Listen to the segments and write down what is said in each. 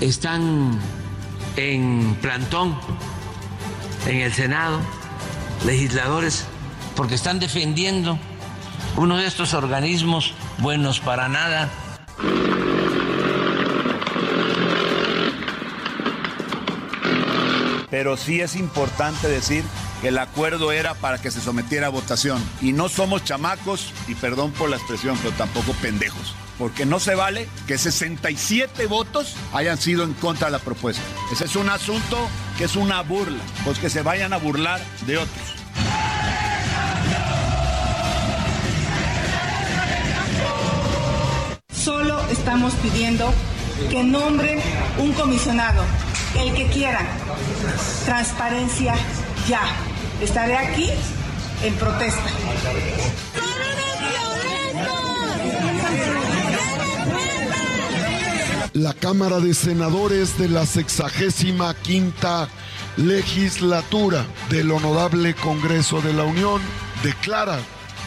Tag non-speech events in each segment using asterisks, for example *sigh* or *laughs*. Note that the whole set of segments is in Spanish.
Están en plantón en el Senado legisladores porque están defendiendo uno de estos organismos buenos para nada. Pero sí es importante decir que el acuerdo era para que se sometiera a votación. Y no somos chamacos, y perdón por la expresión, pero tampoco pendejos. Porque no se vale que 67 votos hayan sido en contra de la propuesta. Ese es un asunto que es una burla. Pues que se vayan a burlar de otros. Solo estamos pidiendo que nombren un comisionado, el que quiera. Transparencia ya. Estaré aquí en protesta. La Cámara de Senadores de la sexagésima quinta legislatura del Honorable Congreso de la Unión declara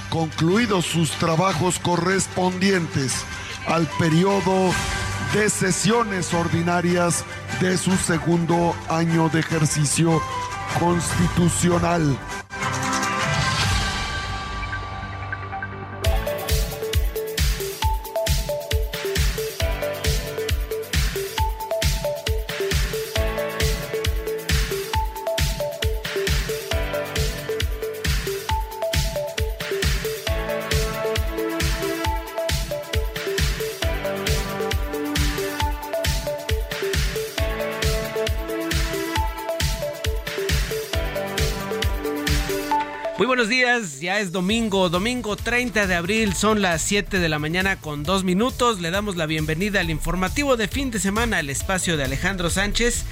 concluidos sus trabajos correspondientes al periodo de sesiones ordinarias de su segundo año de ejercicio constitucional. Ya es domingo, domingo 30 de abril, son las 7 de la mañana con dos minutos. Le damos la bienvenida al informativo de fin de semana, el espacio de Alejandro Sánchez.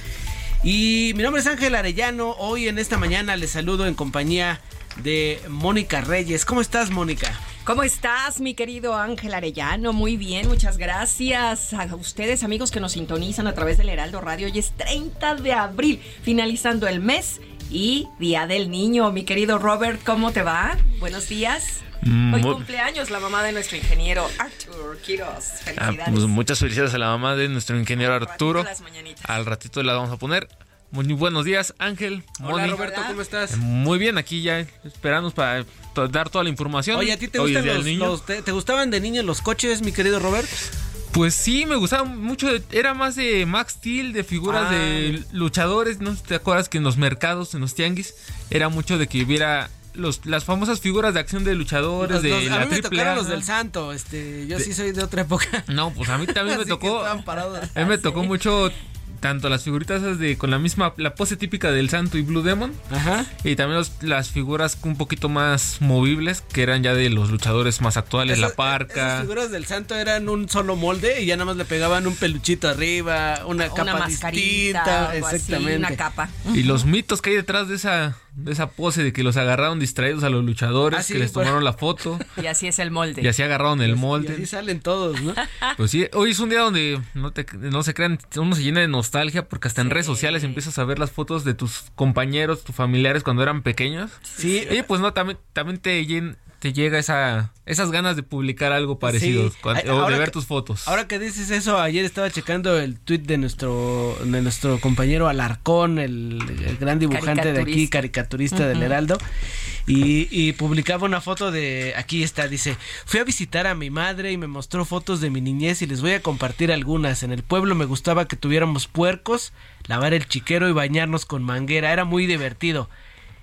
Y mi nombre es Ángel Arellano, hoy en esta mañana les saludo en compañía de Mónica Reyes. ¿Cómo estás, Mónica? ¿Cómo estás, mi querido Ángel Arellano? Muy bien, muchas gracias a ustedes, amigos que nos sintonizan a través del Heraldo Radio. Hoy es 30 de abril, finalizando el mes y Día del Niño. Mi querido Robert, ¿cómo te va? Buenos días. Hoy cumpleaños la mamá de nuestro ingeniero Arthur Quiroz. Ah, Felicidades. pues muchas felicidades a la mamá de nuestro ingeniero Al ratito Arturo. las mañanitas. Al ratito la vamos a poner. Muy buenos días, Ángel. Hola, Moni. Roberto, ¿cómo estás? Muy bien, aquí ya esperamos para dar toda la información. Oye, ¿a ti te, Hoy gustan Día los, del Niño. los- te, te gustaban de niño los coches, mi querido Robert? Pues sí, me gustaba mucho. Era más de Max Steel, de figuras Ah, de mira. luchadores. ¿No te acuerdas que en los mercados, en los tianguis, era mucho de que hubiera los, las famosas figuras de acción de luchadores Los- de los- la a mí me tocaron los del Santo, este, yo De- sí soy de otra época. No, pues a mí también me *laughs* tocó. A mí me *laughs* tocó mucho tanto las figuritas de con la misma la pose típica del Santo y Blue Demon Ajá. y también los- las figuras un poquito más movibles que eran ya de los luchadores más actuales, la parca. Esas figuras del santo eran un solo molde y ya nada más le pegaban un peluchito arriba, una, Una capa mascarita, distinta. así, Exactamente. una capa. Y los mitos que hay detrás de esa de esa pose de que los agarraron distraídos a los luchadores, Ah, sí, que les bueno. tomaron la foto Y así es el molde. y así agarraron el Y así molde. salen todos, ¿no? Pues sí, hoy es un día donde no te no se crean, uno se llena de nostalgia porque hasta en redes sociales empiezas a ver las fotos de tus compañeros, tus familiares cuando eran pequeños. Sí. Y pues no, también, también te, llega esa, esas ganas de publicar algo parecido Sí. o de ahora ver que- tus fotos. Ahora que dices eso, ayer estaba checando el tweet de nuestro, de nuestro compañero Alarcón, el, el gran dibujante de aquí, Caricaturista. del. Heraldo, y, y publicaba una foto de, aquí está, dice, fui a visitar a mi madre y me mostró fotos de mi niñez y les voy a compartir algunas. En el pueblo me gustaba que tuviéramos puercos, lavar el chiquero y bañarnos con manguera, era muy divertido.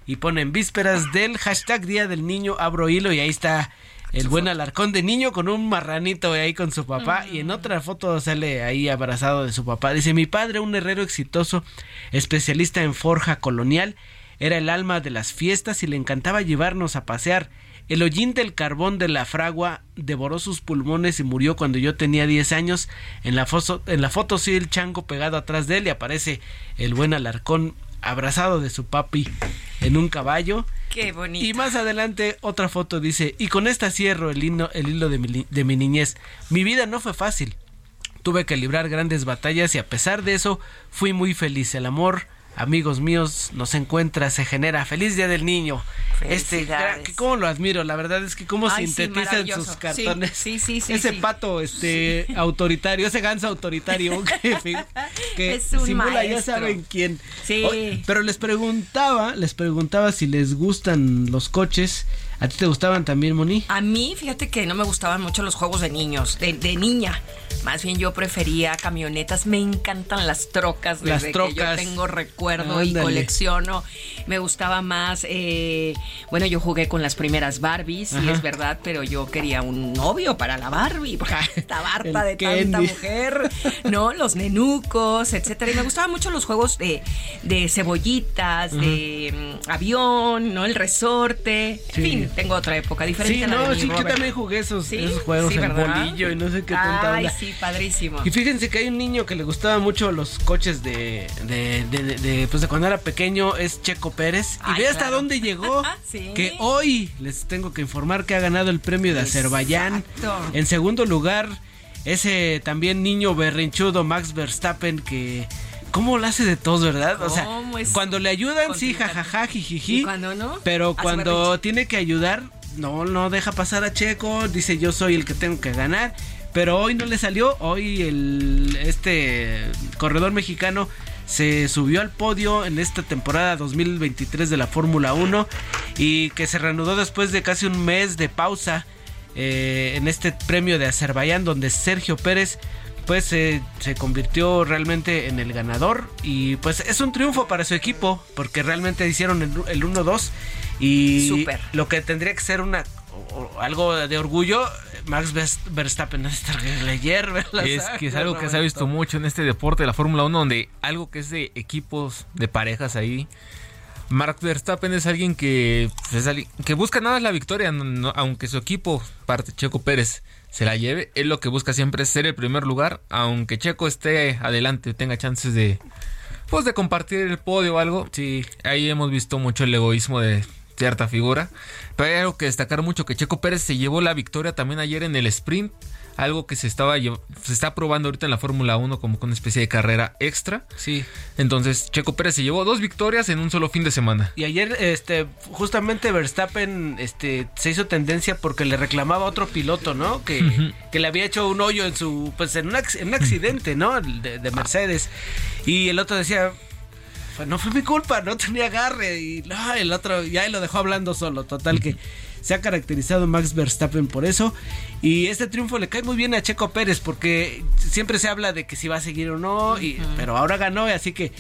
Y ponen vísperas del hashtag Día del Niño, abro hilo y ahí está el buen alarcón de niño con un marranito ahí con su papá. Y en otra foto sale ahí abrazado de su papá. Dice, mi padre, un herrero exitoso, especialista en forja colonial, era el alma de las fiestas y le encantaba llevarnos a pasear. El hollín del carbón de la fragua devoró sus pulmones y murió cuando yo tenía 10 años. En la, foto, en la foto sí el chango pegado atrás de él y aparece el buen alarcón abrazado de su papi en un caballo. Qué bonito. Y más adelante otra foto dice, y con esta cierro el hilo, el hilo de, mi, li- de mi niñez. Mi vida no fue fácil. Tuve que librar grandes batallas y a pesar de eso fui muy feliz. El amor, amigos míos, nos encuentra, se genera. Feliz Día del Niño. Este, que cómo lo admiro, la verdad es que cómo Ay, sí, sintetizan sus maravilloso. cartones. Sí, sí, sí, ese sí. pato este *laughs* autoritario, ese ganso autoritario *laughs* que, Es un simula ya saben quién. Sí. Pero les preguntaba, les preguntaba si les gustan los coches. ¿A ti te gustaban también, Moni? A mí, fíjate que no me gustaban mucho los juegos de niños, de, de niña. Más bien yo prefería camionetas. Me encantan las trocas desde Las que trocas. yo tengo recuerdo y colecciono. Me gustaba más. eh, bueno, yo jugué con las primeras Barbies, y Ajá. es verdad, pero yo quería un novio para la Barbie, porque *laughs* estaba harta de tanta mujer, ¿no? Los nenucos, etcétera. Y me gustaban mucho los juegos de, de cebollitas, de mm, avión, ¿no? El resorte. Sí. En fin, tengo otra época diferente Sí, a la no, de sí, yo Robert. también jugué esos, Sí, esos juegos, sí, ¿verdad? bolillo y no sé qué tanta Ay, onda. sí, padrísimo. Y fíjense que hay un niño que le gustaban mucho los coches de, de, de, de- de, pues de cuando era pequeño, es Checo Pérez. Y ve hasta dónde llegó. *laughs* Sí. Que hoy les tengo que informar que ha ganado el premio de Azerbaiyán. Exacto. En segundo lugar, ese también niño berrinchudo Max Verstappen que... ¿Cómo lo hace de todos, verdad? O sea, ¿Cómo es cuando le ayudan, sí, jajaja, jijiji. ¿Y cuando no? Pero cuando tiene que ayudar, no, no deja pasar a Checo. Dice yo soy el que tengo que ganar. Pero hoy no le salió. Hoy el este corredor mexicano se subió al podio en esta temporada 2023 de la Fórmula 1 y que se reanudó después de casi un mes de pausa eh, en este premio de Azerbaiyán donde Sergio Pérez pues se convirtió realmente en el ganador y pues es un triunfo para su equipo porque realmente hicieron el, el 1-2 y Súper. lo que tendría que ser una o- o algo de orgullo Max Vers- Verstappen *laughs* ayer ¿verdad? Es que es algo que se ha visto mucho en este deporte de la Fórmula 1, donde algo que es de equipos, de parejas ahí. Mark Verstappen es alguien que, pues, es alguien que busca nada más la victoria, no- no- aunque su equipo, parte Checo Pérez, se la lleve. Él lo que busca siempre es ser el primer lugar, aunque Checo esté adelante, tenga chances de, pues, de compartir el podio o algo. Sí. Ahí hemos visto mucho el egoísmo de cierta figura. Pero hay algo que destacar mucho, que Checo Pérez se llevó la victoria también ayer en el sprint. Algo que se estaba se está probando ahorita en la Fórmula 1 como con una especie de carrera extra. Sí. Entonces, Checo Pérez se llevó dos victorias en un solo fin de semana. Y ayer, este, justamente Verstappen, este, se hizo tendencia porque le reclamaba a otro piloto, ¿no? Que, que le había hecho un hoyo en su, pues en un, en un accidente, ¿no? De, de Mercedes. Y el otro decía, "Pues no fue mi culpa, no tenía agarre. Y no, el otro ya lo dejó hablando solo. Total que se ha caracterizado Max Verstappen por eso. Y este triunfo le cae muy bien a Checo Pérez porque siempre se habla de que si va a seguir o no. Y, pero ahora ganó, así que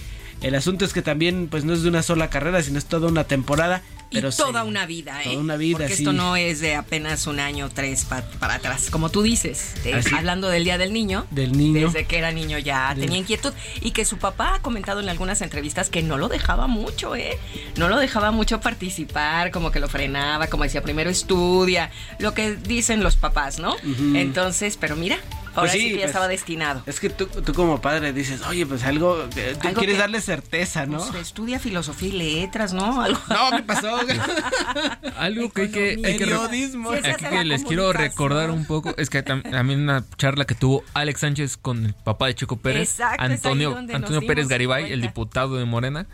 el asunto es que también pues no es de una sola carrera, sino es toda una temporada. Y Pero toda sí, una vida, ¿eh? Toda una vida, Porque sí. esto no es de apenas un año, tres pa- para atrás. Como tú dices, Así. hablando del Día del Niño. Del niño. Desde que era niño ya Del- tenía inquietud. Y que su papá ha comentado en algunas entrevistas que no lo dejaba mucho, ¿eh? No lo dejaba mucho participar, como que lo frenaba, como decía, primero estudia. Lo que dicen los papás, ¿no? Entonces, pero mira, ahora Pues sí, sí, que ya pues, estaba destinado. Es que tú, tú como padre dices, oye, pues algo, eh, tú Algo quieres que- darle certeza, ¿no? Pues, estudia filosofía y letras, ¿no? Algo. No, ¿qué *laughs* pasó? Algo que hay que, hay que Periodismo. Ciencias Aquí que les quiero recordar un poco, es que tam- también una charla que tuvo Alex Sánchez con el papá de Checo Pérez, Exacto, Antonio, Antonio Pérez Garibay, el diputado de Morena.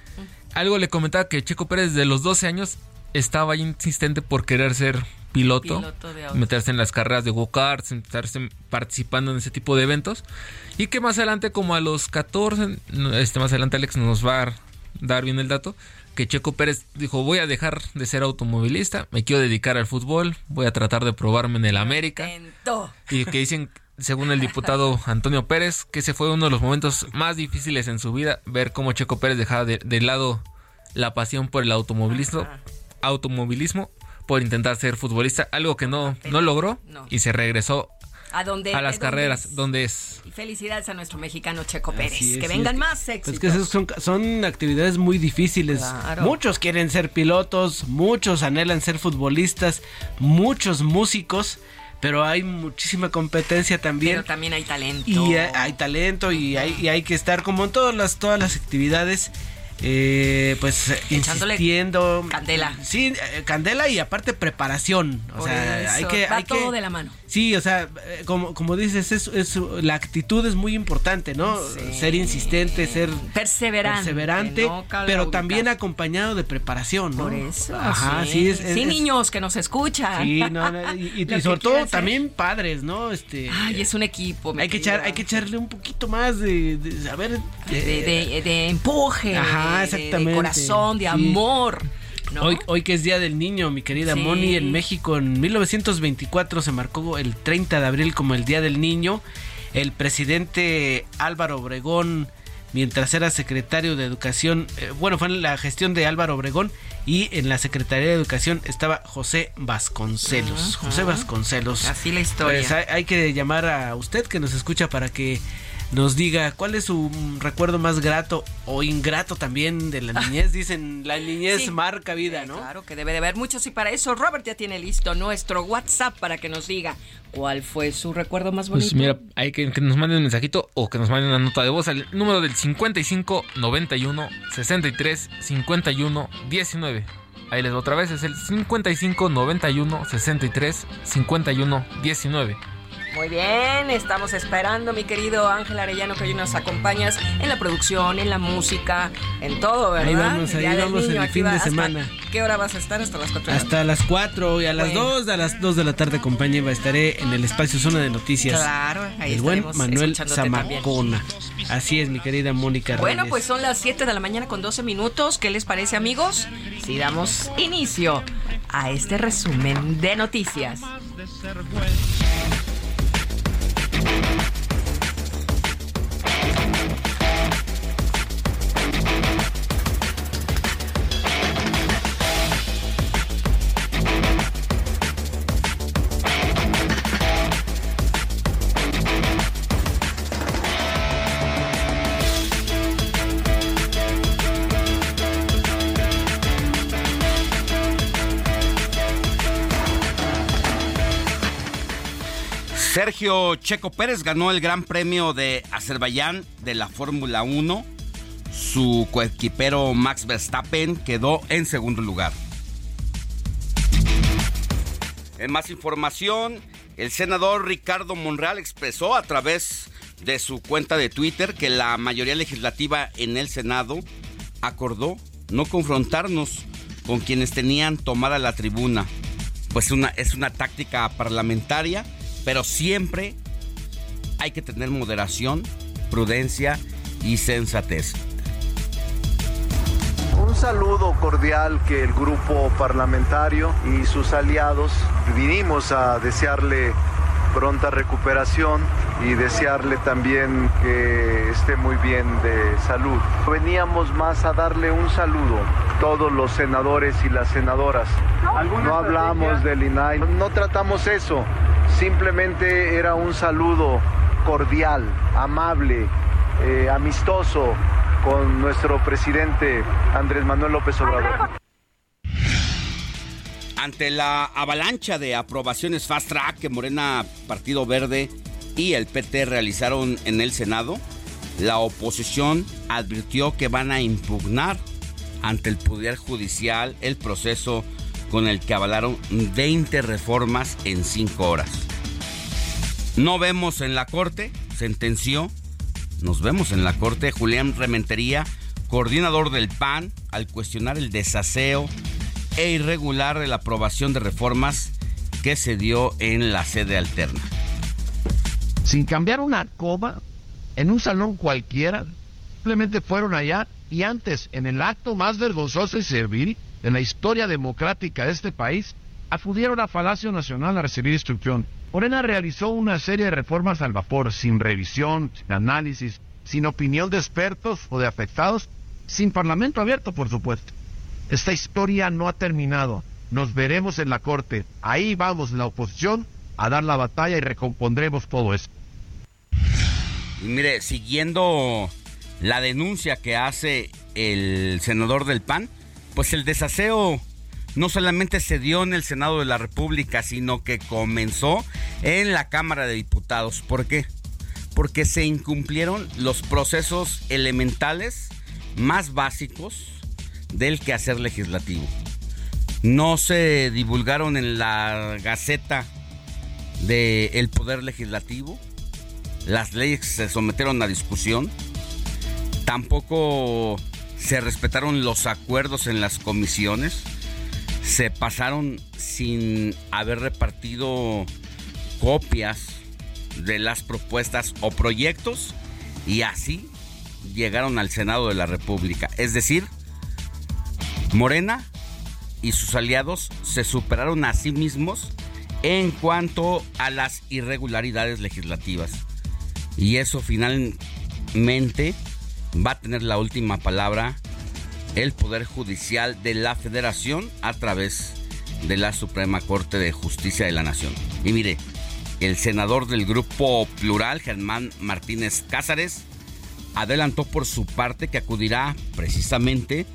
Algo le comentaba que Checo Pérez de los 12 años estaba ahí insistente por querer ser piloto, meterse en las carreras de go-karts, estarse participando en ese tipo de eventos. Y que más adelante, como a los 14, este, más adelante Alex nos va a dar bien el dato, que Checo Pérez dijo, voy a dejar de ser automovilista, me quiero dedicar al fútbol, voy a tratar de probarme en el América. Y que dicen, según el diputado *laughs* Antonio Pérez, que ese fue uno de los momentos más difíciles en su vida, ver cómo Checo Pérez dejaba de, lado la pasión por el automovilismo, automovilismo por intentar ser futbolista, algo que no, no logró y se regresó a, donde, a las carreras, donde es. Y felicidades a nuestro mexicano Checo Pérez. que vengan más éxitos. Es que son, son actividades muy difíciles. Muchos quieren ser pilotos, muchos anhelan ser futbolistas, muchos músicos pero hay muchísima competencia también. Pero también hay talento. Y hay, talento y hay, y hay, que estar como en todas las, todas las actividades eh, pues Echándole insistiendo. Candela. Sí, eh, candela y aparte preparación. O sea, hay que. Va hay todo de la mano. Sí, o sea, eh, como, como dices, es, la actitud es muy importante, ¿no? Ser insistente, ser perseverante. Perseverante, pero también acompañado de preparación, ¿no? Por eso. Ajá, sí. es, niños que nos escuchan. Sí, y, *laughs* sobre todo también padres, ¿no? Este, Ay, es un equipo. Hay que, echar, hay que echarle un poquito más de, de ver. De, de, empuje. Ajá de, corazón, de amor. Hoy, hoy que es Día del Niño, mi querida Moni, en México en 1924 se marcó el 30 de abril como el Día del Niño. El presidente Álvaro Obregón, mientras era secretario de Educación, eh, bueno, fue en la gestión de Álvaro Obregón y en la Secretaría de Educación estaba José Vasconcelos. José Vasconcelos. Así la historia. Pues hay que llamar a usted que nos escucha para que nos diga cuál es su recuerdo más grato o ingrato también de la *laughs* niñez. Dicen, la niñez marca vida, ¿no? Claro que debe de haber muchos y para eso Robert ya tiene listo nuestro WhatsApp para que nos diga cuál fue su recuerdo más pues bonito. Pues mira, hay que, que nos manden un mensajito o que nos manden una nota de voz al número del 55 91 63 51 19. Ahí les doy otra vez, es el 55 91 63 51 19. Muy bien, estamos esperando, mi querido Ángel Arellano, que hoy nos acompañas en la producción, en la música, en todo, ¿verdad? Ahí vamos, ahí vamos el fin de semana. ¿Qué hora vas a estar? Hasta las 4. Hasta las 4 y a las 2, a las 2 de la tarde, compañía, estaré en el espacio Zona de Noticias. Claro, ahí El buen Manuel Zamacona. Así es, mi querida Mónica Bueno, pues son las 7 de la mañana con 12 minutos. ¿Qué les parece, amigos? Si damos inicio a este resumen de noticias. Sergio Checo Pérez ganó el Gran Premio de Azerbaiyán de la Fórmula 1. Su coequipero Max Verstappen quedó en segundo lugar. En más información, el senador Ricardo Monreal expresó a través de su cuenta de Twitter que la mayoría legislativa en el Senado acordó no confrontarnos con quienes tenían tomada la tribuna, pues una, es una táctica parlamentaria pero siempre hay que tener moderación, prudencia y sensatez. Un saludo cordial que el grupo parlamentario y sus aliados vinimos a desearle pronta recuperación y desearle también que esté muy bien de salud. Veníamos más a darle un saludo todos los senadores y las senadoras. No hablamos del INAI, no tratamos eso simplemente era un saludo cordial, amable, eh, amistoso con nuestro presidente Andrés Manuel López Obrador. Ante la avalancha de aprobaciones fast track que Morena, Partido Verde y el PT realizaron en el Senado, la oposición advirtió que van a impugnar ante el Poder Judicial el proceso con el que avalaron 20 reformas en 5 horas. No vemos en la Corte, sentenció, nos vemos en la Corte Julián Rementería, coordinador del PAN, al cuestionar el desaseo e irregular de la aprobación de reformas que se dio en la sede alterna. Sin cambiar una coma, en un salón cualquiera, simplemente fueron allá y antes, en el acto más vergonzoso y servil en la historia democrática de este país, acudieron a Palacio Nacional a recibir instrucción. Morena realizó una serie de reformas al vapor, sin revisión, sin análisis, sin opinión de expertos o de afectados, sin parlamento abierto, por supuesto. Esta historia no ha terminado. Nos veremos en la corte. Ahí vamos la oposición a dar la batalla y recompondremos todo esto. Y mire, siguiendo la denuncia que hace el senador del PAN, pues el desaseo no solamente se dio en el Senado de la República, sino que comenzó en la Cámara de Diputados. ¿Por qué? Porque se incumplieron los procesos elementales más básicos del quehacer legislativo. No se divulgaron en la Gaceta del Poder Legislativo. Las leyes se sometieron a discusión. Tampoco se respetaron los acuerdos en las comisiones. Se pasaron sin haber repartido copias de las propuestas o proyectos y así llegaron al Senado de la República. Es decir, Morena y sus aliados se superaron a sí mismos en cuanto a las irregularidades legislativas. Y eso finalmente va a tener la última palabra el Poder Judicial de la Federación a través de la Suprema Corte de Justicia de la Nación. Y mire, el senador del Grupo Plural, Germán Martínez Cázares, adelantó por su parte que acudirá precisamente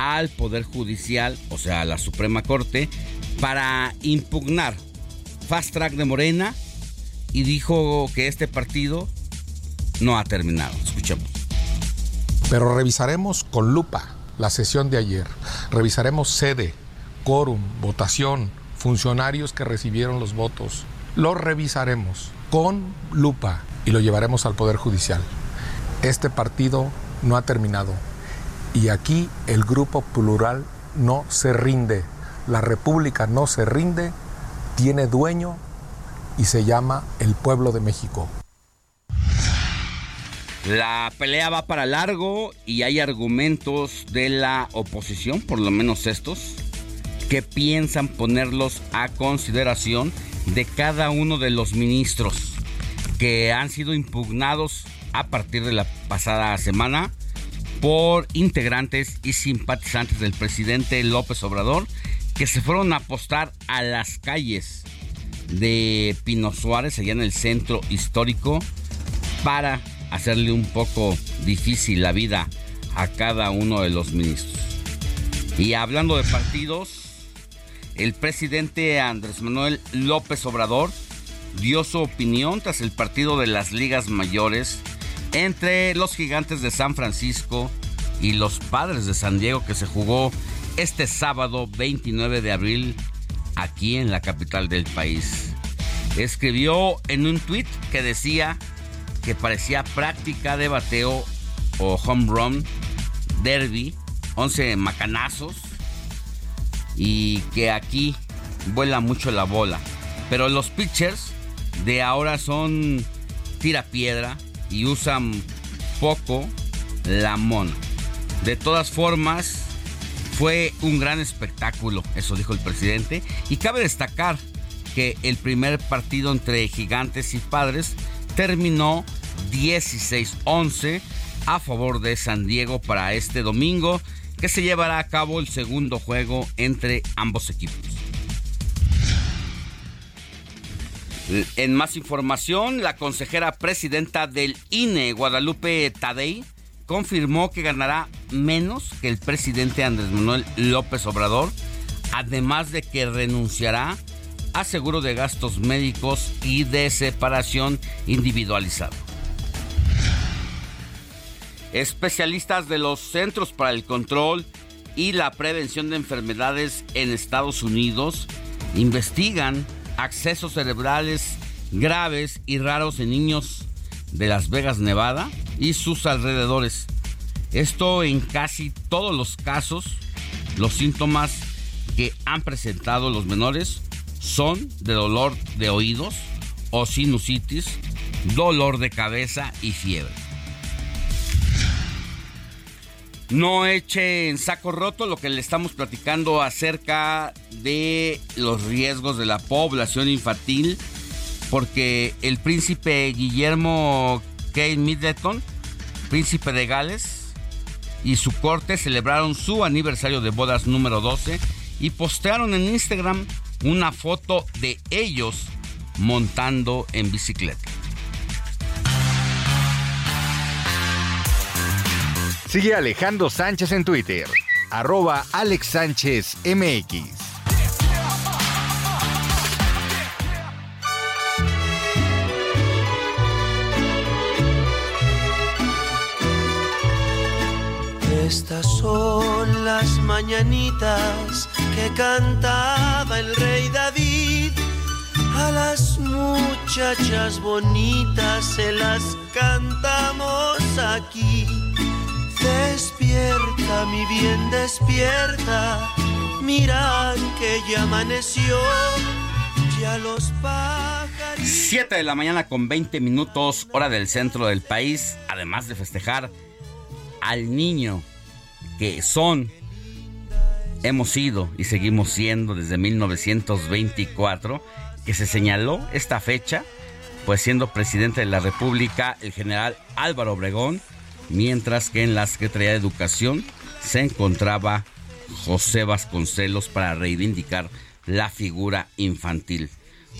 al Poder Judicial, o sea, a la Suprema Corte, para impugnar Fast Track de Morena y dijo que este partido no ha terminado. Escuchemos. Pero revisaremos con lupa la sesión de ayer. Revisaremos sede, quórum, votación, funcionarios que recibieron los votos. Lo revisaremos con lupa y lo llevaremos al Poder Judicial. Este partido no ha terminado y aquí el grupo plural no se rinde. La República no se rinde, tiene dueño y se llama el pueblo de México. La pelea va para largo y hay argumentos de la oposición, por lo menos estos, que piensan ponerlos a consideración de cada uno de los ministros que han sido impugnados a partir de la pasada semana por integrantes y simpatizantes del presidente López Obrador que se fueron a apostar a las calles de Pino Suárez, allá en el centro histórico, para hacerle un poco difícil la vida a cada uno de los ministros. Y hablando de partidos, el presidente Andrés Manuel López Obrador dio su opinión tras el partido de las ligas mayores entre los gigantes de San Francisco y los padres de San Diego que se jugó este sábado 29 de abril aquí en la capital del país. Escribió en un tweet que decía que parecía práctica de bateo o home run derby, 11 macanazos y que aquí vuela mucho la bola. Pero los pitchers de ahora son tira piedra y usan poco la mona. De todas formas, fue un gran espectáculo, eso dijo el presidente, y cabe destacar que el primer partido entre gigantes y padres terminó 16-11 a favor de San Diego para este domingo, que se llevará a cabo el segundo juego entre ambos equipos. En más información, la consejera presidenta del INE, Guadalupe Tadei, confirmó que ganará menos que el presidente Andrés Manuel López Obrador, además de que renunciará a seguro de gastos médicos y de separación individualizado. Especialistas de los Centros para el Control y la Prevención de Enfermedades en Estados Unidos investigan accesos cerebrales graves y raros en niños de Las Vegas, Nevada y sus alrededores. Esto en casi todos los casos, los síntomas que han presentado los menores son de dolor de oídos o sinusitis, dolor de cabeza y fiebre. No eche en saco roto lo que le estamos platicando acerca de los riesgos de la población infantil, porque el príncipe Guillermo Kate Middleton, príncipe de Gales, y su corte celebraron su aniversario de bodas número 12 y postearon en Instagram una foto de ellos montando en bicicleta. Sigue Alejandro Sánchez en Twitter, arroba Alex Sánchez MX. Estas son las mañanitas que cantaba el rey David. A las muchachas bonitas se las cantamos aquí. Despierta, mi bien, despierta. Mira que ya amaneció. Ya los pájaros. 7 de la mañana con 20 minutos, hora del centro del país. Además de festejar al niño que son, hemos sido y seguimos siendo desde 1924, que se señaló esta fecha, pues siendo presidente de la República el general Álvaro Obregón, mientras que en la Secretaría de Educación se encontraba José Vasconcelos para reivindicar la figura infantil.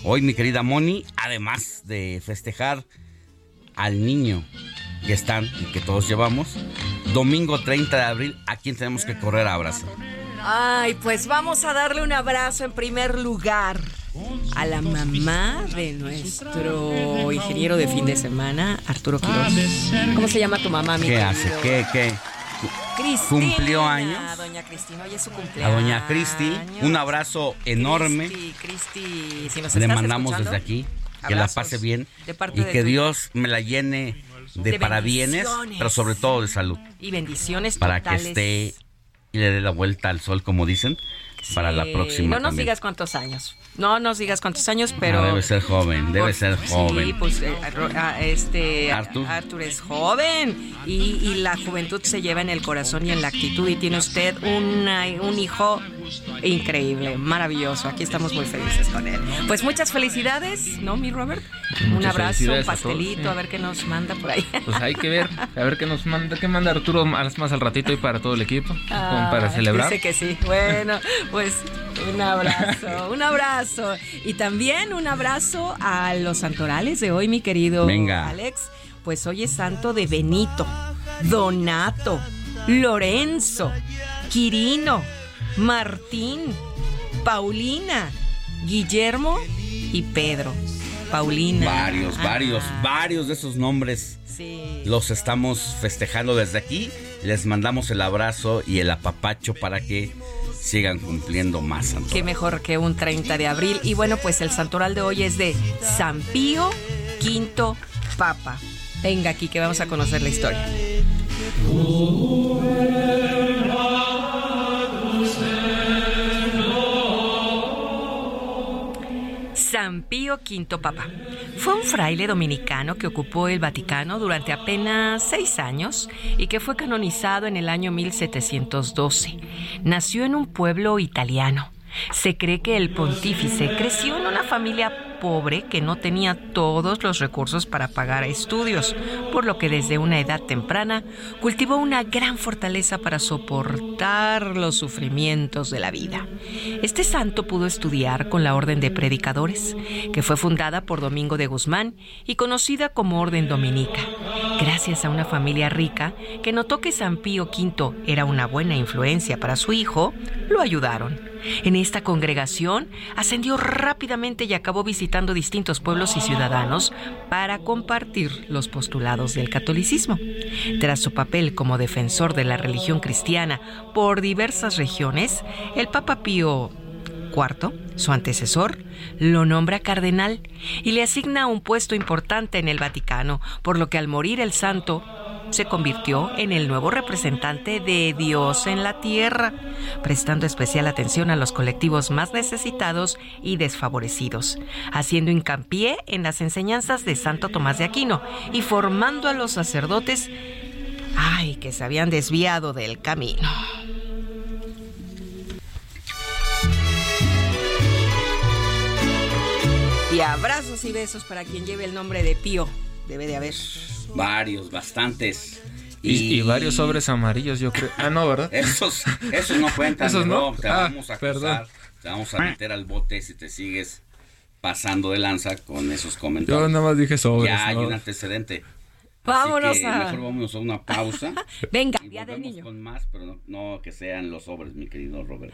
Hoy, mi querida Moni, además de festejar al niño que están y que todos llevamos, domingo 30 de abril, ¿a quién tenemos que correr a abrazar? Ay, pues vamos a darle un abrazo en primer lugar a la mamá de nuestro ingeniero de fin de semana, Arturo Quiroz. ¿Cómo se llama tu mamá, mi ¿Qué querido? hace? ¿Qué, qué? Cristina, ¿Cumplió años? Doña Cristina, hoy es su A doña Cristi, un abrazo enorme. Cristi, Cristi, si nos Le estás mandamos escuchando, desde aquí que la pase bien y que Dios me la llene de, De parabienes, pero sobre todo de salud, Y bendiciones para que esté y le dé la vuelta al sol, como dicen, para la próxima. No nos también. digas cuántos años. No nos digas cuántos años, pero. Ah, debe ser joven, debe ser joven. Sí, pues eh, ah, este Arthur. Arthur es joven y, y la juventud se lleva en el corazón y en la actitud y tiene usted una- un hijo increíble, maravilloso. Aquí estamos muy felices con él. Pues muchas felicidades, ¿no, mi Robert? un abrazo, un felicidades a todos, pastelito, sí. a ver qué nos manda por ahí. Pues hay que ver, a ver qué nos manda, qué manda Arturo más, más al ratito y para todo el equipo, como para Ah, celebrar. Dice que sí. Bueno, pues un abrazo, un abrazo. Y también un abrazo a los santorales de hoy, mi querido Venga. Alex. Pues hoy es santo de Benito, Donato, Lorenzo, Quirino, Martín, Paulina, Guillermo y Pedro. Paulina. Varios, Ajá. varios, varios de esos nombres Sí. los estamos festejando desde aquí. Les mandamos el abrazo y el apapacho para que sigan cumpliendo más santos. Qué mejor que un 30 de abril. Y bueno, pues el santoral de hoy es de San Pío V Papa. Venga aquí que vamos a conocer la historia. San Pío V Papa. Fue un fraile dominicano que ocupó el Vaticano durante apenas seis años y que fue canonizado en el año 1712. Nació en un pueblo italiano. Se cree que el pontífice creció en una familia pobre que no tenía todos los recursos para pagar estudios, por lo que desde una edad temprana cultivó una gran fortaleza para soportar los sufrimientos de la vida. Este santo pudo estudiar con la Orden de Predicadores, que fue fundada por Domingo de Guzmán y conocida como Orden Dominica. Gracias a una familia rica que notó que San Pío V era una buena influencia para su hijo, lo ayudaron. En esta congregación ascendió rápidamente y acabó visitando distintos pueblos y ciudadanos para compartir los postulados del catolicismo. Tras su papel como defensor de la religión cristiana por diversas regiones, el Papa Pío IV, su antecesor, lo nombra cardenal y le asigna un puesto importante en el Vaticano, por lo que al morir el santo se convirtió en el nuevo representante de Dios en la tierra, prestando especial atención a los colectivos más necesitados y desfavorecidos, haciendo hincapié en las enseñanzas de Santo Tomás de Aquino y formando a los sacerdotes, ay, que se habían desviado del camino. Y abrazos y besos para quien lleve el nombre de Pío. Debe de haber. Varios, bastantes. Y, y varios sobres amarillos, yo creo. Ah, no, ¿verdad? Esos, esos no cuentan. Esos no. Te Ah, vamos a acusar. Te vamos a meter al bote si te sigues pasando de lanza con esos comentarios. Yo nada más dije sobres. ya hay ¿no? un antecedente. Vámonos Así que a- mejor vámonos a una pausa. *laughs* Venga, y Día del Niño. con más, pero no, no que sean los sobres, mi querido Robert.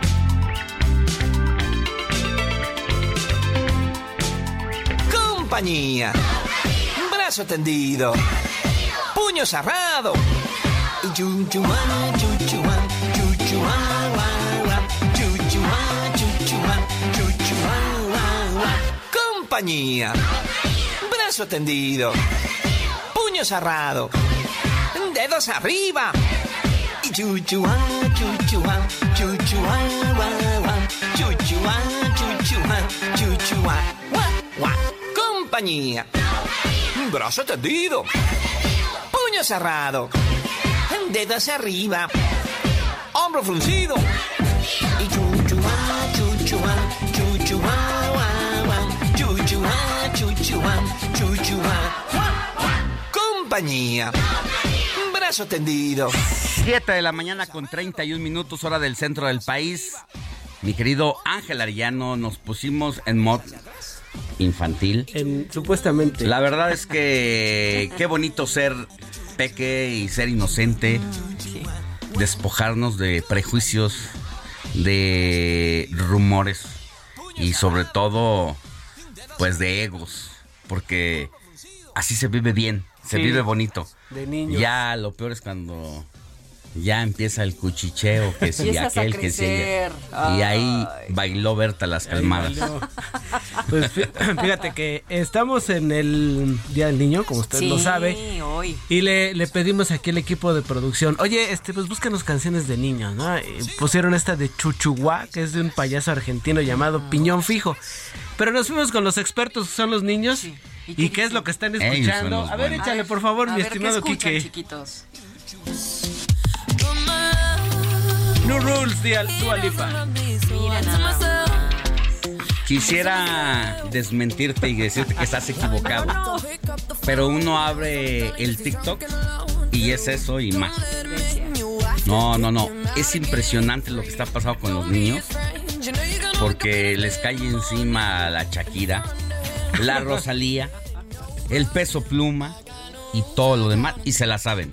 Compañía. Brazo tendido. Puño cerrado. Compañía. Brazo tendido. Puño cerrado. Dedos arriba. Y Compañía. Brazo tendido. Puño cerrado. Dedos arriba. Hombro fruncido. Y guau, guau. Compañía. Brazo tendido. 7 de la mañana con 31 minutos hora del centro del país. Mi querido Ángel Arellano, nos pusimos en mod infantil. supuestamente. La verdad es que qué bonito ser peque y ser inocente. Despojarnos de prejuicios, de rumores y sobre todo pues de egos, porque así se vive bien, se Sí. vive bonito. De niños. Ya lo peor es cuando ya empieza el cuchicheo, que si a aquel, que si. Y ahí bailó Berta las calmadas. Pues fí- *clears throat* fíjate que estamos en el Día del Niño, como usted lo Sí, sabe. hoy. Y le, le pedimos aquí al equipo de producción, oye, este, pues búscanos canciones de niños, ¿no? Y pusieron esta de Chuchuá, que es de un payaso argentino llamado Piñón Fijo. Pero nos fuimos con los expertos, que son los niños. ¿Y, qué, es lo que están escuchando? A ver, buenos. échale, por favor, A mi ver, estimado ¿qué escuchan, Quique. chiquitos? No Rules de Dua Lipa. Mira nada más. Quisiera desmentirte y decirte que estás equivocado. Pero uno abre el TikTok y es eso y más. No, no, no. Es impresionante lo que está pasando con los niños. Porque les cae encima la Shakira, la Rosalía, el peso pluma y todo lo demás. Y se la saben.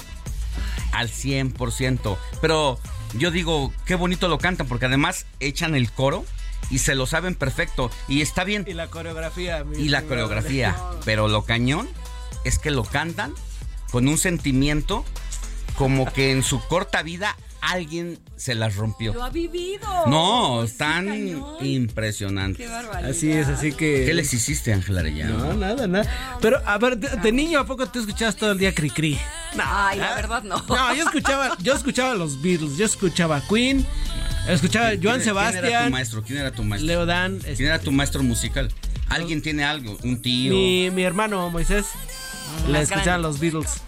Al 100%. Pero yo digo, qué bonito lo cantan porque además echan el coro y se lo saben perfecto. Y está bien. Y la coreografía. mi Y la coreografía. Pero lo cañón es que lo cantan con un sentimiento como que en su corta vida alguien se las rompió. Lo ha vivido. No, Sí, están cañón. impresionantes. Qué barbaridad. Así es, así que. ¿Qué les hiciste, Ángel Arellano? No, nada, nada. Pero, a ver, de, de niño, ¿a poco tú escuchabas todo el día Cricri? Ay, la verdad no. No, yo escuchaba, yo escuchaba los Beatles, yo escuchaba Queen, escuchaba ¿Quién- Joan quién- ¿Quién era tu Sebastián, maestro? ¿Quién era tu maestro? Leo Dan, este, ¿Quién era tu maestro musical? ¿Alguien tiene algo? ¿Un tío? mi, mi hermano Moisés. Le escuchaban los Beatles.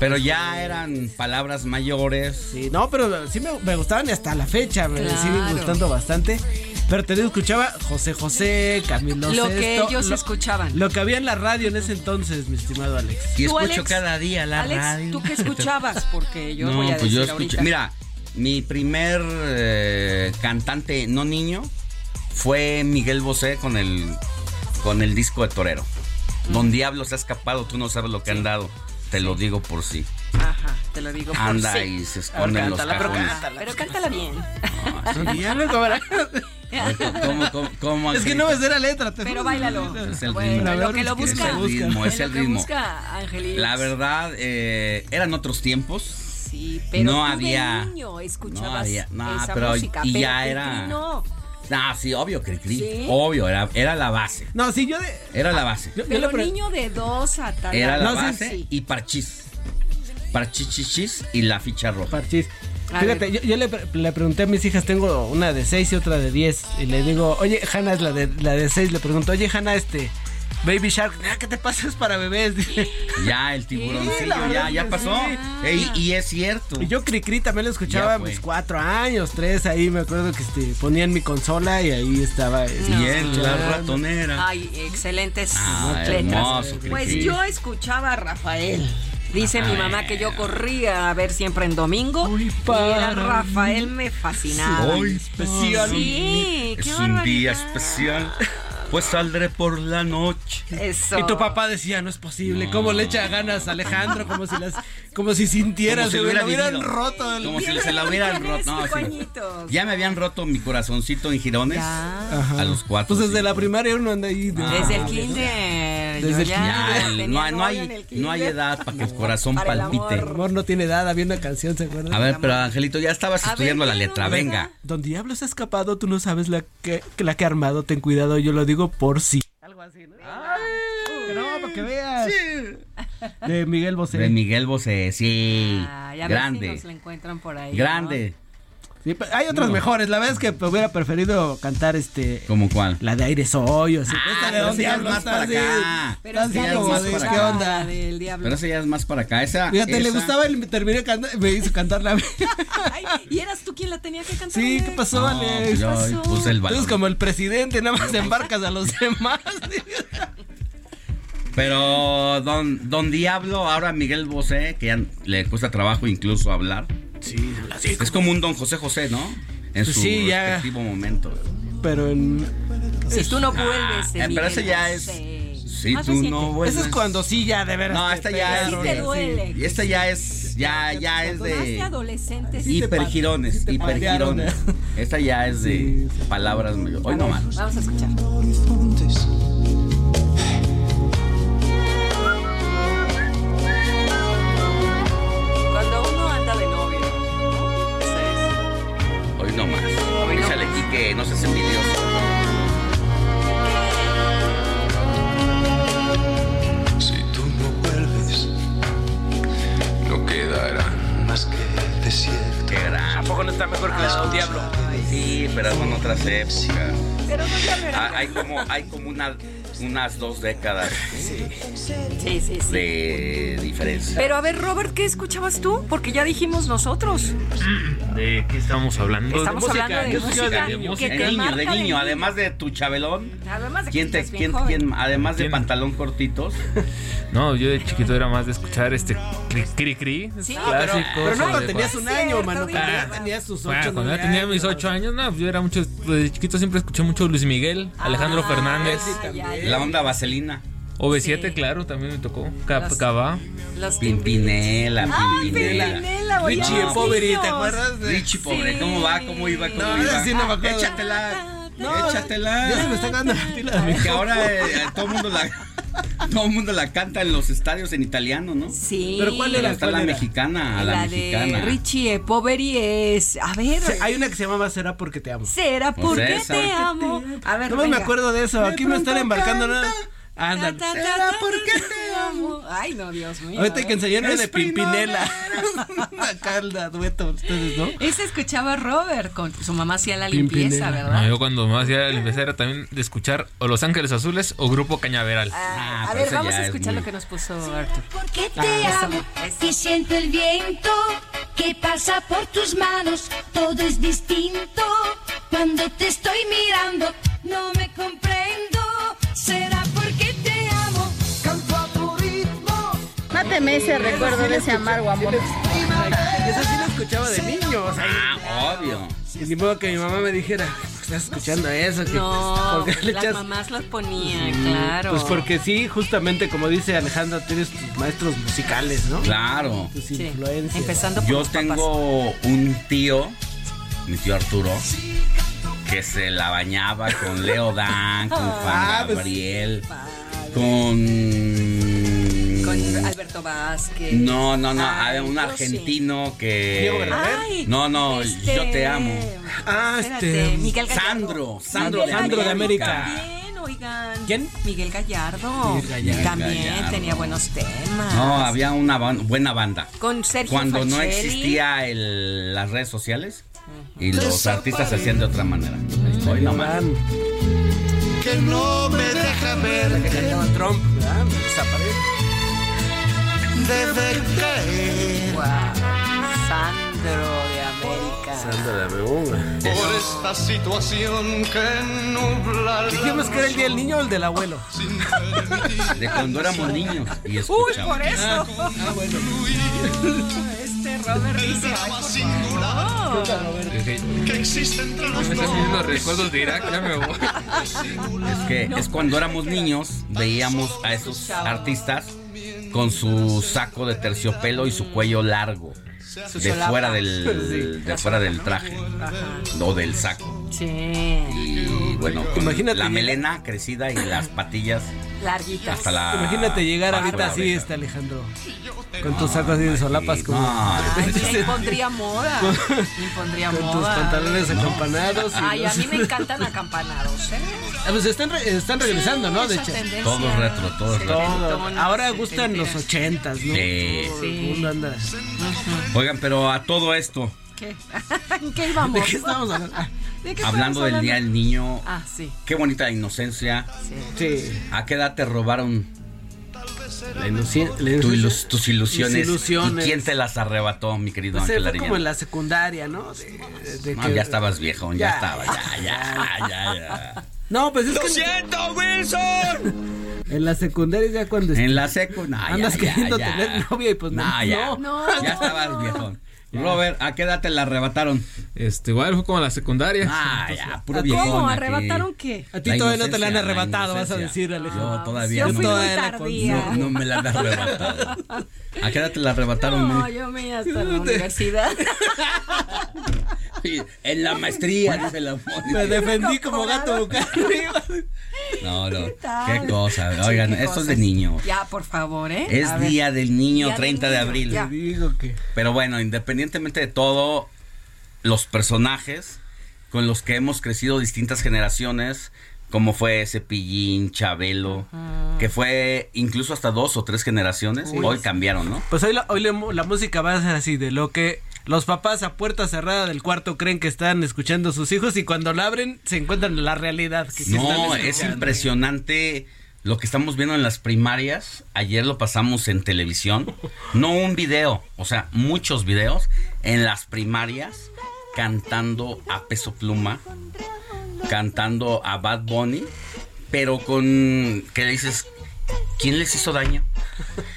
Pero ya eran palabras mayores. Sí, no, pero sí me, me gustaban y hasta la fecha me Claro. siguen gustando bastante. Pero te digo, escuchaba José José, Camilo Lo que ellos lo- escuchaban. Lo que había en la radio en ese entonces, mi estimado Alex. Y ¿Tú, escucho Alex? cada día la Alex, radio. ¿tú qué escuchabas? Porque yo no, voy a pues decir yo escuché. ahorita. Mira, mi primer eh, cantante no niño fue Miguel Bosé con el con el disco de Torero. Don Diablo se ha escapado, tú no sabes lo que han dado. Te lo digo por sí. Ajá, te lo digo por Anda sí. y se esconde en los cántala, pero cántala. Pero cántala bien. Ya verás. ¿Cómo, cómo, cómo, Es que no me sé la letra. te Pero bailalo. Es el Bueno, ritmo. lo que lo busca. Es el ritmo, es el ritmo. busca. La verdad, eh, eran otros tiempos. Sí, pero no había. de niño escuchabas no había. No, esa pero música. y pero ya era. No. No, sí, obvio, Cricri. ¿Sí? Obvio, era, era la base. No, sí, yo de. Era la base. Yo, yo Pero le niño de dos a tal. Era la No, base sí. y parchís. Parchichichis y la ficha roja. Parchís. A Fíjate, yo, yo le, pre- le pregunté a mis hijas, tengo una de 6 y otra de 10. Y le digo, oye, Hanna es la de, la de 6. Le pregunto, oye, Hanna, este, Baby Shark, ah, ¿qué te pasa? Es para bebés. Ya, el Sí, tiburoncillo, la verdad ya, ya pasó. sí. Ey, y es cierto. Y yo Cricri también lo escuchaba a mis 4 años, 3. Ahí me acuerdo que este, ponía en mi consola y ahí estaba. este, Y él, la ratonera. Ay, excelentes Ah, letras. hermoso, Pues yo escuchaba a Rafael. Dice mi mamá que yo corría a ver siempre en domingo. y era Rafael me fascinaba. Hoy especial. Sí, Es qué un día especial. Pues saldré por la noche. Eso. Y tu papá decía, no es posible, ¿cómo le echa ganas a Alejandro? Como si las, como si sintiera, Como si se hubiera lo hubieran vivido. roto. el- Como si se la hubieran roto. No, sí. Ya me habían roto mi corazoncito en girones. Ajá. A los cuatro. Pues desde sí. la primaria uno anda ahí. de- Desde el kinder. Desde el tenía no, hay- no hay, el kinder. no hay edad para que el corazón Para el palpite. El amor no tiene edad, había una canción, ¿se acuerdan? A ver, pero Angelito, ya estabas A ver, estudiando la letra. Venga. Don Diablo se ha escapado, tú no sabes la que, que la que ha armado, ten cuidado, yo lo digo por sí. Algo así, ¿no? Que no, para que veas. De Miguel Bosé. De Miguel Bosé, sí. Ah, ya ver si Grande. nos la encuentran por ahí. Grande. Sí, pero hay otras No. mejores, la verdad es que hubiera preferido cantar este ¿Cómo cuál? la de aire soy o así. Ah, Esta de esa ya es Diablo más para acá. Pero está es que así ya es como más para ¿qué acá. onda? Del diablo. Pero esa ya es más para acá. Esa. Fíjate, le esa- gustaba y me terminé cantando, me hizo cantarla a mí. Ay, ¿Y eras tú quien la tenía que cantar? Sí, ¿qué pasó, No, Alex? pues yo pasó? puse el Tú eres balón. como el presidente, nada más embarcas a los *laughs* demás. Pero don, don Diablo, ahora Miguel Bosé, que ya le cuesta trabajo incluso hablar. Sí, así Es como un don José José, ¿no? En Pues su sí, ya. respectivo momento. pero en... Si tú no vuelves. Ah, de eh, pero ese Miguel ya es-. Si tú reciente. no vuelves. Eso es cuando sí ya de veras. No, esta ya te duele. Y esta ya es, ya, ya es de adolescentes. hipergirones, hipergirones. patearon. Esta ya es de palabras. Hoy no más. Vamos a escuchar. Hoy no más. Hoy no Dísale más. aquí que no seas envidioso. Si tú no vuelves, no quedará más que desierto. Qué gran. ¿A poco no está mejor que la de Diablo? Sí, pero son otras épocas. Pero no. Ah, Hay como, hay como una, unas dos décadas Sí, sí, sí. de diferencia. Pero a ver, Robert, ¿qué escuchabas tú? Porque ya dijimos nosotros. ¿De qué estamos hablando? Estamos música, hablando de yo música, que de música. te de niño, marca de de niño, niño. además de tu chabelón. Además de que ¿Quién te, quién, además de ¿Quién? pantalón cortitos? *laughs* No, yo de chiquito era más de escuchar este cri cri, cri Sí, clásicos. Pero no, cuando de- tenías un año, cierto, mano. Cuando ya tenías sus Bueno, ocho, cuando nueve ya tenía mis ocho años, no, yo era mucho, de chiquito siempre escuché mucho Luis Miguel, Alejandro Ah, Fernández, ya. La onda vaselina. OV7, Sí. claro, también me tocó, Cap- Cabá. Los Pimpinela, Ay, Pimpinela. Pimpinela, Richie oye, el Poveri, ¿te acuerdas? de- Richie, pobre, Sí. ¿cómo va? ¿Cómo iba? ¿Cómo No, iba? sí, no me acuerdo. Échatela. No, Échatela. Ya se me está ganando la pila de mi Que ahora eh, todo el mundo la *laughs* todo el mundo la canta en los estadios en italiano, ¿no? Sí. Pero ¿cuál Pero era? está ¿Cuál la era? mexicana, la, La mexicana. de Richie e Poveri es. A ver. Sí, Hay una que se llamaba Será porque te amo. Será Pues porque te amo. A ver, No me acuerdo de eso. Aquí me están embarcando nada. Ándale. Será porque te amo. Ay, no, Dios mío. Ahorita hay que enseñarme Es *laughs* de Pimpinela. El dueto ustedes, ¿no? Ese escuchaba Robert con su mamá hacía la limpieza, Pimpinela. ¿verdad? No, yo cuando más hacía la limpieza era también de escuchar o Los Ángeles Azules o Grupo Cañaveral. Ah, a pero ver, vamos a es escuchar muy- lo que nos puso Arthur. Porque te Ah, amo eso, y siento el viento que pasa por tus manos. Todo es distinto cuando te estoy mirando. No me comprendo. Será Máteme ese recuerdo de ese amargo amor. Esa sí la escuchaba de niño. O sea, Ah, obvio. y ni modo que mi mamá me dijera, estás escuchando eso. Que, No, ¿por qué le las echas- mamás las ponían, claro. Pues porque sí, justamente como dice Alejandra, tienes tus maestros musicales, ¿no? Claro. Tus influencias. Empezando por Yo los papás. tengo un tío, mi tío Arturo, que se la bañaba con Leo Dan, con Juan Ah, pues- Gabriel, con... Alberto Vázquez. No, no, no, Ay, había un argentino que... Diego Verdaguer. Ay, no, no, este- yo te amo. Ah, Espérate, Miguel Gallardo. Sandro, Sandro Miguel Sandro de América. América. También, oigan. ¿Quién? Miguel Gallardo. Miguel Gallardo. También Gallardo. tenía buenos temas. No, había una ban- buena banda. Con Sergio Cuando no existía el- las redes sociales y los artistas se hacían de otra manera. Hoy no más. Que no me deja ver Que Trump, ¿verdad? Desaparece. Debe caer. Sandro de América. Sandro de América. Por esta situación que nubla la Dijimos que era el día del niño o el del abuelo. De cuando éramos niños y Uy, por eso. Ah, bueno. Este Robert dice, que existe entre los Me están viendo recuerdos de Irak, ya me voy. Es que es cuando éramos niños, veíamos a esos artistas con su saco de terciopelo y su cuello largo. De fuera del, *laughs* de fuera del traje o del saco. Sí. Y bueno, con Imagínate la melena crecida y las patillas Larguitas. hasta la. Imagínate llegar ahorita así, este Alejandro. Con tus sacos así de solapas como. No, *laughs* Ay, me impondría moda. Me impondría Con tus pantalones acampanados. y Ay, a mí me *laughs* encantan acampanados, ¿eh? Ah, pues están, re- están regresando, ¿no? De hecho. tendencia. Todo retro, todo retro. Todo. Ahora gustan los ochentas, ¿no? Sí. Todo el mundo anda. Oigan, pero a todo esto, ¿Qué? *laughs* ¿En qué íbamos? ¿De qué estamos hablando? Ah, ¿De qué hablando del Día del Niño, Ah, sí. qué bonita la inocencia. Sí. ¿A qué edad te robaron La tu ilus- tus ilusiones? Ilusiones. ¿Y quién te las arrebató, mi querido Pues, Ángel fue como en Arellano? la secundaria, ¿no? De- de No, que- ya estabas viejo, ya, Ya, estabas, ya, ya, ya, ya. No, pues es ¡Lo que. siento, Wilson! En la secundaria ya cuando. En la secu, no, ya, Andas ya, queriendo ya. tener novia y pues no. No, ya. No. Ya estabas viejo. Robert, ¿a qué edad te la arrebataron? Este, igual fue como a la secundaria. Ah, ya, puro ¿Cómo? viejón. aquí. ¿Arrebataron qué? A ti todavía no te la han la arrebatado, vas a decir, Alejandro. Yo todavía Yo no. fui muy. No, no me la han arrebatado. ¿A qué edad te la arrebataron? No, yo me hasta la universidad. *laughs* En la maestría, dice la Mónica. Me defendí como gato arriba. No, no. tal? Qué cosa. Oigan, Qué esto es de niños. Ya, por favor, ¿eh? Es A ver. Día del Niño, Día del 30 de Niño, abril. ya. Digo que. Pero bueno, independientemente de todo, los personajes con los que hemos crecido distintas generaciones, como fue Cepillín, Chabelo, que fue incluso hasta dos o tres generaciones, Uy. hoy cambiaron, ¿no? Pues hoy, la, hoy la- la música va a ser así, de lo que los papás a puerta cerrada del cuarto creen que están escuchando a sus hijos y cuando la abren se encuentran en la realidad. Que No, están es impresionante lo que estamos viendo en las primarias. Ayer lo pasamos en televisión. No un video, o sea, muchos videos en las primarias cantando a peso pluma, cantando a Bad Bunny, pero con que le dices, ¿quién les hizo daño?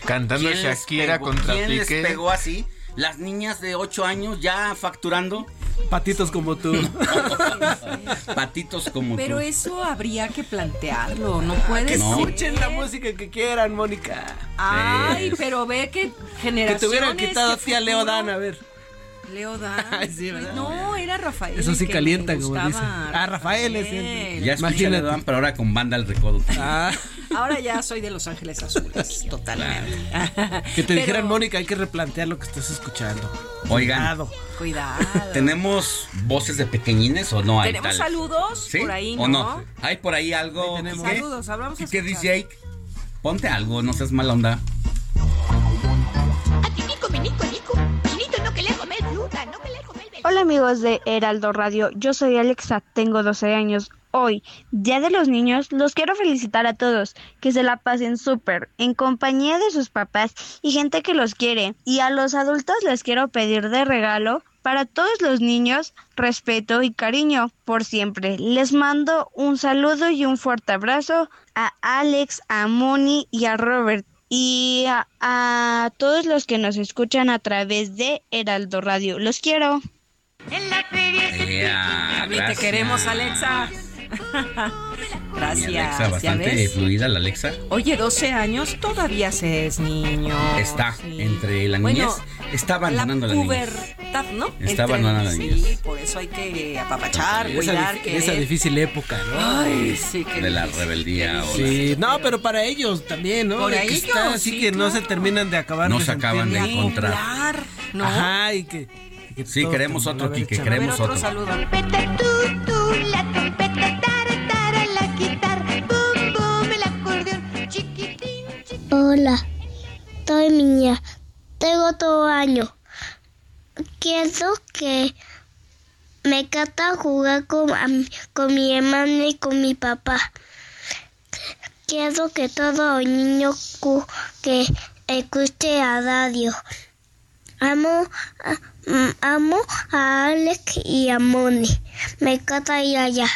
Cantando ¿Quién les Shakira pegó? contra ¿Quién les Piqué. pegó así? Las niñas de 8 años ya facturando Patitos como tú. *laughs* patitos como Pero tú. eso habría que plantearlo, no puede Que No. escuchen la música que quieran, Mónica. Ay, pero ve que Que generaciones. te hubieran quitado a que ti a Leo futuro- Dan, a ver. Leo Dan. *laughs* Ay, sí, ¿verdad? no, era Rafael. Eso sí que calienta, como dicen. Ah, Rafael es el- Ya escuché Dan, pero ahora con banda al recodo. Ah, Ahora ya soy de Los Ángeles Azules, *laughs* totalmente. que te Pero- dijeran, Mónica, hay que replantear lo que estás escuchando. Oigan, Cuidado. Cuidado. ¿tenemos voces de pequeñines o no hay Tenemos tales? saludos ¿Sí? por ahí, ¿O ¿no? no? ¿Hay por ahí algo? ¿Qué? Saludos, hablamos a ¿Qué dice Jake? Ponte algo, no seas mala onda. Hola amigos de Heraldo Radio, yo soy Alexa, tengo 12 años. Hoy, Día de los Niños, los quiero felicitar a todos, que se la pasen súper, en compañía de sus papás y gente que los quiere. Y a los adultos les quiero pedir de regalo, para todos los niños, respeto y cariño por siempre. Les mando un saludo y un fuerte abrazo a Alex, a Moni y a Robert. Y a, a todos los que nos escuchan a través de Heraldo Radio. Los quiero. En la feria. Te queremos, Alexa. *laughs* Gracias. Alexa, bastante fluida la Alexa. Oye, 12 años, todavía se es niño. Está entre la niñez. está abandonando la, la pubertad, ¿no? Está abandonando la niñez. Sí, por eso hay que apapachar, esa cuidar. que esa difícil época, ¿no? Ay, sí, De la rebeldía. O Sí, no, pero para ellos también, ¿no? Por que ellos, está así sí, que no se terminan de acabar. No se acaban de encontrar. ¿no? Ajá, y que. Que Sí, queremos otro, échale. queremos otro otro. saludo. la trompeta, tara, tara, la guitarra, bum, bum, el acordeón, chiquitín, chiquitín. Hola, soy niña, tengo todo año. Quiero que me encanta jugar con, con mi hermana y con mi papá. Quiero que todo niño que escuche a radio. Amo, a- amo a Alex y a Moni. Me encanta ir allá.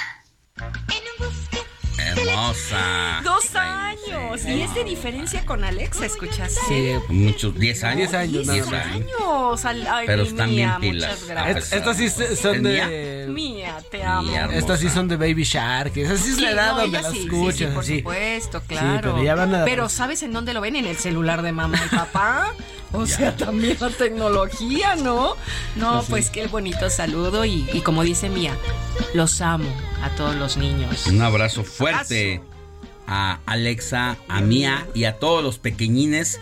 Hermosa. Dos años. Y es de diferencia con Alexa, ¿escuchaste? Sí, Muchos, 10 años. 10 años, nada 10 más. años. ay, Pero están mía, bien pilas. Muchas gracias. Estas sí son de. Mía, te amo. Estas sí son de Baby Shark. Esa sí es la edad donde las sí, por supuesto, claro. pero ya van a- Pero ¿sabes en dónde lo ven? En el celular de mamá y papá. *laughs* O sea, también la tecnología, ¿no? No, pues qué bonito saludo y, y como dice Mía, los amo a todos los niños. Un abrazo fuerte a Alexa, a Mía y a todos los pequeñines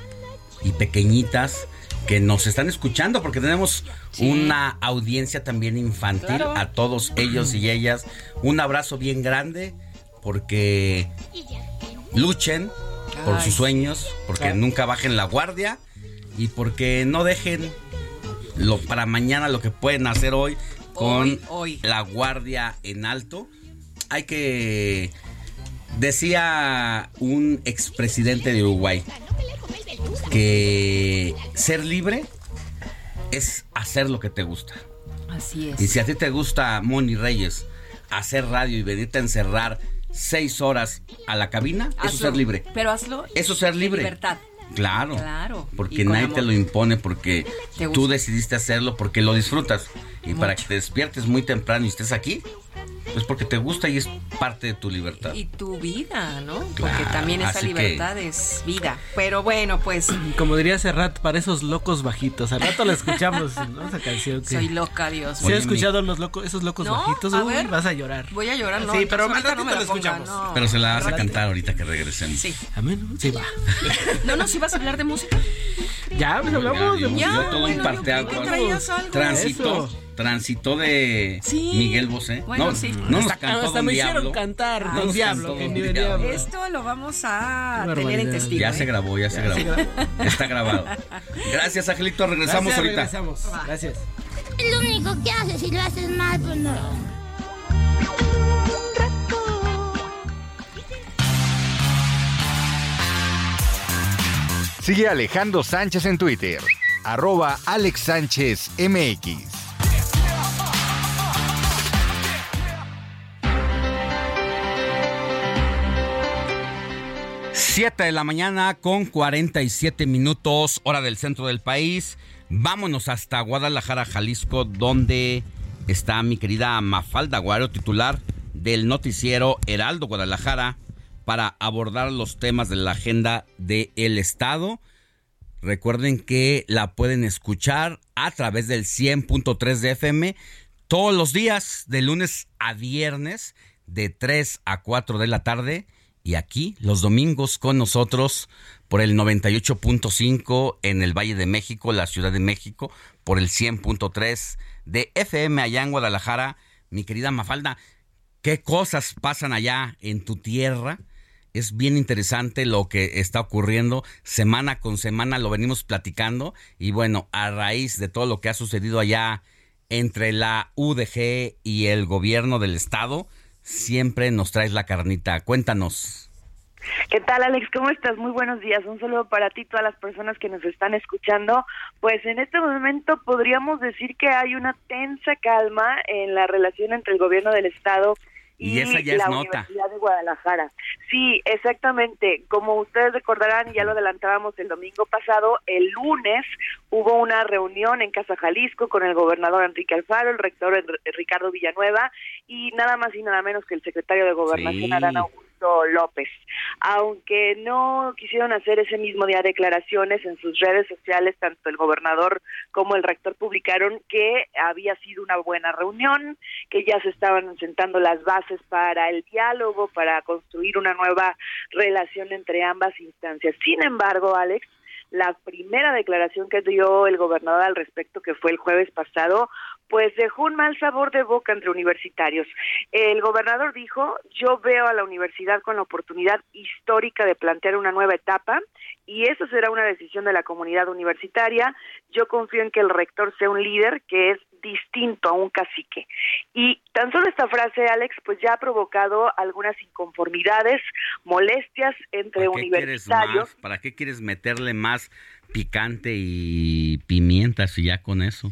y pequeñitas que nos están escuchando porque tenemos una audiencia también infantil Claro. a todos ellos y ellas. Un abrazo bien grande porque luchen por Ay, sus sueños, porque Claro. nunca bajen la guardia y porque no dejen lo para mañana lo que pueden hacer hoy con Hoy, hoy. la guardia en alto. Hay que decía un expresidente de Uruguay que ser libre es hacer lo que te gusta. Así es. Y si a ti te gusta, Moni Reyes, hacer radio y venirte a encerrar seis horas a la cabina, eso es ser libre. Pero hazlo. Eso es ser libre. Libertad. Claro. Claro. Porque nadie amor. te lo impone, porque tú decidiste hacerlo, porque lo disfrutas. Y para que te despiertes muy temprano y estés aquí, pues porque te gusta y es parte de tu libertad. Y tu vida, ¿no? Porque también esa que- libertad es vida. Pero bueno, pues *clears throat* Como diría Serrat, para esos locos bajitos. Al rato la escuchamos, *laughs* ¿no? Esa canción que. soy loca, Dios ¿Sí mío. has escuchado los locos, esos locos No, bajitos? a Uy, ver. vas a llorar. Voy a llorar, no. Sí, pero al ahorita no me ratito la escuchamos. no. Pero se la vas a cantar ahorita que regresemos. Sí. ¿A mí no? Sí, va. *laughs* No, no, si vas a hablar de música. Ya, pues hablamos de Ya, Ya, yo todo bueno, un traías algo. Transitó, Eso. Transitó de Sí. Miguel Bosé. Bueno, no, sí. no nos Hasta- cantó hasta Don me Diablo. hicieron cantar No Don Diablo. Esto lo vamos a tener en testigo. Ya ¿eh? se grabó, ya se grabó. Está grabado. Gracias, Angelito. Regresamos Gracias, ahorita. regresamos. Gracias. Es lo único que haces si lo haces mal, pues no. Sigue a Alejandro Sánchez en Twitter, arroba Alex Sánchez MX. Siete de la mañana con 47 minutos, hora del centro del país. Vámonos hasta Guadalajara, Jalisco, donde está mi querida Mafalda Guaro, titular del noticiero Heraldo Guadalajara, para abordar los temas de la agenda del Estado. Recuerden que la pueden escuchar a través del 100.3 de FM todos los días, de lunes a viernes, de 3 a 4 de la tarde. Y aquí los domingos con nosotros por el 98.5 en el Valle de México, la Ciudad de México, por el 100.3 de FM allá en Guadalajara. Mi querida Mafalda, ¿qué cosas pasan allá en tu tierra? Es bien interesante lo que está ocurriendo. Semana con semana lo venimos platicando. Y bueno, a raíz de todo lo que ha sucedido allá entre la UDG y el gobierno del estado, siempre nos traes la carnita. Cuéntanos. ¿Qué tal, Alex? ¿Cómo estás? Muy buenos días. Un saludo para ti todas las personas que nos están escuchando. Pues en este momento podríamos decir que hay una tensa calma en la relación entre el gobierno del Estado esa ya es la nota. Universidad de Guadalajara. Sí, exactamente. Como ustedes recordarán, ya lo adelantábamos el domingo pasado, el lunes hubo una reunión en Casa Jalisco con el gobernador Enrique Alfaro, el rector Ricardo Villanueva y nada más y nada menos que el secretario de Gobernación Adán Augusto López. Aunque no quisieron hacer ese mismo día declaraciones en sus redes sociales, tanto el gobernador como el rector publicaron que había sido una buena reunión, que ya se estaban sentando las bases para el diálogo, para construir una nueva relación entre ambas instancias. Sin embargo, Alex, la primera declaración que dio el gobernador al respecto, que fue el jueves pasado, pues dejó un mal sabor de boca entre universitarios. El gobernador dijo, yo veo a la universidad con la oportunidad histórica de plantear una nueva etapa y eso será una decisión de la comunidad universitaria. Yo confío en que el rector sea un líder que es distinto a un cacique. Y tan solo esta frase, Alex, pues ya ha provocado algunas inconformidades, molestias entre universitarios. ¿Para qué quieres meterle más picante y pimienta si ya con eso?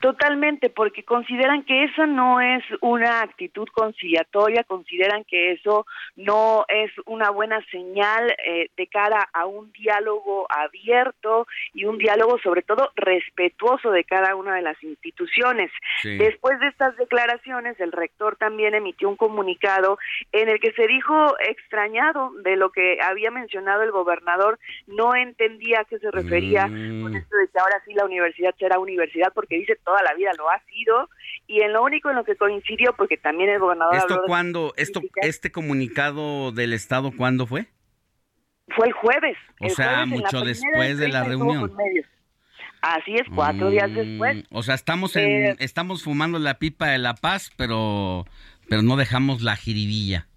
Totalmente, porque consideran que eso no es una actitud conciliatoria, consideran que eso no es una buena señal eh, de cara a un diálogo abierto y un diálogo sobre todo respetuoso de cada una de las instituciones. Después de estas declaraciones, el rector también emitió un comunicado en el que se dijo extrañado de lo que había mencionado el gobernador, no entendía a qué se refería con mm. esto de que ahora sí la universidad será universidad, porque dice toda la vida lo ha sido y en lo único en lo que coincidió porque también el gobernador esto cuándo esto este comunicado del estado cuándo fue fue el jueves o sea mucho después de la reunión Así es, cuatro días después. Mm, o sea, estamos en, eh, estamos fumando la pipa de la paz, pero, pero no dejamos la jiribilla.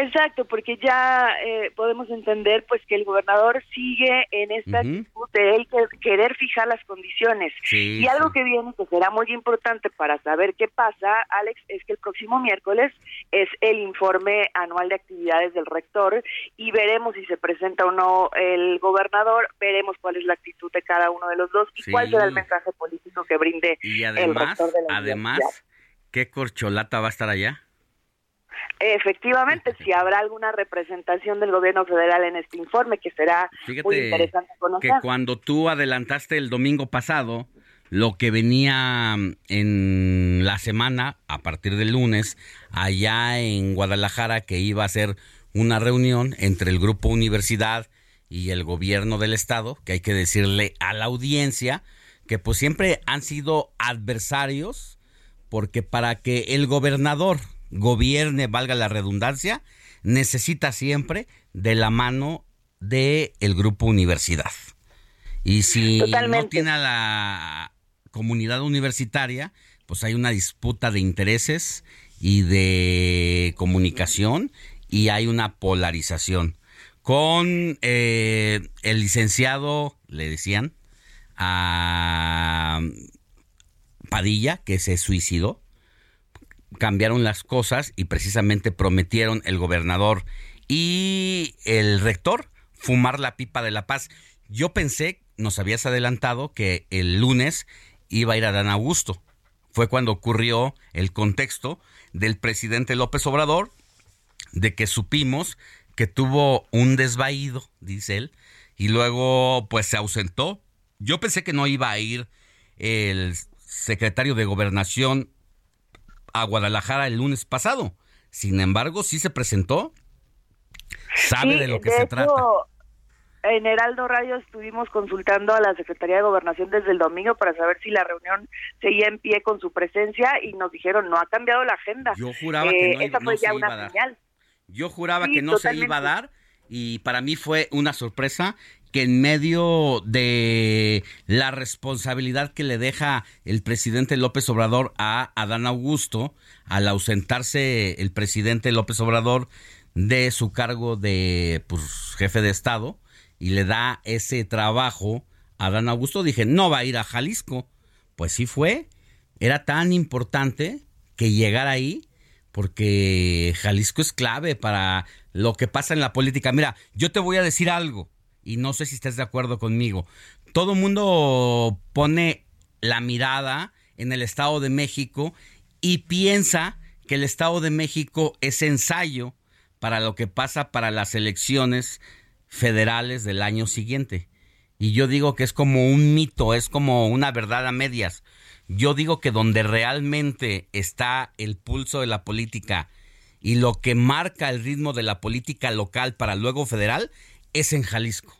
Exacto, porque ya eh, podemos entender pues que el gobernador sigue en esta actitud de él querer fijar las condiciones. y algo que viene que será muy importante para saber qué pasa, Alex, es que el próximo miércoles es el informe anual de actividades del rector y veremos si se presenta o no el gobernador, veremos cuál es la actitud de cada uno de los dos y cuál será el mensaje político que brinde el rector de la además, ¿qué corcholata va a estar allá? Efectivamente, si habrá alguna representación del gobierno federal en este informe, que será muy interesante conocer. Que cuando tú adelantaste el domingo pasado lo que venía en la semana, a partir del lunes, allá en Guadalajara, que iba a ser una reunión entre el grupo universidad y el gobierno del estado, que hay que decirle a la audiencia que pues siempre han sido adversarios, porque para que el gobernador gobierne, valga la redundancia, necesita siempre de la mano del el grupo universidad. Y si no tiene a la comunidad universitaria, pues hay una disputa de intereses y de comunicación y hay una polarización. Con eh, el licenciado, le decían, a Padilla, que se suicidó, cambiaron las cosas y precisamente prometieron el gobernador y el rector fumar la pipa de la paz. Yo pensé, nos habías adelantado, que el lunes iba a ir a Dan Augusto. Fue cuando ocurrió el contexto del presidente López Obrador, de que supimos que tuvo un desvaído, dice él, y luego pues se ausentó. Yo pensé que no iba a ir el secretario de gobernación a Guadalajara el lunes pasado. Sin embargo, sí se presentó. Sabe de lo que se trata. En Heraldo Radio estuvimos consultando a la Secretaría de Gobernación desde el domingo para saber si la reunión seguía en pie con su presencia y nos dijeron no ha cambiado la agenda. Yo juraba que no, esa fue ya una señal. Yo juraba que no se iba a dar y para mí fue una sorpresa que en medio de la responsabilidad que le deja el presidente López Obrador a Adán Augusto, al ausentarse el presidente López Obrador de su cargo de pues, jefe de Estado, y le da ese trabajo a Adán Augusto, dije, no va a ir a Jalisco. Pues sí fue, era tan importante que llegara ahí, porque Jalisco es clave para lo que pasa en la política. Mira, yo te voy a decir algo y no sé si estás de acuerdo conmigo. Todo mundo pone la mirada en el Estado de México y piensa que el Estado de México es ensayo para lo que pasa para las elecciones federales del año siguiente. Y yo digo que es como un mito, es como una verdad a medias. Yo digo que donde realmente está el pulso de la política y lo que marca el ritmo de la política local para luego federal es en Jalisco.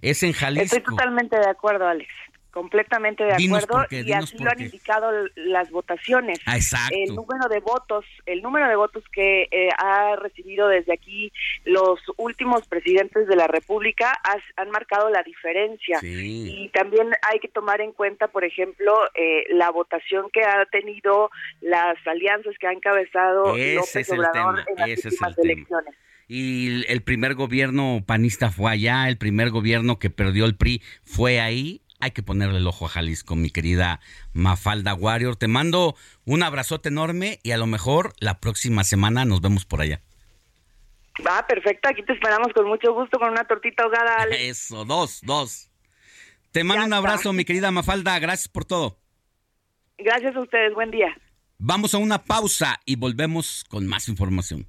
Es en Jalisco. Estoy totalmente de acuerdo, Alex completamente de acuerdo y así lo han indicado las votaciones. Ah, exacto. El número de votos, el número de votos que eh, ha recibido desde aquí los últimos presidentes de la República han marcado la diferencia y también hay que tomar en cuenta, por ejemplo, eh, la votación que ha tenido las alianzas que ha encabezado López Obrador en las últimas elecciones. Y el primer gobierno panista fue allá, el primer gobierno que perdió el PRI fue ahí, hay que ponerle el ojo a Jalisco, mi querida Mafalda Warrior. Te mando un abrazote enorme y a lo mejor la próxima semana nos vemos por allá. Va, perfecto. Aquí te esperamos con mucho gusto con una tortita ahogada. *laughs* Eso, dos, dos. Te mando un abrazo, mi querida Mafalda. Gracias por todo. Gracias a ustedes. Buen día. Vamos a una pausa y volvemos con más información.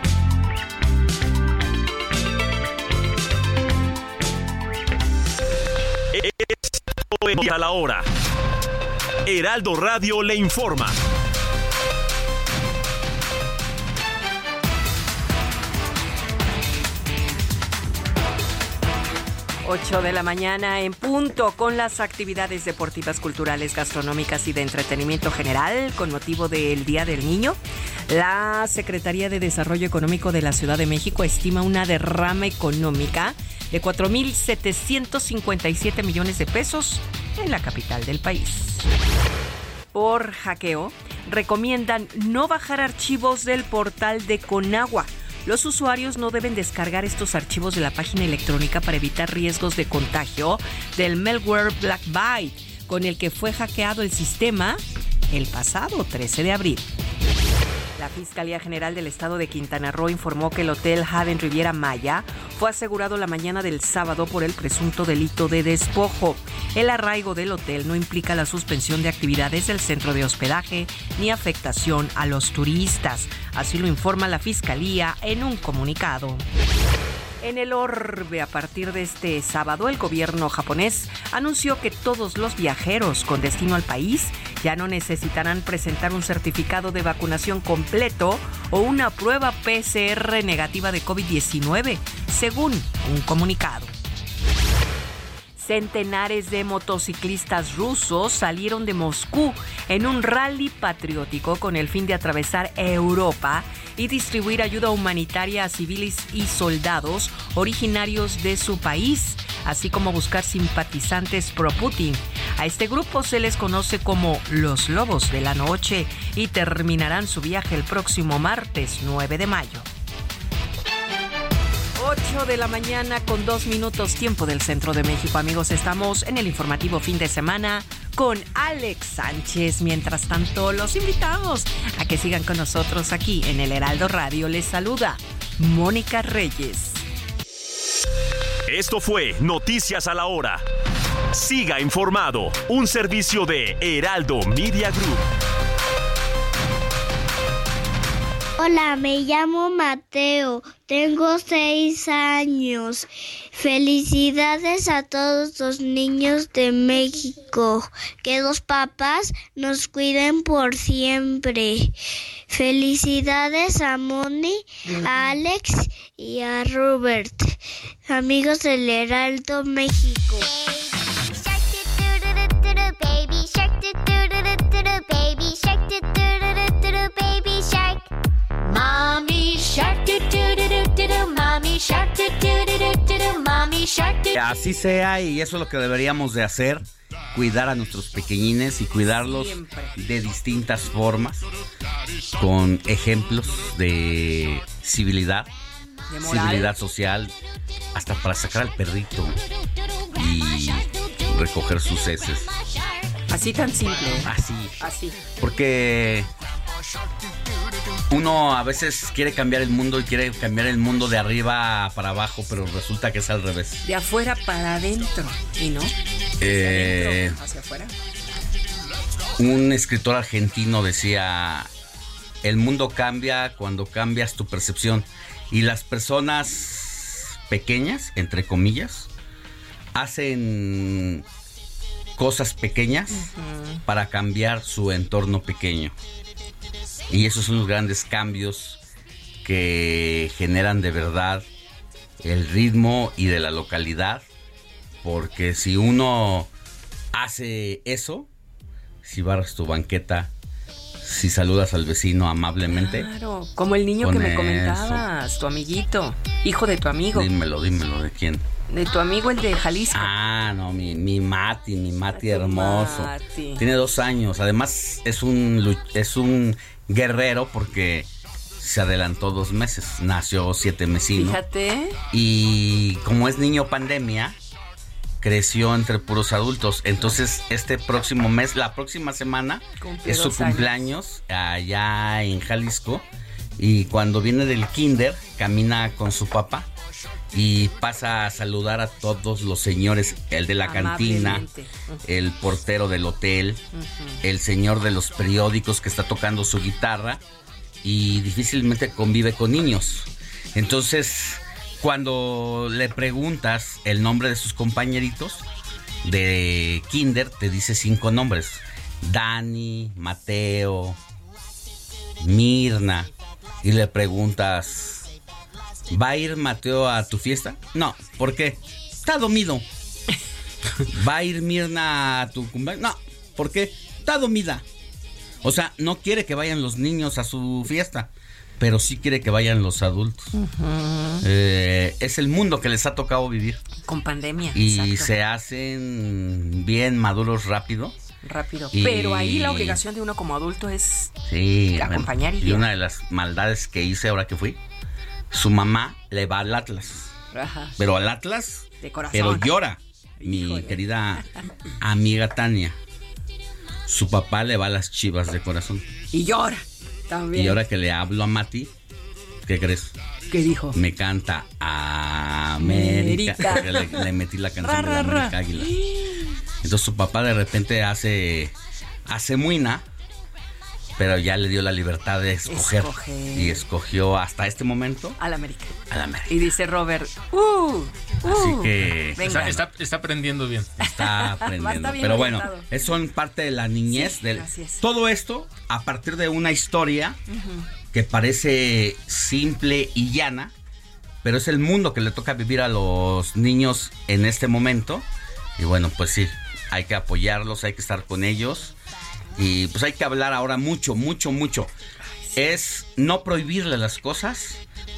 Esto a la hora. Heraldo Radio le informa. 8 de la mañana en punto con las actividades deportivas, culturales, gastronómicas y de entretenimiento general con motivo del Día del Niño. La Secretaría de Desarrollo Económico de la Ciudad de México estima una derrama económica de 4.757 millones de pesos en la capital del país. Por hackeo, recomiendan no bajar archivos del portal de Conagua los usuarios no deben descargar estos archivos de la página electrónica para evitar riesgos de contagio del malware Blackbyte, con el que fue hackeado el sistema el pasado 13 de abril. La Fiscalía General del Estado de Quintana Roo informó que el Hotel Haven Riviera Maya fue asegurado la mañana del sábado por el presunto delito de despojo. El arraigo del hotel no implica la suspensión de actividades del centro de hospedaje ni afectación a los turistas. Así lo informa la Fiscalía en un comunicado. En el orbe, a partir de este sábado, el gobierno japonés anunció que todos los viajeros con destino al país ya no necesitarán presentar un certificado de vacunación completo o una prueba PCR negativa de COVID-19, según un comunicado. Centenares de motociclistas rusos salieron de Moscú en un rally patriótico con el fin de atravesar Europa y distribuir ayuda humanitaria a civiles y soldados originarios de su país, así como buscar simpatizantes pro-Putin. A este grupo se les conoce como los Lobos de la Noche y terminarán su viaje el próximo martes 9 de mayo. 8 de la mañana con dos minutos tiempo del centro de México. Amigos, estamos en el informativo fin de semana con Alex Sánchez. Mientras tanto, los invitamos a que sigan con nosotros aquí en el Heraldo Radio. Les saluda Mónica Reyes. Esto fue Noticias a la Hora. Siga informado, un servicio de Heraldo Media Group. Hola, me llamo Mateo, tengo seis años. Felicidades a todos los niños de México. Que los papás nos cuiden por siempre. Felicidades a Moni, a Alex y a Robert, amigos del Heraldo México. Así sea y eso es lo que deberíamos de hacer, cuidar a nuestros pequeñines y cuidarlos de distintas formas, con ejemplos de civilidad, civilidad social, hasta para sacar al perrito y recoger sus heces. Así tan simple. Así. Así. Porque uno a veces quiere cambiar el mundo y quiere cambiar el mundo de arriba para abajo, pero resulta que es al revés. De afuera para adentro. ¿Y no? Eh, Adentro hacia afuera. un escritor argentino decía, el mundo cambia cuando cambias tu percepción. Y las personas pequeñas, entre comillas, hacen cosas pequeñas para cambiar su entorno pequeño. Y esos son los grandes cambios que generan de verdad el ritmo y de la localidad. Porque si uno hace eso, si barras tu banqueta, si saludas al vecino amablemente, Claro, como el niño que me eso. comentabas, tu amiguito, hijo de tu amigo, dímelo, dímelo, ¿de quién? de tu amigo el de Jalisco. Ah, no, mi, mi Mati, mi Mati hermoso. Mati. Tiene dos años. Además, es un, es un guerrero porque se adelantó dos meses. Nació siete mesino. Fíjate. Y como es niño pandemia, creció entre puros adultos. Entonces, este próximo mes, la próxima semana, Cumple es su años. cumpleaños allá en Jalisco. Y cuando viene del kinder, camina con su papá y pasa a saludar a todos los señores, el de la cantina, el portero del hotel, el señor de los periódicos que está tocando su guitarra y difícilmente convive con niños. Entonces, cuando le preguntas el nombre de sus compañeritos de Kinder, te dice cinco nombres. Dani, Mateo, Mirna. Y le preguntas, ¿va a ir Mateo a tu fiesta? No, ¿por qué? Está dormido. *laughs* ¿Va a ir Mirna a tu cumpleaños? No, ¿por qué? Está dormida. O sea, no quiere que vayan los niños a su fiesta, pero sí quiere que vayan los adultos. Eh, es el mundo que les ha tocado vivir. Con pandemia. Y exacto. se hacen bien maduros rápido. Rápido. y- Pero ahí la obligación de uno como adulto es Sí, bueno, Acompañar y y una de las maldades que hice ahora que fui, su mamá le va al Atlas. Ajá. Pero al Atlas, De corazón. pero llora. Mi querida amiga Tania. Su papá le va a las chivas de corazón. Y llora también. Y ahora que le hablo a Mati, ¿qué crees? ¿Qué dijo? Me canta América. América. Porque *laughs* Le, le metí la canción Ra, de ra. América Águila. Entonces su papá de repente hace, hace muina, pero ya le dio la libertad de escoger. Escoger. Y escogió hasta este momento Al América. al América. Y dice Robert, uh, uh, Así que. Está, está, está aprendiendo bien. está *laughs* aprendiendo. Está bien Pero bueno, orientado. es- son parte de la niñez. Sí, del, es. todo esto a partir de una historia que parece simple y llana, pero es el mundo que le toca vivir a los niños en este momento. Y bueno, pues sí, hay que apoyarlos, hay que estar con ellos. Y pues hay que hablar ahora mucho, mucho, mucho. Es no prohibirle las cosas,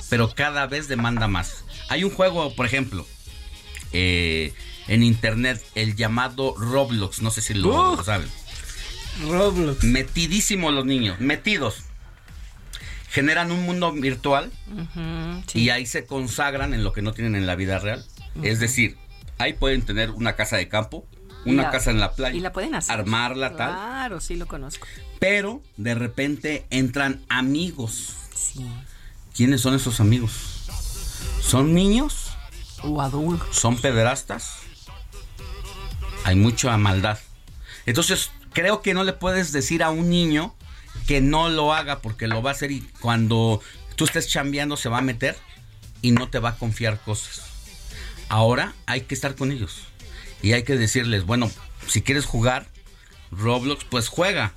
pero cada vez demanda más. Hay un juego, por ejemplo, eh, en internet, el llamado Roblox, no sé si lo Uh. saben. Roblox. Metidísimos los niños, metidos. Generan un mundo virtual y ahí se consagran en lo que no tienen en la vida real. Es decir, ahí pueden tener una casa de campo, una la- casa en la playa, Y la pueden hacer. armarla tal, Claro, sí lo conozco. pero de repente entran amigos. ¿Quiénes son esos amigos? ¿Son niños? O adultos. ¿Son pederastas? Hay mucha maldad. Entonces, creo que no le puedes decir a un niño que no lo haga porque lo va a hacer y cuando tú estés chambeando se va a meter y no te va a confiar cosas. Ahora hay que estar con ellos y hay que decirles, bueno, si quieres jugar Roblox, pues juega.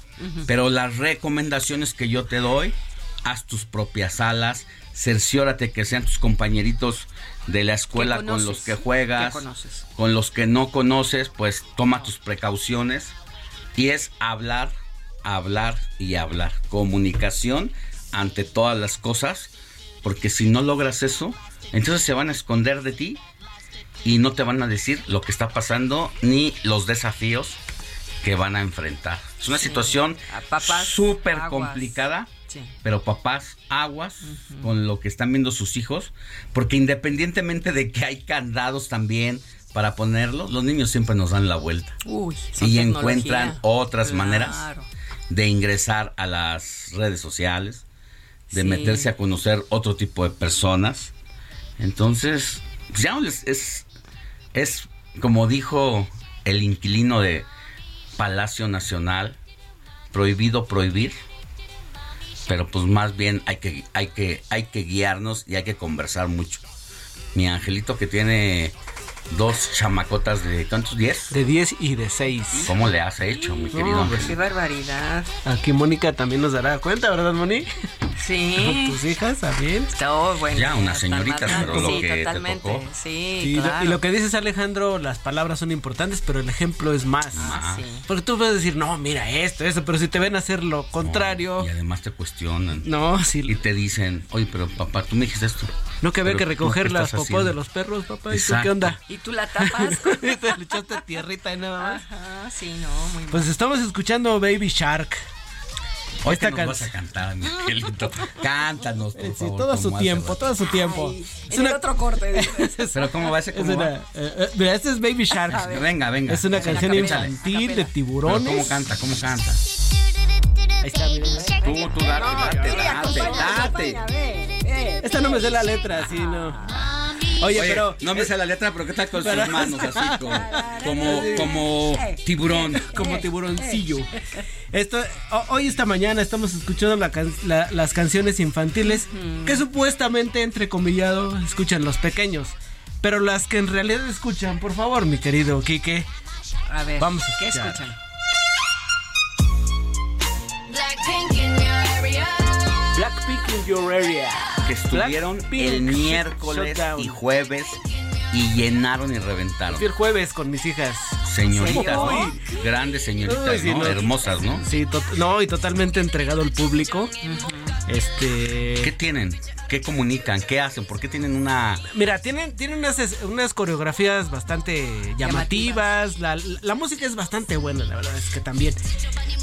Pero las recomendaciones que yo te doy, haz tus propias salas, cerciórate que sean tus compañeritos de la escuela con los que juegas, con los que no conoces, pues toma tus precauciones. Y es hablar, hablar y hablar. Comunicación ante todas las cosas, porque si no logras eso, entonces se van a esconder de ti y no te van a decir lo que está pasando ni los desafíos que van a enfrentar. Es una Sí. situación súper complicada, Sí. pero papás aguas con lo que están viendo sus hijos, porque independientemente de que hay candados también para ponerlos, los niños siempre nos dan la vuelta. Uy, y encuentran otras maneras de ingresar a las redes sociales, de meterse a conocer otro tipo de personas. Entonces, pues ya es, es como dijo el inquilino de Palacio Nacional, prohibido prohibir, pero pues más bien hay que, hay que, hay que guiarnos y hay que conversar mucho. Mi angelito que tiene dos chamacotas de ¿cuántos? ¿10? De 10 y de 6. ¿Cómo le has hecho, mi querido? Pues qué barbaridad. Aquí Mónica también nos dará cuenta, ¿verdad, Moni? Sí. *laughs* ¿Tus hijas también? bueno, ya, unas señoritas, pero lo que totalmente. te tocó. Sí, y lo que dices, Alejandro, las palabras son importantes, pero el ejemplo es más. Ah, Porque tú puedes decir, no, mira esto, eso, pero si te ven hacer lo contrario. y además te cuestionan. No, sí. Y te dicen, oye, pero papá, tú me dijiste esto. No que había que recoger las popós de los perros, papá. ¿Y tú qué onda? ¿Y tú la tapas? *laughs* te le echaste tierrita y nada más. Ajá, sí, no, muy mal. Pues estamos escuchando Baby Shark. Hoy Esta nos vas a cantar, mi angelito. Cántanos, por sí, favor. todo su tiempo, todo su tiempo. Ay, es una... otro corte. *laughs* Pero ¿cómo va ese? ¿Cómo es va? Una, eh, mira, este es Baby Shark. Venga, venga. Es una canción infantil de tiburones. Pero ¿Cómo canta? ¿Cómo canta? Ahí está, mira. Tú, tú, date, date, date, date. Esta no me sé la letra, sí, no. Oye, Oye, pero. No me sé la letra, pero ¿qué tal con sus manos así? *laughs* Como, como, como tiburón. Como tiburoncillo. Esto, hoy, esta mañana, estamos escuchando la la, las canciones infantiles que supuestamente, entre comillado, escuchan los pequeños. Pero las que en realidad escuchan, por favor, mi querido Quique. A ver, vamos a ¿qué escuchar. escuchan? In your area. Que estuvieron el miércoles Shutdown. y jueves y llenaron y reventaron. Fui el jueves con mis hijas. Señoritas, ¿Señor? ¿no? Grandes señoritas, Uy, sí, ¿no? no. Hermosas, ¿no? Sí, no, y totalmente entregado al público. Este. ¿Qué tienen? ¿Qué comunican? ¿Qué hacen? ¿Por qué tienen una...? Mira, tienen, tienen unas, unas coreografías bastante llamativas. La, la música es bastante buena, la verdad es que también.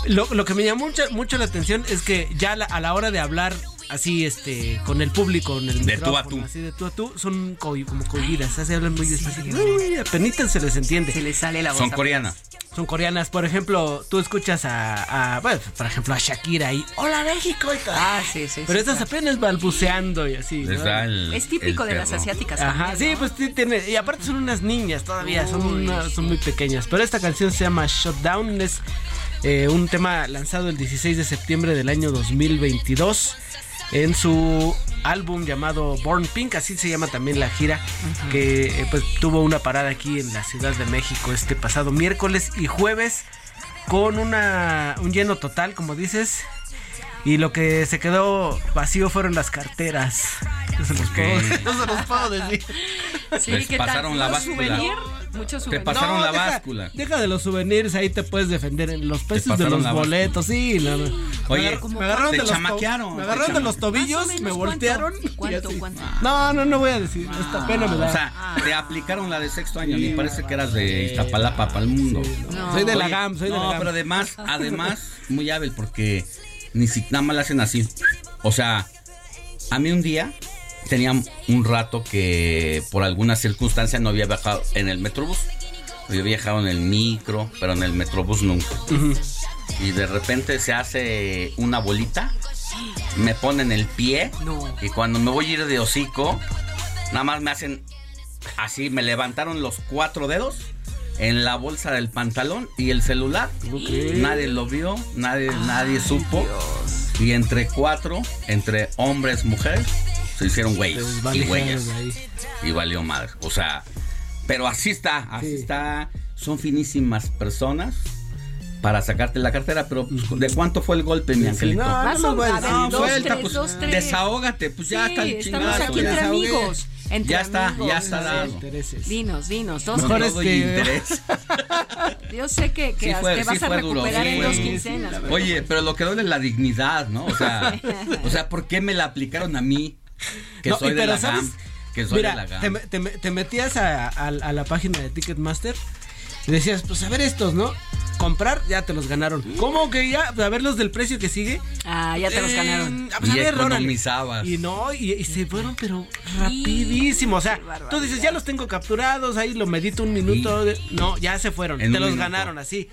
Lo, lo que me llamó mucho, mucho la atención es que ya la- a la hora de hablar así, este, con el público, en el De tú a tú. así de tú a tú, son co- como cohibidas, se hablan muy apenas se les entiende. Se les sale la voz. Son coreanas. Son coreanas, por ejemplo, tú escuchas a, a, bueno, por ejemplo, a Shakira y Hola México y todo. Ah, sí, sí. Pero sí, estas apenas balbuceando y así. Les ¿no? da el... Es típico el de las asiáticas Ajá, también, sí, pues sí tiene. Y aparte son unas niñas todavía, son, una- son muy pequeñas. Pero esta canción se llama Shutdown, es eh, un tema lanzado el 16 de septiembre del año 2022 en su álbum llamado Born Pink, así se llama también la gira, que eh, pues tuvo una parada aquí en la Ciudad de México este pasado miércoles y jueves con una un lleno total, como dices. Y lo que se quedó vacío fueron las carteras. No se los puedo, no *laughs* se los puedo decir. Sí, Les ¿qué tal? pasaron la ¿Mucho báscula. souvenir? Mucho Te pasaron la deja- báscula. Deja de los souvenirs, ahí te puedes defender en los precios de los la boletos, sí. no, no. Oye, me, agar- me agarraron de los Me agarraron de los tobillos, me voltearon. ¿cuánto? y ¿Cuánto? No, no, no voy a decir. Esta pena me da. O sea, te aplicaron la de sexto año. A mí parece que eras de Iztapalapa para el mundo. No. Soy de la GAM, soy de no, la GAM. pero además, además, muy hábil porque ni si nada más la hacen así. O sea, a mí un día tenía un rato que por alguna circunstancia no había viajado en el metrobús. Había viajado en el micro, pero en el metrobús nunca. Y de repente se hace una bolita, me ponen el pie No. y cuando me voy a ir de hocico, nada más me hacen así, me levantaron los cuatro dedos en la bolsa del pantalón y el celular. Nadie lo vio, nadie, nadie supo. Y entre cuatro, entre hombres, mujeres, se hicieron güeyes y güeyes. Y valió madre. O sea, pero así está, así Sí. está. Son finísimas personas para sacarte la cartera, pero pues, ¿de cuánto fue el golpe, mi angelito? no, no. No, dos, suelta, tres, pues, dos, tres. desahógate, pues ya Sí, está el estamos chingazo. aquí ya. entre desahogué. amigos. Entre Ya está, amigos, ya está dado. Intereses. Dinos, dinos, dos, No, Mejor no doy este- interés. *laughs* Yo sé que, que Sí fue- te vas sí a duro, recuperar sí en fue dos duro. quincenas. pero- Oye, pero lo que duele es la dignidad, ¿no? O sea, o sea, ¿por qué me la aplicaron a mí? Que No, soy de la. GAM. Que soy Mira, de la GAM. te, me- te me- te metías a, a- a la página de Ticketmaster y decías, pues a ver estos, ¿no? Comprar, ya te los ganaron. ¿Cómo que ya? A ver los del precio que sigue. Ah, ya te los Eh, ganaron. a ver, Y economizabas. Y no, y, y se fueron, pero rapidísimo. O sea, tú dices, ya los tengo capturados, ahí lo medito un minuto. de- No, ya se fueron. En te los minuto. ganaron así.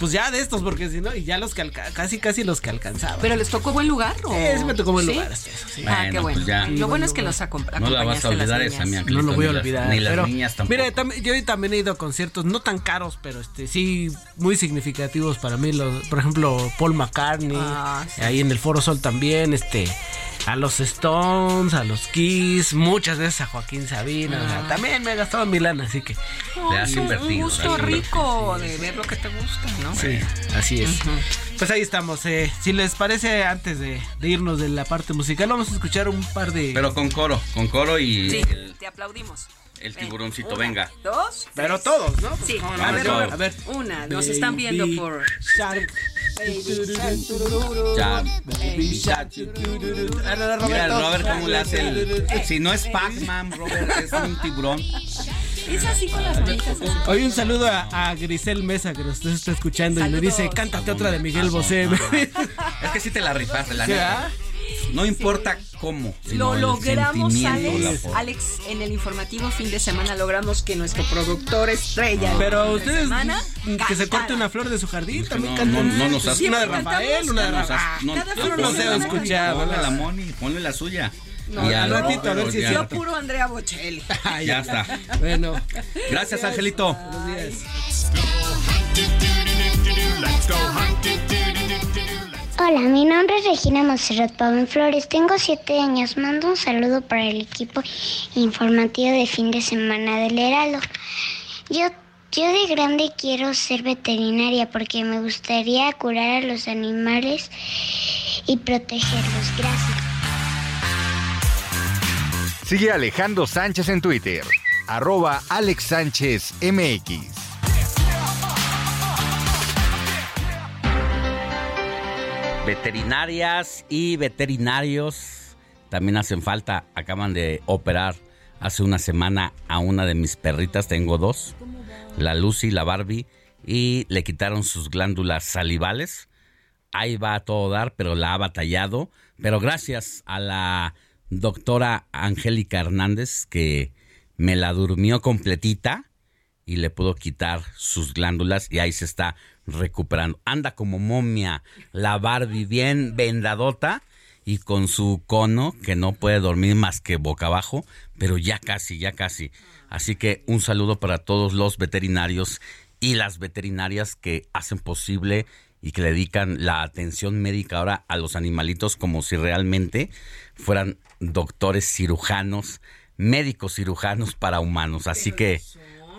Pues ya de estos, porque si no, y ya los que casi, casi los que alcanzaban. ¿Pero les tocó buen lugar? O... Eh, sí me tocó buen ¿Sí? lugar. hasta eso, sí. Ah, qué Bueno, pues ya. Lo bueno es que los acom- No la vas a acompañaste olvidar esa, mi No lo voy a ni las- olvidar. Ni las niñas tampoco. Mira, yo también he ido a conciertos no tan caros, pero este sí muy significativos para mí. Los, por ejemplo, Paul McCartney, Ah, sí. ahí en el Foro Sol también, este, a los Stones, a los Kiss, muchas veces a Joaquín Sabina. o sea, Ah. también me he gastado mi lana, así que. Le has invertido, Un gusto rico de ver lo que te gusta, ¿no? Sí, así es. Pues ahí estamos. eh, si les parece, antes de, de irnos de la parte musical, vamos a escuchar un par de. Pero con coro, con coro y Sí, el, te aplaudimos. El Ven, tiburoncito, una, venga. Dos. Pero todos, ¿no? Sí, No, no, a, ver, no. A ver. Una, nos están viendo por. Shark. Ah, Mira. Robert, cómo le hace el... Si no es Pac-Man, Robert, es un tiburón. Es así con las manitas. así. Hoy un saludo a, a Grisel Mesa que nos está escuchando y me dice, cántate otra de Miguel Ah, Bosé. Es que sí te la rifaste, la ¿Sí, neta. No importa cómo, Lo logramos, Alex. Alex, en el informativo fin de semana logramos que nuestro productor estrella. Pero de ustedes semana que se corte una flor de su jardín también no, no, no nos has- una de Rafael, una de No, Rafael. no, no, semana la escuchar, Ponle la Moni, ponle la suya. No, Y al ratito, a ver si ya. Yo puro Andrea Bocelli. *laughs* Ya está. Bueno, Gracias, Angelito. buenos días. Hola, mi nombre es Regina Monserrat Pavón Flores, tengo siete años. Mando un saludo para el equipo informativo de fin de semana del Heraldo. Yo, yo de grande quiero ser veterinaria porque me gustaría curar a los animales y protegerlos. Gracias. Sigue Alejandro Sánchez en Twitter, arroba Alex Sánchez. Veterinarias y veterinarios también hacen falta. Acaban de operar hace una semana a una de mis perritas. Tengo dos, la Lucy, la Barbie, y le quitaron sus glándulas salivales. Ahí va a todo dar, pero la ha batallado. Pero gracias a la doctora Angélica Hernández que me la durmió completita y le pudo quitar sus glándulas y ahí se está recuperando. Anda como momia la Barbie bien vendadota y con su cono que no puede dormir más que boca abajo, pero ya casi, ya casi. Así que un saludo para todos los veterinarios y las veterinarias que hacen posible y que dedican la atención médica ahora a los animalitos como si realmente fueran doctores cirujanos, médicos cirujanos para humanos. Así que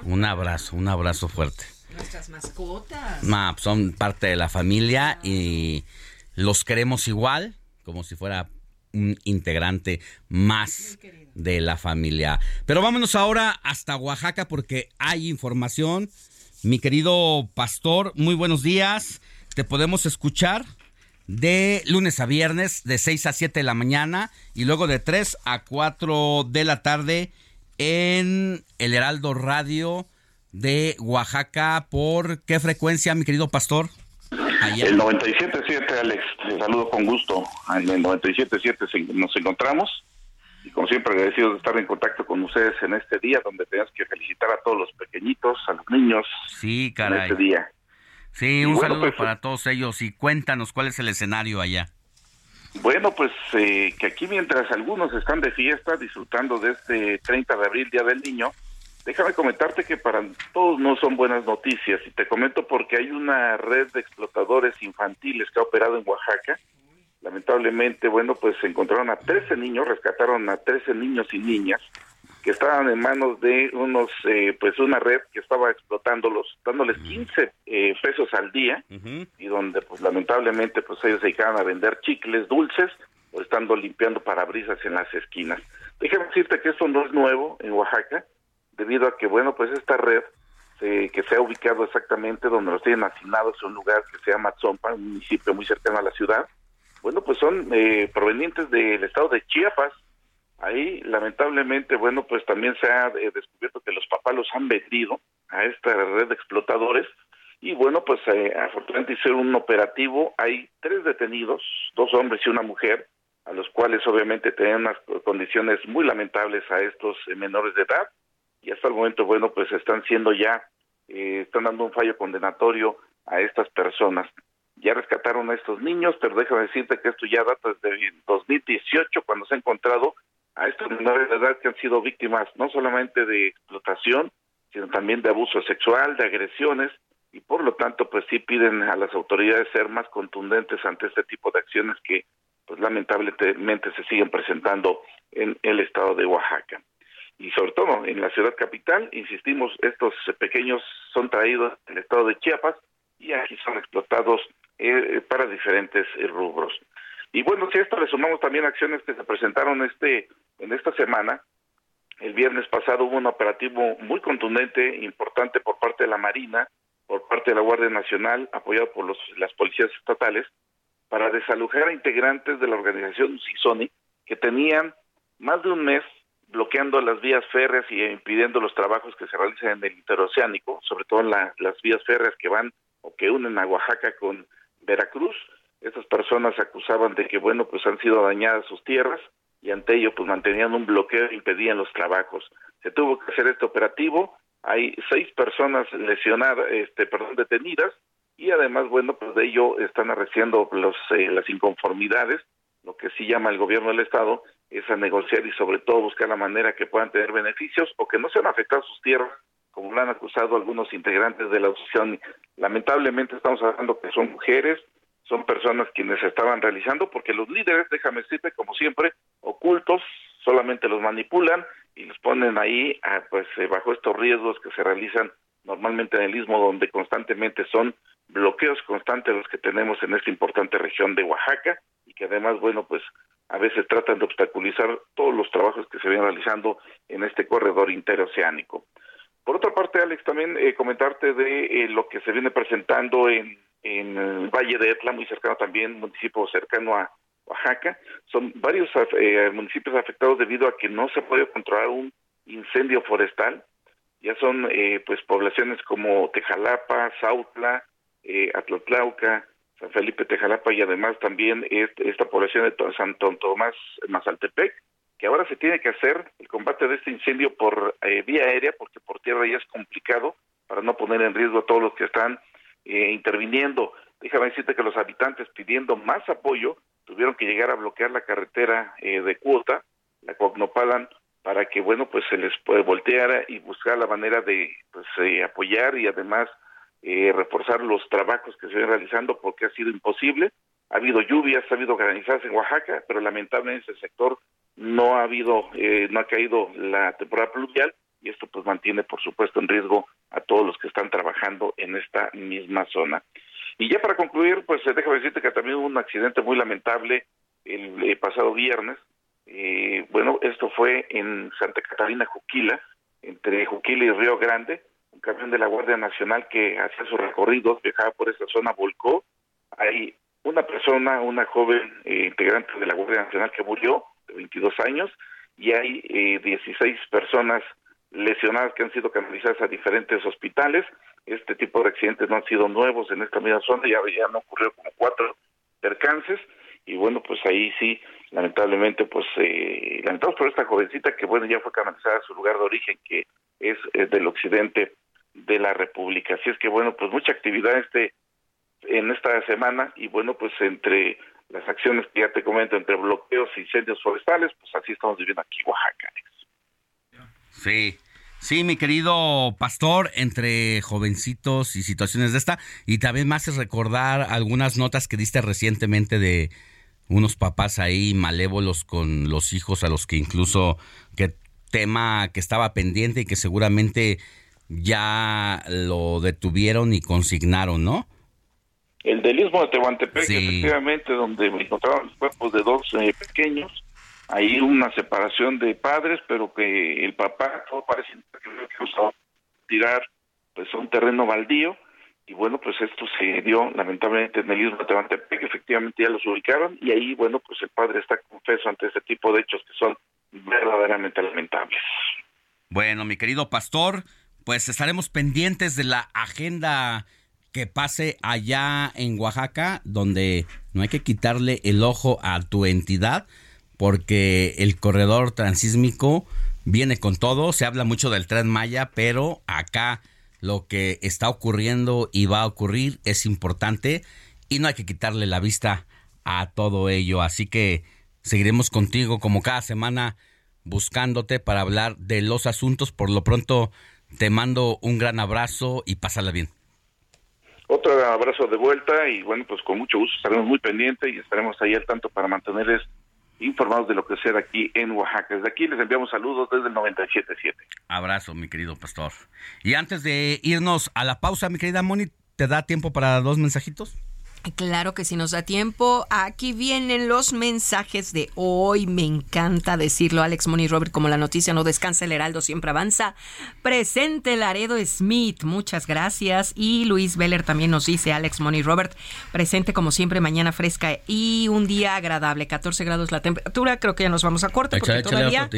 un abrazo, un abrazo fuerte. Nuestras mascotas. Ma, son parte de la familia y los queremos igual, como si fuera un integrante más de la familia. Pero vámonos ahora hasta Oaxaca porque hay información. Mi querido pastor, muy buenos días. Te podemos escuchar de lunes a viernes, de 6 a 7 de la mañana y luego de 3 a 4 de la tarde en el Heraldo Radio de Oaxaca. ¿Por qué frecuencia, mi querido pastor? Allá. El 97.7, Alex, te saludo con gusto. En el 97.7 se- nos encontramos y como siempre agradecidos de estar en contacto con ustedes en este día donde tenemos que felicitar a todos los pequeñitos, a los niños Sí, en caray. este día. Sí, un bueno, saludo pues, para todos ellos y cuéntanos cuál es el escenario allá. Bueno, pues eh, que aquí mientras algunos están de fiesta disfrutando de este 30 de abril, Día del Niño, déjame comentarte que para todos no son buenas noticias y te comento porque hay una red de explotadores infantiles que ha operado en Oaxaca. Lamentablemente, bueno, pues se encontraron a 13 niños, rescataron a 13 niños y niñas que estaban en manos de unos, eh, pues una red que estaba explotándolos, dándoles 15 eh, pesos al día y donde pues lamentablemente pues ellos se dedicaban a vender chicles dulces o estando limpiando parabrisas en las esquinas. Déjame decirte que esto no es nuevo en Oaxaca, debido a que bueno pues esta red eh, que se ha ubicado exactamente donde los tienen asignados en un lugar que se llama Tzompa, un municipio muy cercano a la ciudad, bueno pues son eh, provenientes del estado de Chiapas, Ahí, lamentablemente, bueno, pues también se ha eh, descubierto que los papás los han vendido a esta red de explotadores Y bueno, pues eh, afortunadamente hicieron un operativo. Hay tres detenidos, dos hombres y una mujer, a los cuales obviamente tenían unas condiciones muy lamentables a estos menores de edad. Y hasta el momento, bueno, pues están siendo ya, eh, están dando un fallo condenatorio a estas personas. Ya rescataron a estos niños, pero déjame decirte que esto ya data desde 2018, cuando se ha encontrado a estos menores de edad que han sido víctimas no solamente de explotación, sino también de abuso sexual, de agresiones, y por lo tanto pues sí piden a las autoridades ser más contundentes ante este tipo de acciones que pues lamentablemente se siguen presentando en el estado de Oaxaca. Y sobre todo en la ciudad capital, insistimos, estos pequeños son traídos del estado de Chiapas y aquí son explotados eh, para diferentes rubros. Y bueno, si a esto le sumamos también acciones que se presentaron este en esta semana, el viernes pasado hubo un operativo muy contundente, importante por parte de la Marina, por parte de la Guardia Nacional, apoyado por los, las policías estatales, para desalojar a integrantes de la organización CISONI que tenían más de un mes bloqueando las vías férreas y impidiendo los trabajos que se realizan en el interoceánico, sobre todo las vías férreas que van o que unen a Oaxaca con Veracruz. Estas personas acusaban de que, bueno, pues han sido dañadas sus tierras y ante ello, pues mantenían un bloqueo e impedían los trabajos. Se tuvo que hacer este operativo. Hay seis personas lesionadas, este, perdón, detenidas y además, bueno, pues de ello están arreciando los, eh, las inconformidades. Lo que sí llama el gobierno del Estado es a negociar y sobre todo buscar la manera que puedan tener beneficios o que no sean afectadas sus tierras como lo han acusado algunos integrantes de la oposición. Lamentablemente estamos hablando que son mujeres, son personas quienes estaban realizando, porque los líderes, déjame decirte, como siempre, ocultos, solamente los manipulan y los ponen ahí pues eh, bajo estos riesgos que se realizan normalmente en el istmo, donde constantemente son bloqueos constantes los que tenemos en esta importante región de Oaxaca y que además, bueno, pues a veces tratan de obstaculizar todos los trabajos que se vienen realizando en este corredor interoceánico. Por otra parte, Alex, también eh, comentarte de eh, lo que se viene presentando en, el Valle de Etla, muy cercano también, municipio cercano a Oaxaca. Son varios eh, municipios afectados debido a que no se puede controlar un incendio forestal. Ya son pues poblaciones como Tejalapa, Sautla, Atlatlauca, San Felipe, Tejalapa y además también esta población de Santo Tomás, Mazaltepec que ahora se tiene que hacer el combate de este incendio por eh, vía aérea, porque por tierra ya es complicado, para no poner en riesgo a todos los que están eh, interviniendo. Déjame decirte que los habitantes pidiendo más apoyo tuvieron que llegar a bloquear la carretera eh, de cuota, la Cognopalan, para que, bueno, pues se les puede voltear y buscar la manera de pues, apoyar y además reforzar los trabajos que se ven realizando, porque ha sido imposible. Ha habido lluvias, ha habido granizadas en Oaxaca, pero lamentablemente ese sector no ha habido, eh, no ha caído la temporada pluvial y esto pues mantiene por supuesto en riesgo a todos los que están trabajando en esta misma zona. Y ya para concluir, pues eh, déjame decirte que también hubo un accidente muy lamentable el, eh, pasado viernes. bueno, esto fue en Santa Catarina, Juquila, entre Juquila y Río Grande. Camión de la Guardia Nacional que hacía su recorrido, viajaba por esa zona, volcó. Hay una persona, una joven integrante de la Guardia Nacional que murió, 22 años y hay eh, 16 personas lesionadas que han sido canalizadas a diferentes hospitales. Este tipo de accidentes no han sido nuevos en esta misma zona, ya, ya han ocurrido como cuatro percances y bueno, pues ahí sí, lamentablemente, pues eh, lamentados por esta jovencita que bueno, ya fue canalizada a su lugar de origen, que es, es del occidente de la República. Así es que bueno, pues mucha actividad este en esta semana y bueno, pues entre las acciones que ya te comento entre bloqueos y incendios forestales, pues así estamos viviendo aquí Oaxaca. Sí. Sí, mi querido pastor, entre jovencitos y situaciones de esta, y también más es recordar algunas notas que diste recientemente de unos papás ahí malévolos con los hijos a los que incluso, que tema que estaba pendiente y que seguramente ya lo detuvieron y consignaron, ¿no? El del Istmo de Tehuantepec, efectivamente, donde encontraron los cuerpos de dos eh, pequeños, hay una separación de padres, pero que el papá, todo parece que usó tirar pues un terreno baldío, y bueno, pues esto se dio lamentablemente en el Istmo de Tehuantepec, efectivamente ya los ubicaron, y ahí, bueno, pues el padre está confeso ante este tipo de hechos que son verdaderamente lamentables. Bueno, mi querido pastor, pues estaremos pendientes de la agenda que pase allá en Oaxaca, donde no hay que quitarle el ojo a tu entidad, porque el corredor transísmico viene con todo. Se habla mucho del tren Maya, pero acá lo que está ocurriendo y va a ocurrir es importante y no hay que quitarle la vista a todo ello. Así que seguiremos contigo como cada semana buscándote para hablar de los asuntos. Por lo pronto te mando un gran abrazo y pásala bien. Otro abrazo de vuelta y bueno, pues con mucho gusto estaremos muy pendientes y estaremos ahí al tanto para mantenerles informados de lo que sea aquí en Oaxaca. Desde aquí les enviamos saludos desde el 97.7. Abrazo, mi querido pastor. Y antes de irnos a la pausa, mi querida Moni, ¿te da tiempo para dos mensajitos? Claro que si nos da tiempo, aquí vienen los mensajes de hoy. Me encanta decirlo, Alex Money Robert, como la noticia no descansa, el Heraldo siempre avanza. Presente Laredo Smith, muchas gracias. Y Luis Veller también nos dice, Alex Money Robert, presente como siempre, mañana fresca y un día agradable. 14 grados la temperatura, creo que ya nos vamos a corte porque todavía...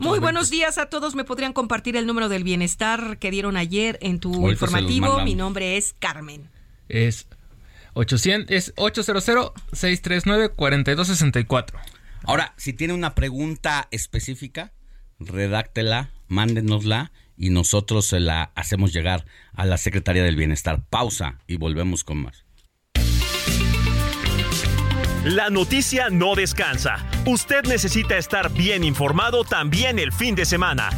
Muy buenos días a todos. ¿Me podrían compartir el número del bienestar que dieron ayer en tu informativo? Mi nombre es Carmen. Es 800, es 800-639-4264. Ahora, si tiene una pregunta específica, redáctela, mándenosla y nosotros se la hacemos llegar a la Secretaría del Bienestar. Pausa y volvemos con más. La noticia no descansa. Usted necesita estar bien informado también el fin de semana.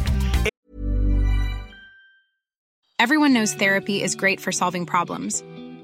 Everyone knows therapy is great for solving problems.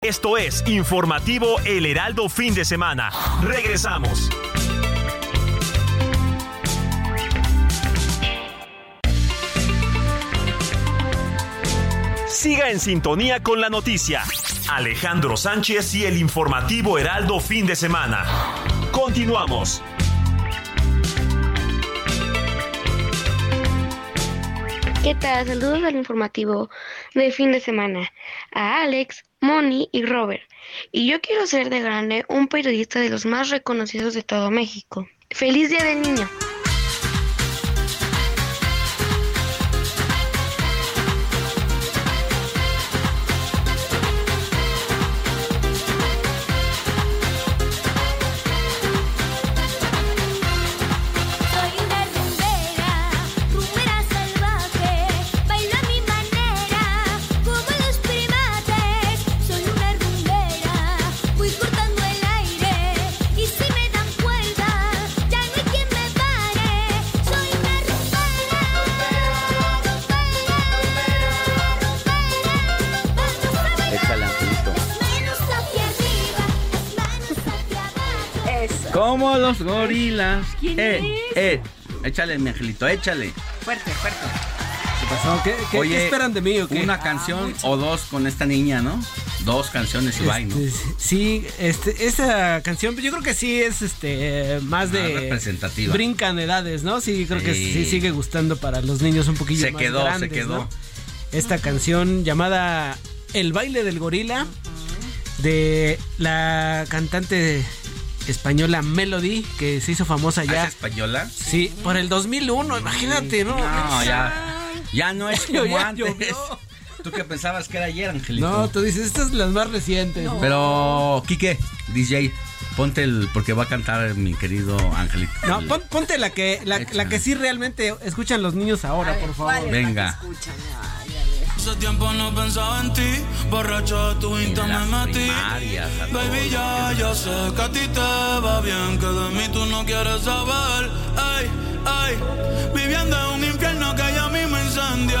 Esto es Informativo El Heraldo Fin de Semana. Regresamos. Siga en sintonía con la noticia. Alejandro Sánchez y el Informativo Heraldo Fin de Semana. Continuamos. ¿Qué tal? Saludos al informativo de fin de semana. A Alex, Moni y Robert. Y yo quiero ser de grande un periodista de los más reconocidos de todo México. ¡Feliz Día del Niño! Los gorilas. ¿Quién eh, eh. Échale, mi angelito, échale. Fuerte, fuerte. ¿Qué pasó? ¿Qué, qué- Oye, qué esperan de mí o qué? Una canción o dos con esta niña, ¿no? Dos canciones y. Este, sí, este, esa canción, yo creo que sí es este más de Más representativa. brincan edades, ¿no? Sí, creo que Sí. sigue gustando para los niños un poquillo Se más quedó, se quedó. ¿no? Esta canción llamada El baile del gorila de la cantante española Melody que se hizo famosa ¿Ah, ya. ¿Es española? Sí, por el 2001, imagínate, ¿no? No, ya. Ya no es *laughs* como Ya antes. llovió. Tú que pensabas que era ayer, Angelito. No, tú dices, estas son las más recientes. Pero, Quique, DJ, ponte el. Porque va a cantar mi querido Angelito. No, pon- ponte la que, la, la que sí realmente escuchan los niños ahora, por favor. Venga. Hace tiempo no pensaba en ti, borracho de tu insta me metí. Baby, ya, ya sé que a ti te va bien, que de mí tú no quieres saber. Ay, ay, viviendo en un infierno que ya a mí me incendia.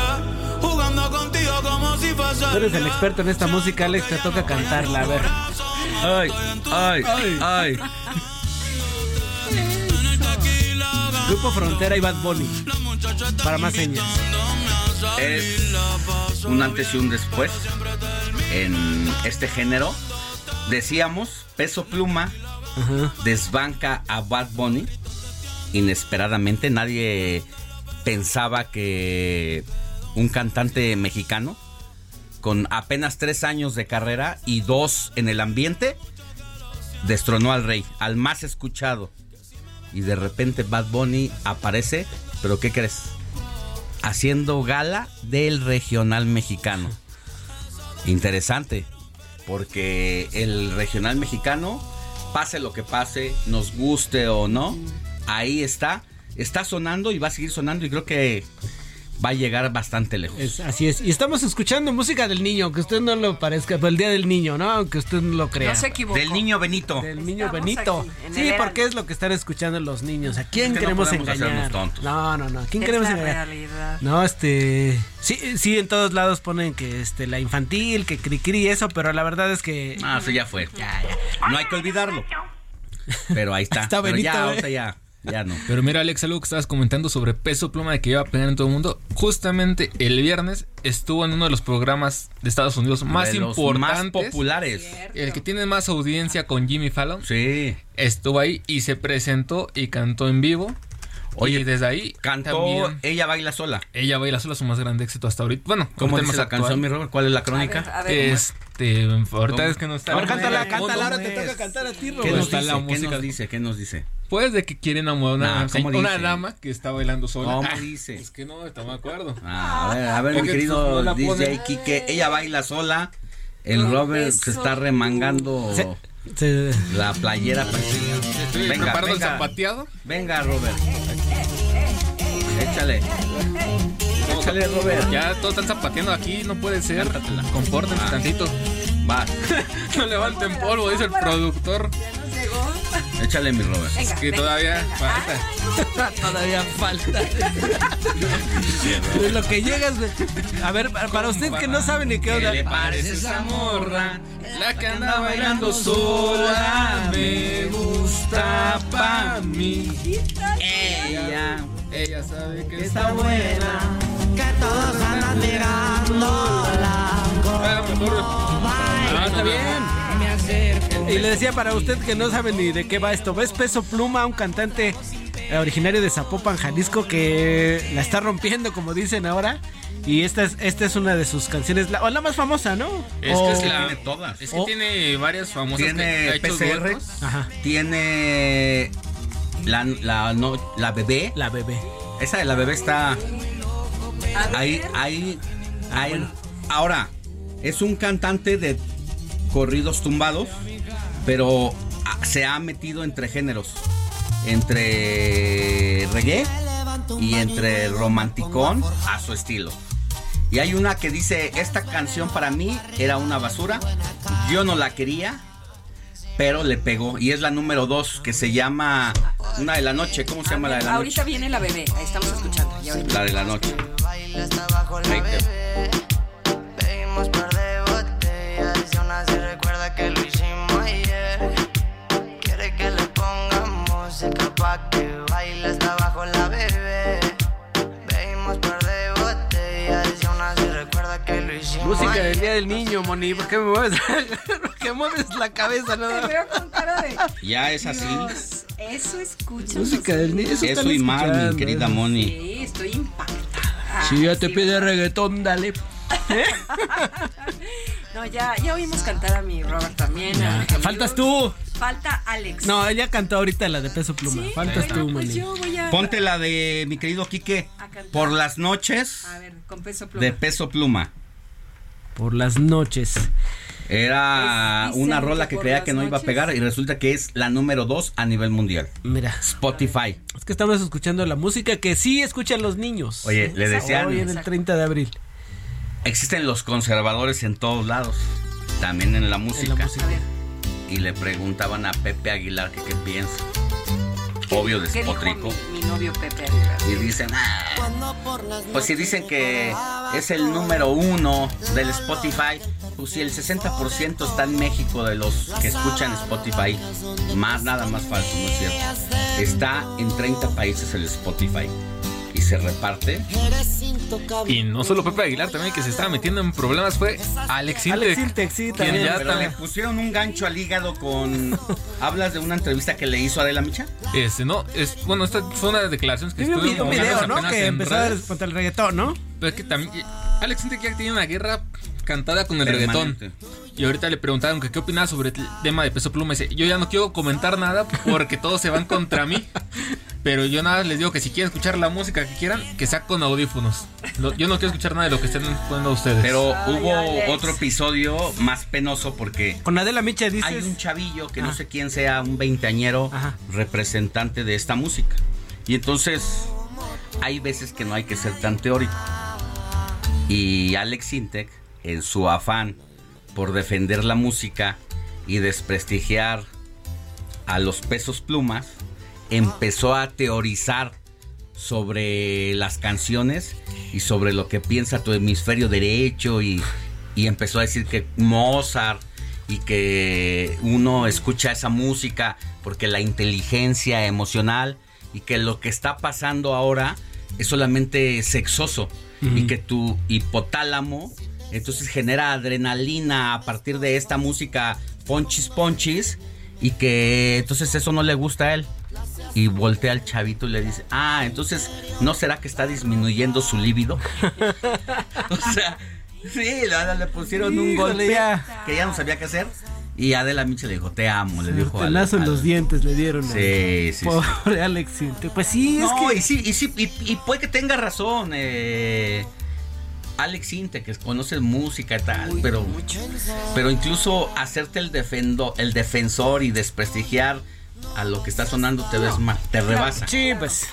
Jugando contigo como si fuese. Tú eres el experto en esta música, Alex, te toca cantarla, a ver. Ay, ay, ay. Grupo Frontera y Bad Bunny. Para más señas. Es un antes y un después. en este género. Decíamos, Peso Pluma desbanca a Bad Bunny inesperadamente. Nadie pensaba que un cantante mexicano con apenas tres años de carrera y dos en el ambiente destronó al rey, al más escuchado. Y de repente Bad Bunny aparece, pero ¿qué crees? Haciendo gala del regional mexicano. Interesante, porque el regional mexicano, pase lo que pase, nos guste o no, ahí está, está sonando y va a seguir sonando y creo que va a llegar bastante lejos. así es. Y estamos escuchando música del niño, aunque usted no lo parezca, el Día del Niño, ¿no? Aunque usted no lo crea. No se equivocó. Del niño Benito. Del niño Benito. sí, porque es lo que están escuchando los niños. ¿A quién queremos engañar? No, no, no. ¿A quién queremos engañar? No, este. Sí, sí, en todos lados ponen que este la infantil, que cri y eso, pero la verdad es que. Ah, eso ya fue. Ya, ya. No hay que olvidarlo. Pero ahí está. *laughs* está Benito, ya, ¿eh? ya. Ya no. Pero mira, Alex, algo que estabas comentando sobre peso pluma de que iba a pegar en todo el mundo. Justamente el viernes estuvo en uno de los programas de Estados Unidos más importantes. Más populares. El que tiene más audiencia con Jimmy Fallon. Sí. Estuvo ahí y se presentó y cantó en vivo. Oye, desde ahí cantó Ella baila sola. Ella baila sola, su más grande éxito hasta ahorita. Bueno, ¿cómo dice la canción, mi Robert? ¿Cuál es la crónica? este, ahorita es que no está. Ahora cántala, cántala, ahora te toca cantar a ti, Robert. ¿Qué nos, dice? ¿Qué nos dice? ¿Qué nos dice? Pues de que quieren a una, una dama que está bailando sola. ¿Cómo dice? Es que no, está me acuerdo. Ah, a ver, a ver, mi querido DJ Kike, ella baila sola. El Robert se está remangando la playera. venga, venga. el zapateado. Venga, Robert. Échale. Échale, Robert. Ya todos están zapateando aquí, no puede ser. Compórtense ah. tantito. Va. *laughs* no levanten polvo, dice el productor. Échale mi Robert. es que todavía falta. todavía falta. lo que llegas. A ver, para usted que no sabe ni qué onda. ¿Qué le parece esa morra? La que anda bailando sola. Me gusta pa' mí. Ella. Ella sabe que está buena. Que todos andan mirándola. Ah, está bien. Y le decía para usted que no sabe ni de qué va esto. ¿Ves Peso Pluma, un cantante eh, originario de Zapopan, Jalisco, que la está rompiendo, como dicen ahora? Y esta es, esta es una de sus canciones, la, o la más famosa, ¿no? Es que tiene todas. Es que tiene varias famosas. Tiene PCR, tiene la, la, no, la bebé. La bebé. Esa de la bebé está ahí, ahí, ah, ahí. Ahora, es un cantante de corridos tumbados, pero ah, se ha metido entre géneros, entre reggae y entre romanticón a su estilo. Y hay una que dice, esta canción para mí era una basura, yo no la quería, pero le pegó. Y es la número dos, que se llama Una de la Noche. ¿Cómo se llama la de la noche? Ahorita viene la bebé, ahí estamos escuchando. La de la noche. que pa' que baile hasta abajo la bebé. Bebimos par de botellas y aún así recuerda que lo hicimos Música del Día del Niño, Moni. ¿Por qué me mueves, *laughs* ¿Por qué mueves la cabeza? No? Te veo con cara de... Ya es así. eso escucha. Música del Niño. Eso, eso y más, mi querida Moni. Sí, estoy impactada. Si ya te pide reggaetón, dale. ¿Eh? *laughs* No, ya, ya oímos cantar a mi Robert también. Faltas tú. Falta Alex. No, ella cantó ahorita la de peso pluma. Faltas tú, pues Ponte la de mi querido Quique. Por las noches. A ver, con peso pluma. De peso pluma. Por las noches. Era una rola que creía que no iba a pegar y resulta que es la número dos a nivel mundial. Mira. Spotify. Es que estamos escuchando la música que sí escuchan los niños. Oye, le decían. Hoy en el 30 de abril. Existen los conservadores en todos lados, también en la música. Y le preguntaban a Pepe Aguilar que qué piensa. Obvio despotrico. Mi, mi, novio Pepe Aguilar. Y dicen, ah, pues si dicen que es el número uno del Spotify, pues si el 60% está en México de los que escuchan Spotify, más nada más falso, no es cierto. Está en 30 países el Spotify. Y se reparte. Y no solo Pepe Aguilar también que se estaba metiendo en problemas fue Alex Intec. Alex Intec, sí, quien también. ya Pero le pusieron un gancho al hígado con... *laughs* ¿Hablas de una entrevista que le hizo Adela Micha? Este, no, es, bueno, esta fue una declaración que estuve video, un video, ¿no? Que empezó redes. contra el reggaetón, ¿no? Pero es que también Alex Intec ya tiene una guerra cantada con el Permanente. reggaetón. Y ahorita le preguntaron que qué opinaba sobre el tema de Peso Pluma. Y dice, yo ya no quiero comentar nada porque todos se van contra mí. Pero yo nada les digo que si quieren escuchar la música que quieran, que sea con audífonos. Lo- yo no quiero escuchar nada de lo que estén poniendo ustedes. Pero hubo otro episodio más penoso porque Con Adela Micha dices. hay un chavillo que no sé quién sea, un veinteañero representante de esta música. Y entonces hay veces que no hay que ser tan teórico. Y Alex Intec, en su afán por defender la música y desprestigiar a los pesos plumas, empezó a teorizar sobre las canciones y sobre lo que piensa tu hemisferio derecho y, y empezó a decir que Mozart y que uno escucha esa música porque la inteligencia emocional y que lo que está pasando ahora es solamente sexoso y que tu hipotálamo entonces genera adrenalina a partir de esta música ponchis ponchis y que entonces eso no le gusta a él y voltea al chavito y le dice, ah, entonces, ¿no será que está disminuyendo su líbido? *laughs* o sea, sí, le, le pusieron un golpe ya. que ya no sabía qué hacer. Y Adela Micha le dijo, te amo, le dijo. al- Pedazo en los dientes le dieron. Sí, sí, sí. Pobre Alex Intec. Pues sí, es No, que. y sí, y sí, y, y puede que tenga razón. eh, Alex Inte, que conoce música y tal, pero, pero incluso hacerte el, defendo, el defensor y desprestigiar a lo que está sonando te ves mal, te rebasa. Sí, pues.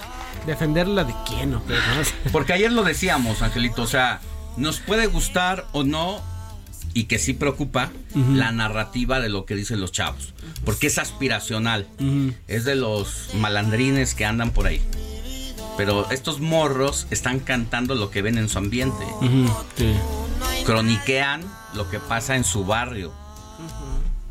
Defenderla de quién, ¿no? *laughs* Porque ayer lo decíamos, Angelito, o sea, nos puede gustar o no, y que sí preocupa, la narrativa de lo que dicen los chavos. Porque es aspiracional. Es de los malandrines que andan por ahí. Pero estos morros están cantando lo que ven en su ambiente. Ujú, sí. Croniquean lo que pasa en su barrio.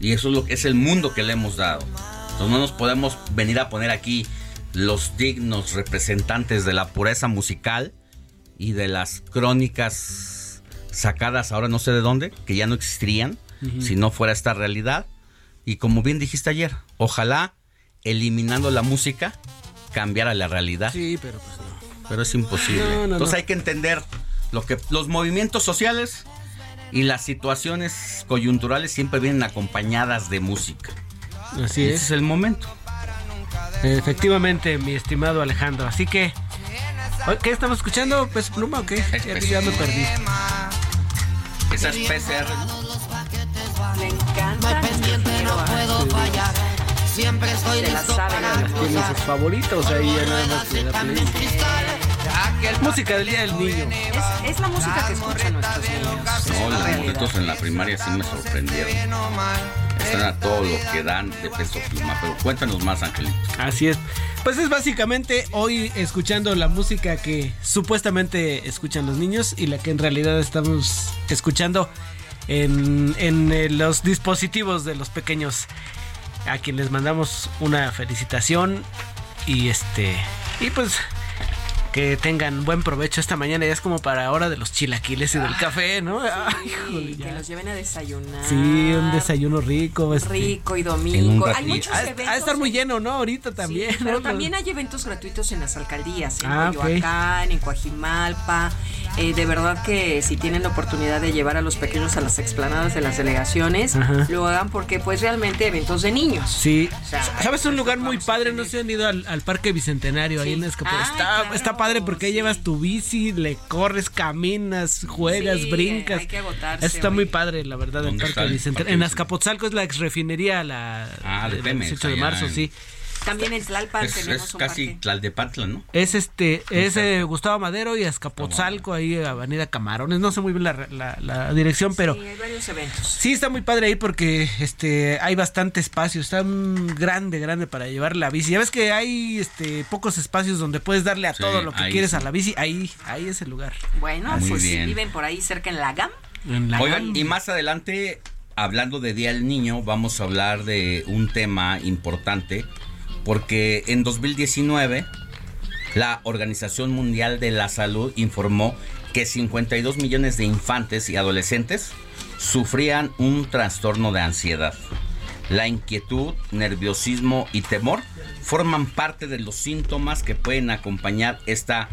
Y eso es, lo, es el mundo que le hemos dado. Entonces no nos podemos venir a poner aquí los dignos representantes de la pureza musical y de las crónicas sacadas ahora no sé de dónde, que ya no existirían si no fuera esta realidad. Y como bien dijiste ayer, ojalá eliminando la música cambiara la realidad. Sí, pero pues no. Pero es imposible. No, no, Entonces no. hay que entender lo que los movimientos sociales y las situaciones coyunturales siempre vienen acompañadas de música. Así Y ese es. es el momento. Efectivamente, mi estimado Alejandro. Así que. ¿Qué estamos escuchando? ¿Pez pluma o qué? Ya, ya me perdí. Esa es PCR. Le encanta. No puedo fallar. Siempre estoy la listo sabe, para la Tiene sus favoritos ahí, ya nada más le da play. Música del Día del Niño. Es, es la música que escuchan nuestros niños. No, los morritos en la primaria sí me sorprendieron. Están a todo lo que dan de peso pluma. Pero cuéntanos más, Angelito. Así es. Pues es básicamente hoy escuchando la música que supuestamente escuchan los niños y la que en realidad estamos escuchando en, en, eh, los dispositivos de los pequeños. A quienes les mandamos una felicitación y este y pues que tengan buen provecho esta mañana. Ya es como para hora de los chilaquiles y del café, ¿no? Ay, híjole, que ya. los lleven a desayunar. Sí, un desayuno rico. este. Rico y domingo. Hay muchos Ha- eventos. ha de estar muy lleno, ¿no? Ahorita también. Sí, pero ¿no? también hay eventos gratuitos en las alcaldías, en Ah. Coyoacán, en Coajimalpa. Eh, de verdad que si tienen la oportunidad de llevar a los pequeños a las explanadas de las delegaciones, Ajá. lo hagan porque pues realmente eventos de niños. Sí. O sea, ¿Sabes un lugar muy padre? No sé si han ido al, al Parque Bicentenario ahí en Escapo. Ah, está, claro, está padre porque ahí llevas tu bici, le corres, caminas, juegas, Sí, brincas. hay que agotarse, Eso está muy padre, la verdad, el ¿Dónde Parque está el Bicentenario. En Azcapotzalco es la ex refinería, la Ah, de del Pemex, 18 de allá marzo, en- sí. También en Tlalpan Es, tenemos es un casi parque. Tlaltepantla, ¿no? Es este, es eh, Gustavo Madero y Azcapotzalco, ahí Avenida Camarones. No sé muy bien la, la- la dirección, pero Sí, hay varios eventos. Sí, está muy padre ahí porque este hay bastante espacio, está mm, grande, grande para llevar la bici. Ya ves que hay este pocos espacios donde puedes darle a Sí, todo lo que ahí quieres sí. a la bici, ahí ahí es el lugar. Bueno, Muy pues bien. viven por ahí cerca en la GAM. En la Oigan, y más adelante, hablando de Día del Niño, vamos a hablar de un tema importante, porque en 2019 La Organización Mundial de la Salud informó que 52 millones de infantes y adolescentes sufrían un trastorno de ansiedad. La inquietud, nerviosismo y temor forman parte de los síntomas que pueden acompañar esta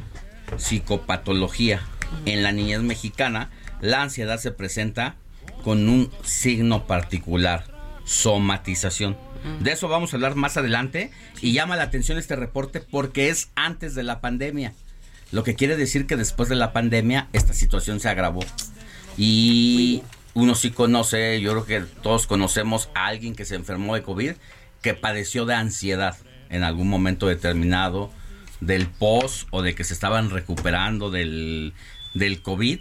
psicopatología. En la niñez mexicana, la ansiedad se presenta con un signo particular, somatización. De eso vamos a hablar más adelante y llama la atención este reporte porque es antes de la pandemia. Lo que quiere decir que después de la pandemia esta situación se agravó. Y uno sí conoce, yo creo que todos conocemos a alguien que se enfermó de COVID, que padeció de ansiedad en algún momento determinado, del post o de que se estaban recuperando del, del COVID.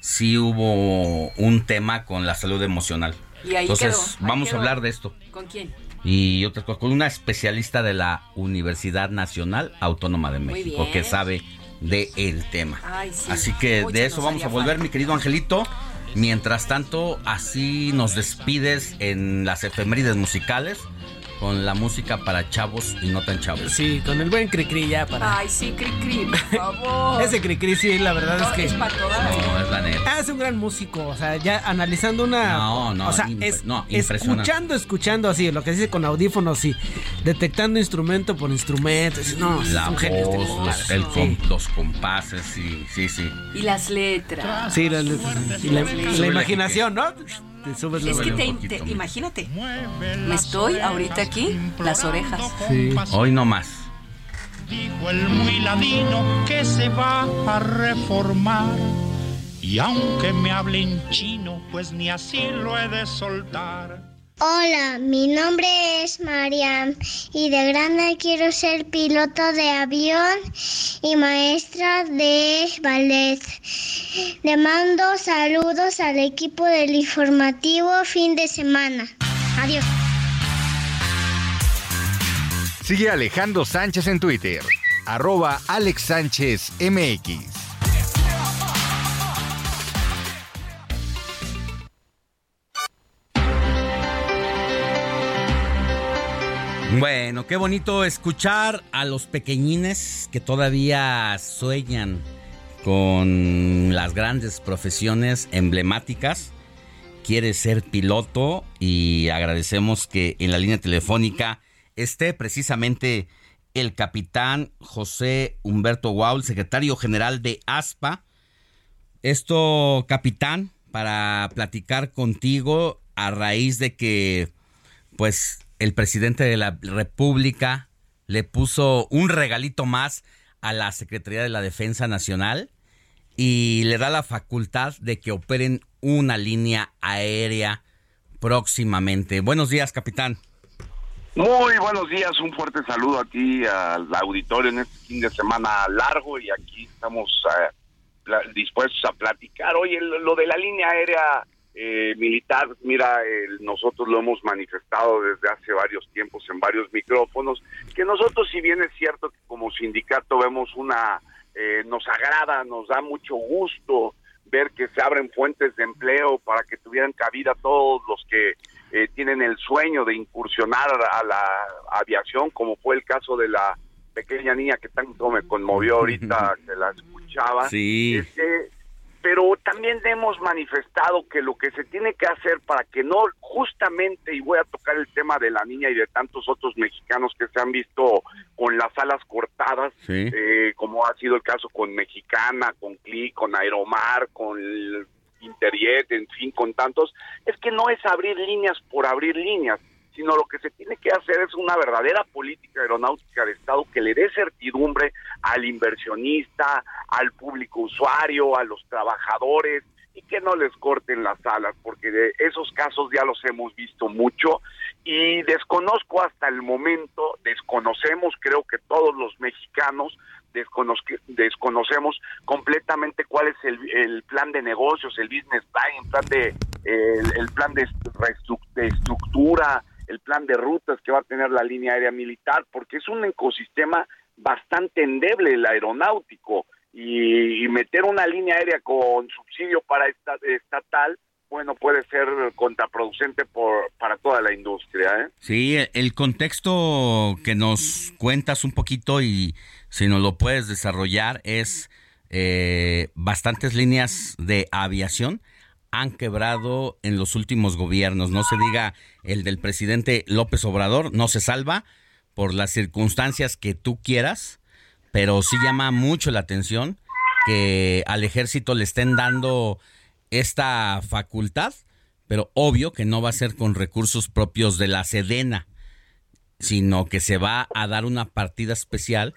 Sí hubo un tema con la salud emocional. Y ahí Entonces, quedó, ahí vamos quedó. a hablar de esto. ¿Con quién? Y otra cosa, con una especialista de la Universidad Nacional Autónoma de México que sabe de el tema. Ay, sí. Así que de eso vamos a volver, falta. mi querido Angelito. Mientras tanto, así nos despides en las efemérides musicales con la música para chavos y no tan chavos. Sí, con el buen Cricri ya para. Ay, sí, cri cri, por favor. Ese Cricri sí, la verdad es que. Es para todas. No, es la neta. Ah, es un gran músico, o sea, ya analizando una... No, no, o sea, es, no, impresionante. escuchando, escuchando así, lo que dice con audífonos y detectando instrumento por instrumento, así, no, La es un genio este voz, los, el Sí. los compases, sí, sí, sí. Y las letras. Sí, la, la- y la- la Súbele, imaginación, ¿no? Te subes Es que te, te- imagínate, me estoy ahorita aquí, las orejas. Sí. Hoy no más. Dijo el muy ladino que se va a reformar. Y aunque me hable en chino, pues ni así lo he de soltar. Hola, mi nombre es Mariam y de grande quiero ser piloto de avión y maestra de ballet. Le mando saludos al equipo del informativo fin de semana. Adiós. Sigue Alejandro Sánchez en Twitter, arroba. Bueno, qué bonito escuchar a los pequeñines que todavía sueñan con las grandes profesiones emblemáticas. Quiere ser piloto y agradecemos que en la línea telefónica esté precisamente el capitán José Humberto Guaul, secretario general de ASPA. Esto, capitán, para platicar contigo a raíz de que, pues, el presidente de la República le puso un regalito más a la Secretaría de la Defensa Nacional y le da la facultad de que operen una línea aérea próximamente. Buenos días, capitán. Muy buenos días, un fuerte saludo aquí al auditorio en este fin de semana largo y aquí estamos eh, dispuestos a platicar. Oye, lo de la línea aérea eh, militar, mira, el- nosotros lo hemos manifestado desde hace varios tiempos en varios micrófonos, que nosotros si bien es cierto que como sindicato vemos una, eh, nos agrada, nos da mucho gusto ver que se abren fuentes de empleo para que tuvieran cabida todos los que eh, tienen el sueño de incursionar a la aviación, como fue el caso de la pequeña niña que tanto me conmovió ahorita *laughs* que la escuchaba. Sí. Este, pero también hemos manifestado que lo que se tiene que hacer para que no, justamente, y voy a tocar el tema de la niña y de tantos otros mexicanos que se han visto con las alas cortadas, Sí. eh, como ha sido el caso con Mexicana, con Click, con Aeromar, con Interjet, en fin, con tantos, es que no es abrir líneas por abrir líneas, sino lo que se tiene que hacer es una verdadera política aeronáutica de Estado que le dé certidumbre al inversionista, al público usuario, a los trabajadores y que no les corten las alas, porque de esos casos ya los hemos visto mucho y desconozco hasta el momento, desconocemos, creo que todos los mexicanos desconoce- desconocemos completamente cuál es el, el plan de negocios, el business plan, el plan de, el, plan de estructura, el plan de rutas que va a tener la línea aérea militar, porque es un ecosistema bastante endeble el aeronáutico y, meter una línea aérea con subsidio para esta, estatal bueno, puede ser contraproducente por, para toda la industria. ¿eh? Sí, el contexto que nos cuentas un poquito y si nos lo puedes desarrollar es eh, bastantes líneas de aviación han quebrado en los últimos gobiernos. No se diga el del presidente López Obrador, no se salva por las circunstancias que tú quieras, pero sí llama mucho la atención que al ejército le estén dando esta facultad, pero obvio que no va a ser con recursos propios de la Sedena, sino que se va a dar una partida especial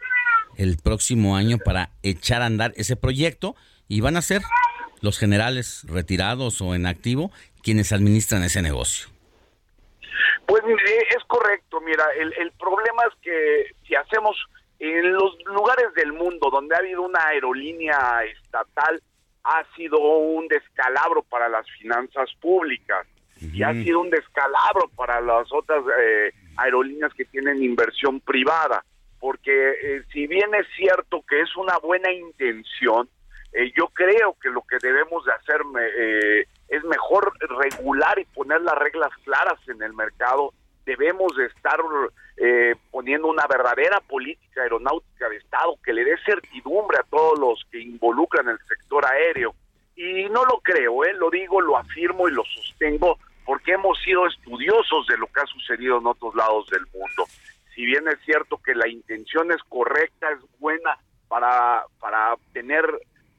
el próximo año para echar a andar ese proyecto y van a ser los generales retirados o en activo quienes administran ese negocio. Pues es correcto, mira, el, el problema es que si hacemos en los lugares del mundo donde ha habido una aerolínea estatal, ha sido un descalabro para las finanzas públicas y ha sido un descalabro para las otras eh, aerolíneas que tienen inversión privada, porque eh, si bien es cierto que es una buena intención, eh, yo creo que lo que debemos de hacer es mejor regular y poner las reglas claras en el mercado debemos de estar eh, poniendo una verdadera política aeronáutica de Estado que le dé certidumbre a todos los que involucran el sector aéreo. Y no lo creo, ¿eh? lo digo, lo afirmo y lo sostengo porque hemos sido estudiosos de lo que ha sucedido en otros lados del mundo. Si bien es cierto que la intención es correcta, es buena para, para tener,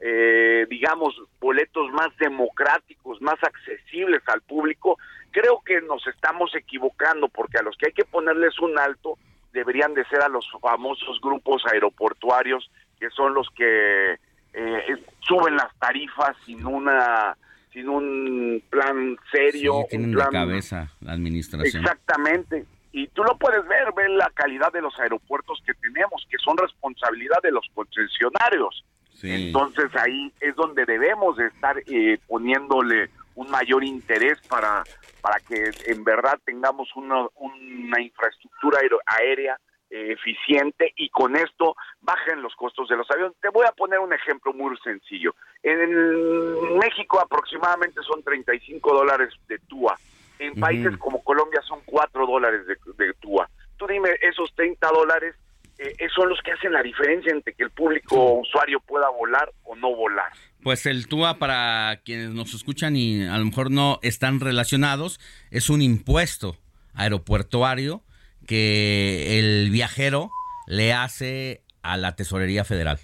eh, digamos, boletos más democráticos, más accesibles al público, creo que nos estamos equivocando porque a los que hay que ponerles un alto deberían de ser a los famosos grupos aeroportuarios que son los que eh, suben las tarifas sin una sin un plan serio, sí, tienen un plan cabeza la administración. Exactamente. Y tú lo puedes ver, ver la calidad de los aeropuertos que tenemos, que son responsabilidad de los concesionarios. Entonces ahí es donde debemos de estar eh, poniéndole un mayor interés para, para que en verdad tengamos una, una infraestructura aérea eh, eficiente y con esto bajen los costos de los aviones. Te voy a poner un ejemplo muy sencillo. En México aproximadamente son 35 dólares de TUA. En países como Colombia son 4 dólares de, de TUA. Tú dime, esos 30 dólares eh, son los que hacen la diferencia entre que el público usuario pueda volar o no volar. Pues el TUA, para quienes nos escuchan y a lo mejor no están relacionados, es un impuesto aeropuertuario que el viajero le hace a la Tesorería Federal.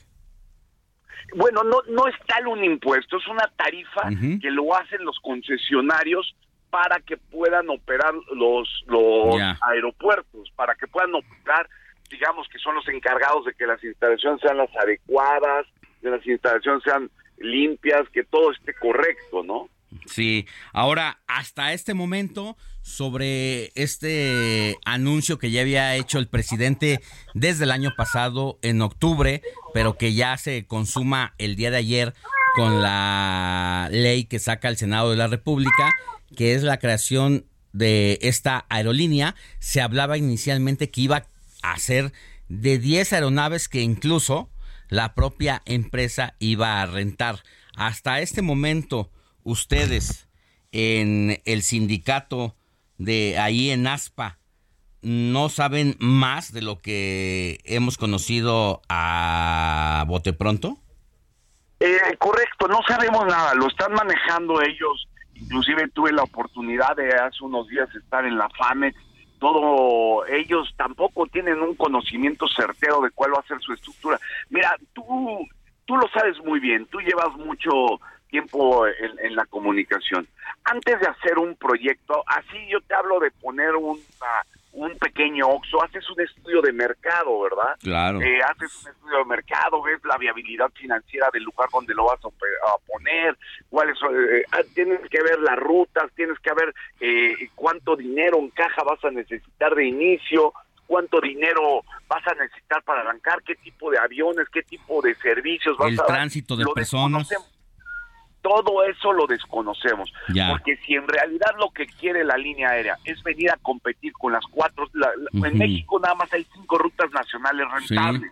Bueno, no, no es tal un impuesto, es una tarifa que lo hacen los concesionarios para que puedan operar los, los aeropuertos, para que puedan operar digamos que son los encargados de que las instalaciones sean las adecuadas, de las instalaciones sean limpias, que todo esté correcto, ¿no? Sí, ahora hasta este momento sobre este anuncio que ya había hecho el presidente desde el año pasado en octubre, pero que ya se consuma el día de ayer con la ley que saca el Senado de la República, que es la creación de esta aerolínea, se hablaba inicialmente que iba hacer de 10 aeronaves que incluso la propia empresa iba a rentar. Hasta este momento, ustedes en el sindicato de ahí en ASPA no saben más de lo que hemos conocido a Bote Pronto? Eh, correcto, no sabemos nada, lo están manejando ellos. Inclusive tuve la oportunidad de hace unos días estar en la FAMEX todo ellos tampoco tienen un conocimiento certero de cuál va a ser su estructura. Mira, tú tú lo sabes muy bien, tú llevas mucho tiempo en, la comunicación. Antes de hacer un proyecto, así yo te hablo de poner un un pequeño Oxxo, haces un estudio de mercado, ¿verdad? Claro. Eh, haces un estudio de mercado, ves la viabilidad financiera del lugar donde lo vas a, poner, cuáles son, eh, ah, tienes que ver las rutas, tienes que ver eh, cuánto dinero en caja vas a necesitar de inicio, cuánto dinero vas a necesitar para arrancar, qué tipo de aviones, qué tipo de servicios vas El a tránsito de personas todo eso lo desconocemos. Porque si en realidad lo que quiere la línea aérea es venir a competir con las cuatro, en México nada más hay cinco rutas nacionales rentables.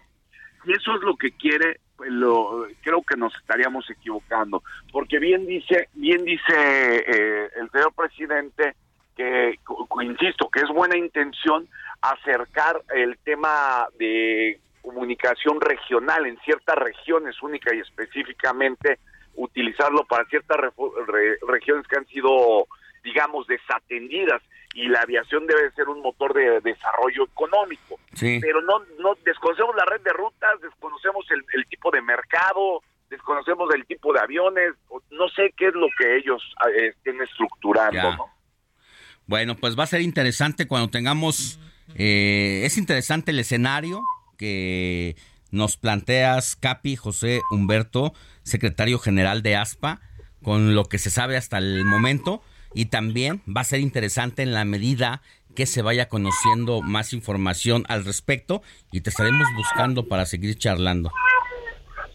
Si eso es lo que quiere, lo, creo que nos estaríamos equivocando, porque bien dice, bien dice eh, el señor presidente que, insisto, que es buena intención acercar el tema de comunicación regional en ciertas regiones única y específicamente utilizarlo para ciertas regiones que han sido digamos desatendidas y la aviación debe ser un motor de desarrollo económico. Pero no no desconocemos la red de rutas desconocemos el, tipo de mercado desconocemos el tipo de aviones no sé qué es lo que ellos eh, estén estructurando bueno pues va a ser interesante cuando tengamos eh, es interesante el escenario que nos planteas, Capi José Humberto, secretario general de ASPA, con lo que se sabe hasta el momento. Y también va a ser interesante en la medida que se vaya conociendo más información al respecto y te estaremos buscando para seguir charlando.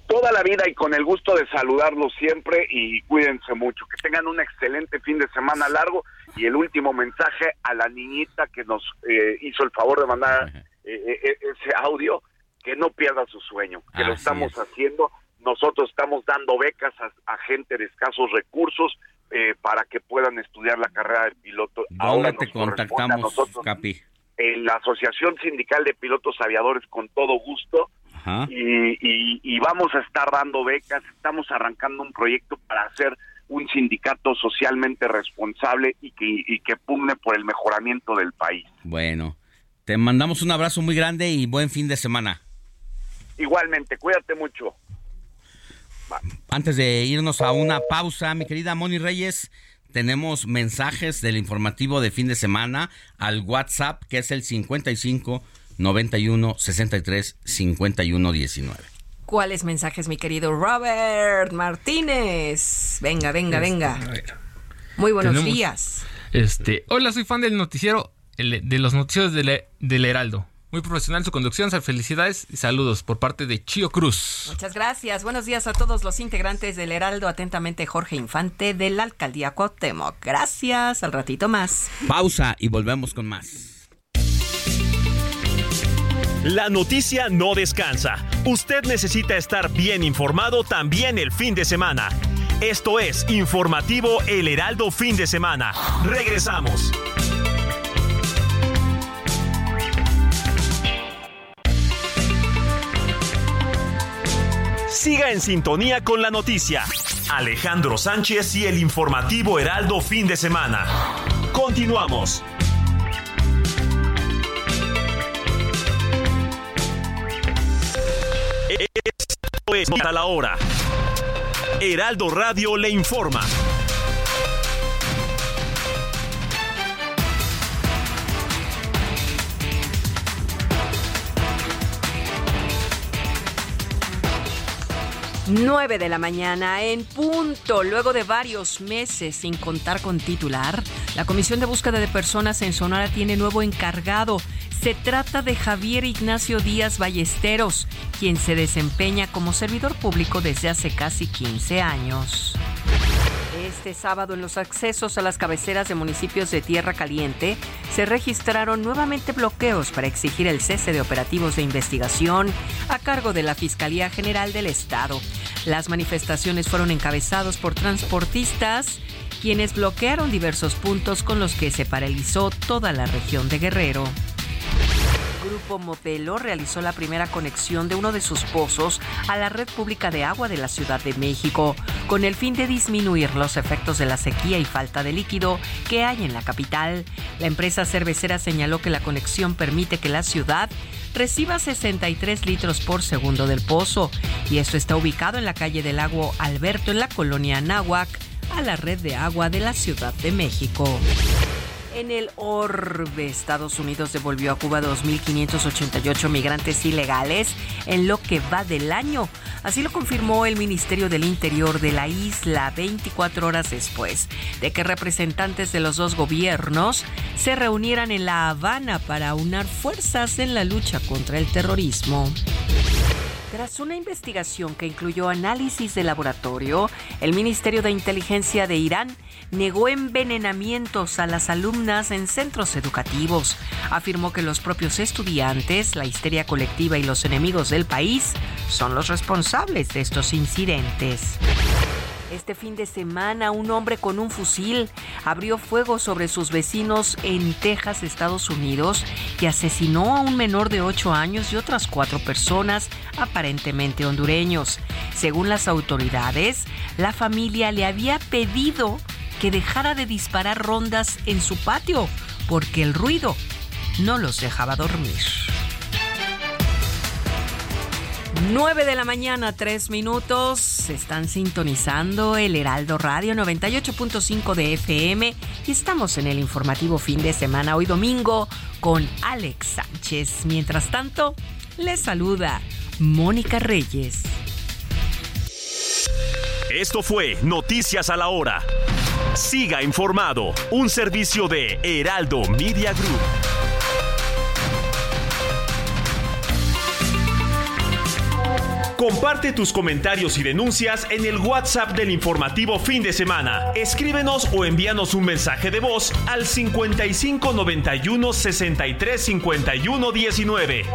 Toda la vida y con el gusto de saludarlos siempre y cuídense mucho. Que tengan un excelente fin de semana largo y el último mensaje a la niñita que nos eh, hizo el favor de mandar eh, eh, ese audio, que no pierda su sueño, que lo estamos haciendo. Nosotros estamos dando becas a, gente de escasos recursos eh, para que puedan estudiar la carrera de piloto. ¿Dónde te contactamos, Capi? En la Asociación Sindical de Pilotos Aviadores, con todo gusto. Y, y, vamos a estar dando becas. Estamos arrancando un proyecto para hacer un sindicato socialmente responsable y que, y que pugne por el mejoramiento del país. Bueno, te mandamos un abrazo muy grande y buen fin de semana. Igualmente, cuídate mucho. Antes de irnos a una pausa, mi querida Moni Reyes, tenemos mensajes del informativo de fin de semana al WhatsApp, que es el 55 91 63 51 19. ¿Cuáles mensajes, mi querido Robert Martínez? Venga, venga, venga. Muy buenos días. Este, hola, soy fan del noticiero de los noticios del, Heraldo. Muy profesional su conducción, felicidades y saludos por parte de Chio Cruz. Muchas gracias. Buenos días a todos los integrantes del Heraldo. Atentamente Jorge Infante de la Alcaldía Cuauhtémoc. Gracias. Al ratito más. Pausa y volvemos con más. La noticia no descansa. Usted necesita estar bien informado también el fin de semana. Esto es Informativo El Heraldo Fin de Semana. Regresamos. Siga en sintonía con la noticia. Alejandro Sánchez y el informativo Heraldo fin de semana. Continuamos. Esto es a la hora. Heraldo Radio le informa. 9 de la mañana en punto. Luego de varios meses sin contar con titular, la Comisión de Búsqueda de Personas en Sonora tiene nuevo encargado. Se trata de Javier Ignacio Díaz Ballesteros, quien se desempeña como servidor público desde hace casi 15 años. Este sábado en los accesos a las cabeceras de municipios de Tierra Caliente se registraron nuevamente bloqueos para exigir el cese de operativos de investigación a cargo de la Fiscalía General del Estado. Las manifestaciones fueron encabezados por transportistas quienes bloquearon diversos puntos con los que se paralizó toda la región de Guerrero. Grupo Modelo realizó la primera conexión de uno de sus pozos a la red pública de agua de la Ciudad de México, con el fin de disminuir los efectos de la sequía y falta de líquido que hay en la capital. La empresa cervecera señaló que la conexión permite que la ciudad reciba 63 litros por segundo del pozo, y esto está ubicado en la calle del Lago Alberto en la colonia Nahuac, a la red de agua de la Ciudad de México. En el orbe, Estados Unidos devolvió a Cuba 2.588 migrantes ilegales en lo que va del año. Así lo confirmó el Ministerio del Interior de la isla 24 horas después de que representantes de los dos gobiernos se reunieran en La Habana para unar fuerzas en la lucha contra el terrorismo. Tras una investigación que incluyó análisis de laboratorio, el Ministerio de Inteligencia de Irán negó envenenamientos a las alumnas en centros educativos. Afirmó que los propios estudiantes, la histeria colectiva y los enemigos del país son los responsables de estos incidentes. Este fin de semana, un hombre con un fusil abrió fuego sobre sus vecinos en Texas, Estados Unidos, y asesinó a un menor de 8 años y otras cuatro personas, aparentemente hondureños. Según las autoridades, la familia le había pedido que dejara de disparar rondas en su patio, porque el ruido no los dejaba dormir. 9 de la mañana, 3 minutos. Se están sintonizando el Heraldo Radio 98.5 de FM y estamos en el informativo fin de semana hoy domingo con Alex Sánchez. Mientras tanto, les saluda Mónica Reyes. Esto fue Noticias a la Hora. Siga informado, un servicio de Heraldo Media Group. Comparte tus comentarios y denuncias en el WhatsApp del informativo fin de semana. Escríbenos o envíanos un mensaje de voz al 55 91 63 51 19.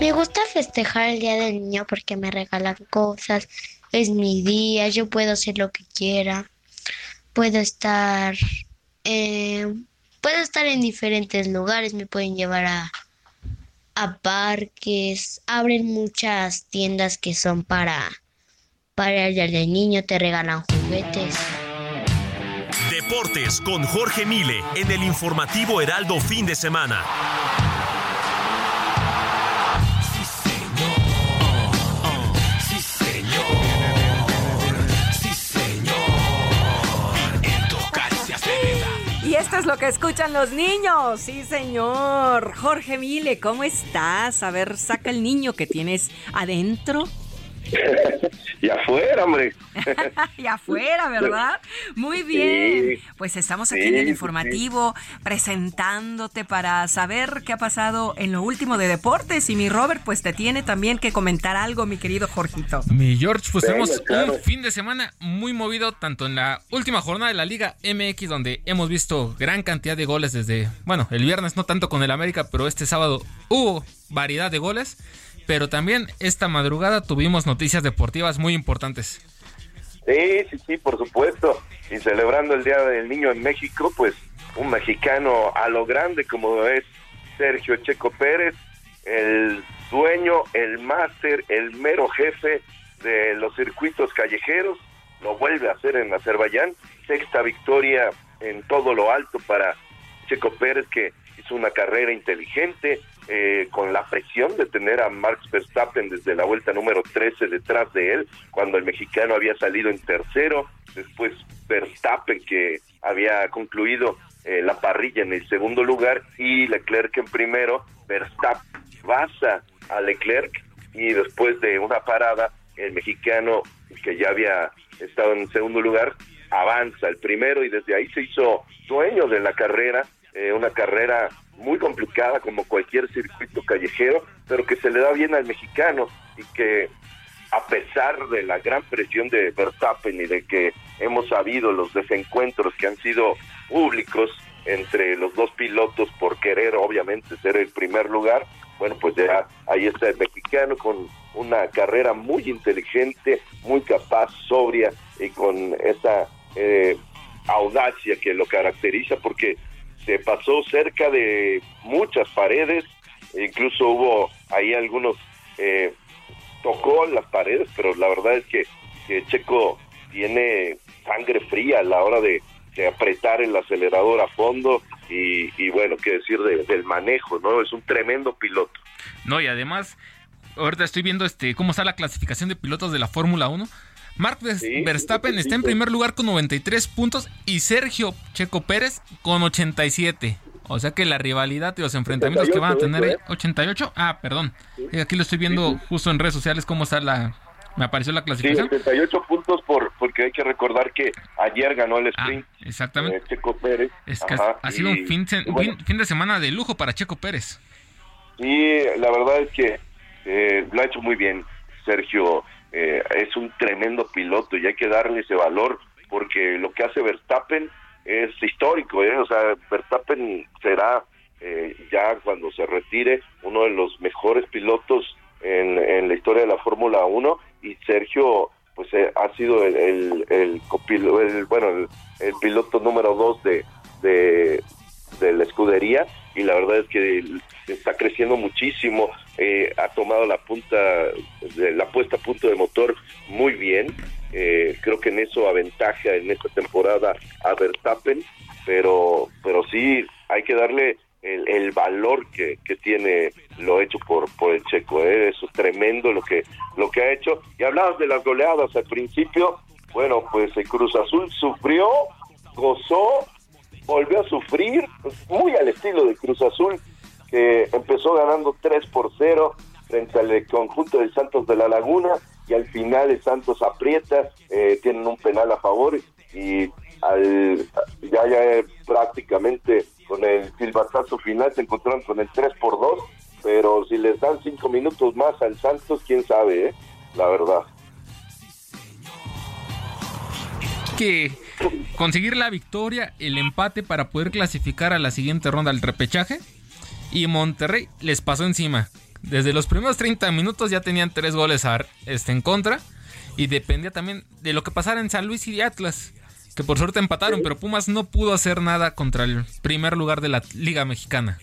Me gusta festejar el Día del Niño porque me regalan cosas. Es mi día, yo puedo hacer lo que quiera. Puedo estar, eh, puedo estar en diferentes lugares. Me pueden llevar a a parques, abren muchas tiendas que son para para el del niño, te regalan juguetes. Deportes con Jorge Mile en el informativo Heraldo fin de semana. Es lo que escuchan los niños. Sí, señor. Jorge Mile, ¿cómo estás? A ver, saca el niño que tienes adentro. *laughs* y afuera, hombre. *laughs* y afuera, ¿verdad? Muy bien. Sí. Pues estamos aquí Sí, en el sí, informativo presentándote para saber qué ha pasado en lo último de deportes. Y mi Robert, pues te tiene también que comentar algo, mi querido Jorgito. Mi George, pues Venga, tenemos claro. un fin de semana muy movido, tanto en la última jornada de la Liga MX, donde hemos visto gran cantidad de goles desde, bueno, el viernes no tanto con el América, pero este sábado hubo variedad de goles. Pero también esta madrugada tuvimos noticias deportivas muy importantes. Sí, sí, sí, por supuesto. Y celebrando el Día del Niño en México, pues un mexicano a lo grande como es Sergio Checo Pérez, el dueño, el máster, el mero jefe de los circuitos callejeros, lo vuelve a hacer en Azerbaiyán. Sexta victoria en todo lo alto para Checo Pérez, que hizo una carrera inteligente, eh, con la presión de tener a Max Verstappen desde la vuelta número 13 detrás de él, cuando el mexicano había salido en tercero, después Verstappen que había concluido eh, la parrilla en el segundo lugar y Leclerc en primero, Verstappen basa a Leclerc y después de una parada el mexicano que ya había estado en segundo lugar avanza el primero y desde ahí se hizo dueño de la carrera, eh, una carrera muy complicada como cualquier circuito callejero, pero que se le da bien al mexicano y que a pesar de la gran presión de Verstappen y de que hemos sabido los desencuentros que han sido públicos entre los dos pilotos por querer obviamente ser el primer lugar, bueno pues ya ahí está el mexicano con una carrera muy inteligente, muy capaz, sobria y con esa eh, audacia que lo caracteriza porque se pasó cerca de muchas paredes, incluso hubo ahí algunos, eh, tocó las paredes, pero la verdad es que, que Checo tiene sangre fría a la hora de, de apretar el acelerador a fondo y, y bueno, qué decir de- del manejo, ¿no? Es un tremendo piloto. No, y además, ahorita estoy viendo este cómo está la clasificación de pilotos de la Fórmula 1. Mark Vers- Verstappen está en primer lugar con 93 puntos y Sergio Checo Pérez con 87. O sea que la rivalidad y los enfrentamientos que van a tener... eso, ¿eh? 88. Ah, perdón. Eh, Aquí lo estoy viendo justo en redes sociales cómo está la... Me apareció la Sí, clasificación. 78 puntos por porque hay que recordar que ayer ganó el sprint. exactamente. eh, Checo Pérez. Es que Ajá, ha sido y- un fin, bueno, fin- fin de semana de lujo para Checo Pérez. Y la verdad es que eh, lo ha hecho muy bien Sergio. Eh, es un tremendo piloto y hay que darle ese valor porque lo que hace Verstappen es histórico, ¿eh? O sea, Verstappen será eh, ya cuando se retire uno de los mejores pilotos en, en la historia de la Fórmula 1 y Sergio pues eh, ha sido el, el, el el- bueno el, piloto número dos de, de, de la escudería y la verdad es que está creciendo muchísimo eh, ha tomado la punta la puesta a punto de motor muy bien Eh, creo que en eso aventaja en esta temporada a Verstappen pero pero sí hay que darle el, el valor que, que tiene lo hecho por por el checo ¿eh? eso es tremendo lo que lo que ha hecho y hablabas de las goleadas al principio bueno pues el Cruz Azul sufrió gozó volvió a sufrir muy al estilo de Cruz Azul que empezó ganando 3 por 0 frente al conjunto de Santos de la Laguna y al final el Santos aprieta, eh, tienen un penal a favor y al, ya, ya eh, prácticamente con el silbatazo final se encontraron con el 3 por 2 pero si les dan 5 minutos más al Santos, quién sabe, eh? la verdad. Que conseguir la victoria, el empate para poder clasificar a la siguiente ronda al repechaje. Y Monterrey les pasó encima. Desde los primeros 30 minutos ya tenían tres goles a- este, en contra. Y dependía también de lo que pasara en San Luis y de Atlas. Que por suerte empataron, pero Pumas no pudo hacer nada contra el primer lugar de la Liga Mexicana.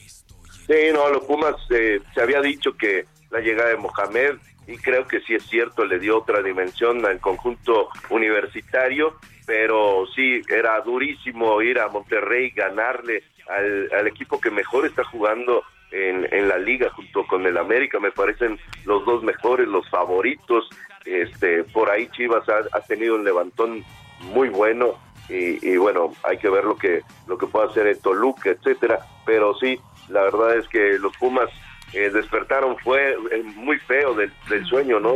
Sí, no, los Pumas eh, se había dicho que la llegada de Mohamed, y creo que sí es cierto, le dio otra dimensión al conjunto universitario, pero sí, era durísimo ir a Monterrey, ganarle al, al equipo que mejor está jugando en, en la liga junto con el América, me parecen los dos mejores, los favoritos. Este, por ahí Chivas ha, ha tenido un levantón muy bueno y, y bueno, hay que ver lo que lo que puede hacer en Toluca, etcétera, pero sí, la verdad es que los Pumas eh, despertaron fue eh, muy feo del, del sueño, ¿no?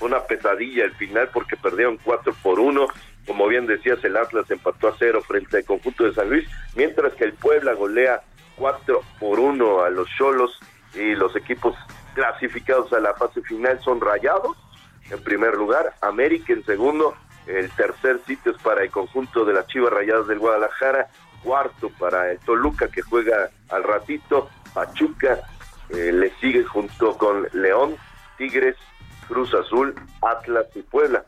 Una pesadilla al final porque perdieron 4 por 1. Como bien decías, el Atlas empató a cero frente al conjunto de San Luis, mientras que el Puebla golea 4 por 1 a los Cholos y los equipos clasificados a la fase final son rayados en primer lugar, América en segundo, el tercer sitio es para el conjunto de las Chivas Rayadas del Guadalajara, cuarto para el Toluca que juega al ratito, Pachuca eh, le sigue junto con León, Tigres, Cruz Azul, Atlas y Puebla,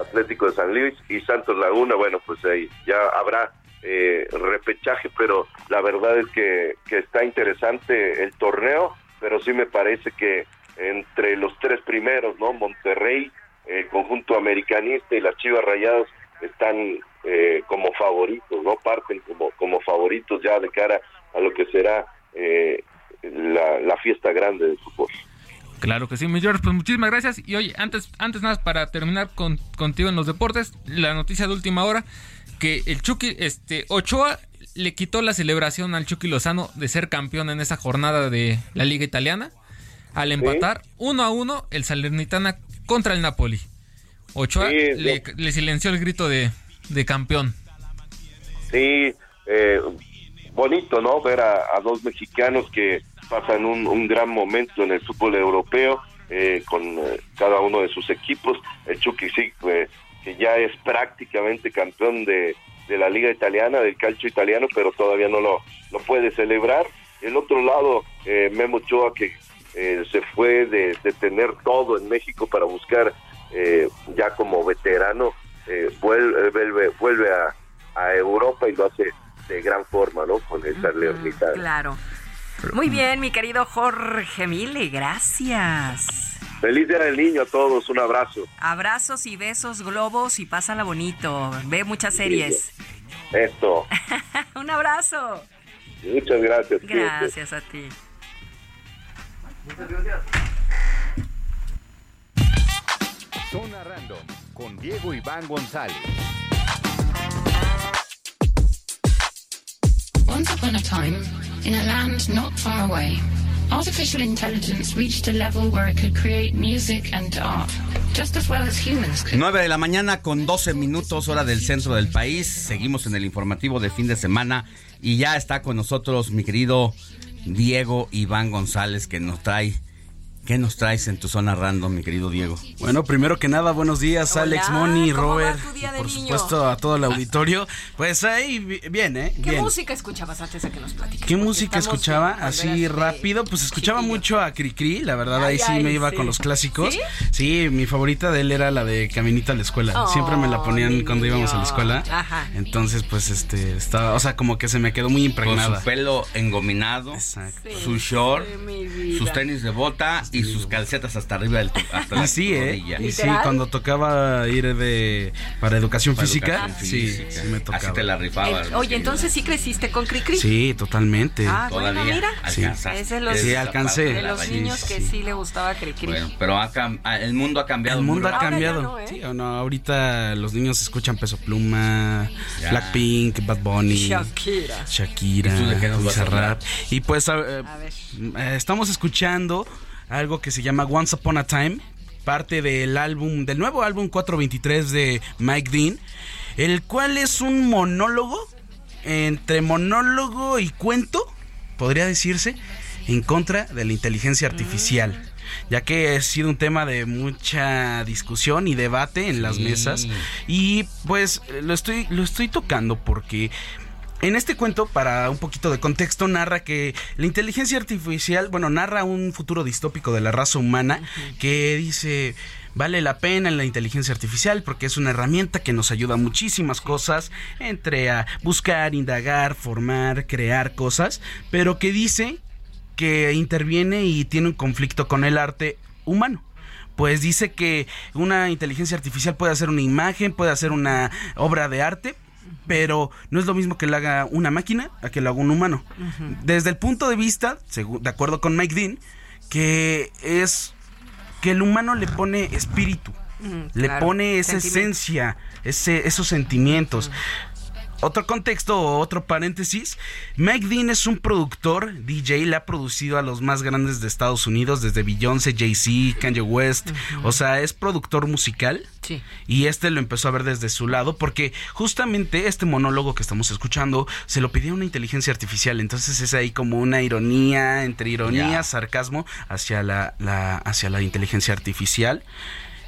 Atlético de San Luis y Santos Laguna, bueno pues ahí ya habrá eh, repechaje, pero la verdad es que, está interesante el torneo, pero sí me parece que entre los tres primeros, ¿no? Monterrey, el conjunto americanista y las Chivas Rayadas están eh, como favoritos, ¿no? Parten como, como favoritos ya de cara a lo que será eh, la, la fiesta grande del fútbol. Claro que sí, mi George, pues muchísimas gracias. Y oye, antes, antes nada, para terminar con, contigo en los deportes, la noticia de última hora, que el Chucky, este, Ochoa le quitó la celebración al Chucky Lozano de ser campeón en esa jornada de la Liga Italiana, al empatar uno a uno el Salernitana contra el Napoli. Ochoa Sí, le, le silenció el grito de, de campeón. Sí, eh, bonito, ¿no? Ver a, a dos mexicanos que pasan un, un gran momento en el fútbol europeo eh, con eh, cada uno de sus equipos. El Chucky sí, eh, que ya es prácticamente campeón de, de la liga italiana, del calcio italiano, pero todavía no lo, lo puede celebrar. El otro lado, eh, Memo Ochoa, que eh, se fue de, de tener todo en México para buscar eh, ya como veterano, eh, vuelve, vuelve, vuelve a, a Europa y lo hace de gran forma, ¿no? Con el Salernitana. Claro. Muy bien, mi querido Jorge Mille, gracias. Feliz Día del Niño a todos, un abrazo. Abrazos y besos, globos y pásala bonito. Ve muchas series. Esto, *laughs* Un abrazo. muchas gracias. Gracias a ti. Zona Random con Diego Iván González. Once upon a time, in a land not far away, artificial intelligence reached a level where it could create music and art, just as well as humans could. 9 de la mañana con 12 minutos hora del centro del país. Seguimos en el informativo de fin de semana y ya está con nosotros mi querido Diego Iván González que nos trae ¿Qué nos traes en tu zona random, mi querido Diego? Bueno, primero que nada, buenos días, Hola, Alex, Moni, ¿cómo va Robert, tu día y de por niño? supuesto a todo el auditorio. Pues ahí, bi- bien, ¿eh? ¿Qué Bien. música escuchabas antes de que nos platiques? ¿Qué Porque música escuchaba? Así rápido, pues escuchaba mucho a Cricri, la verdad ahí sí ay, me iba sí. con los clásicos. ¿Sí? ¿Sí? mi favorita de él era la de Caminito a la escuela. Oh, Siempre me la ponían cuando íbamos a la escuela. Ajá. Entonces, pues este, estaba, o sea, como que se me quedó muy Con impregnada. su pelo engominado, su short, mi vida. sus tenis de bota y sus calcetas hasta arriba del hasta Y la sí, ¿eh? Y sí, cuando tocaba ir de para educación Para física, educación sí, física. sí me tocaba. Así te la rifabas. Oye, entonces sí creciste con Cricri. Sí, totalmente. Ah, bueno, mira. Sí. Es de los, Sí, alcancé. de los Sí, niños sí, que sí le gustaba Cricri. Bueno, pero ha ah, el mundo ha cambiado. El mundo ha cambiado. ¿eh? Sí, o no, ahorita los niños escuchan Peso Pluma, Ya. Blackpink, Bad Bunny, Shakira. Shakira, ¿Y tú de qué nos vas a Bizarrap. hablar? Y pues a- eh, eh, estamos escuchando algo que se llama Once Upon a Time, parte del álbum, del nuevo álbum 423 de Mike Dean, el cual es un monólogo entre monólogo y cuento, podría decirse, en contra de la inteligencia artificial. Ya que ha sido un tema de mucha discusión y debate en las Sí. mesas. Y pues lo estoy, lo estoy tocando porque en este cuento, para un poquito de contexto, narra que la inteligencia artificial, bueno, narra un futuro distópico de la raza humana que dice, vale la pena la inteligencia artificial porque es una herramienta que nos ayuda a muchísimas cosas, entre a buscar, indagar, formar, crear cosas, pero que dice que interviene y tiene un conflicto con el arte humano. Pues dice que una inteligencia artificial puede hacer una imagen, puede hacer una obra de arte, pero no es lo mismo que lo haga una máquina a que lo haga un humano. Desde el punto de vista, de acuerdo con Mike Dean, que es que el humano le pone espíritu, Mm, le claro, pone esa esencia, ese, esos sentimientos. Otro contexto o otro paréntesis, Mike Dean es un productor, DJ, le ha producido a los más grandes de Estados Unidos, desde Beyoncé, Jay-Z, Kanye West, o sea, es productor musical. Sí. Y este lo empezó a ver desde su lado porque justamente este monólogo que estamos escuchando se lo pedía una inteligencia artificial. Entonces es ahí como una ironía, entre ironía, Ya. sarcasmo hacia la, la- hacia la inteligencia artificial.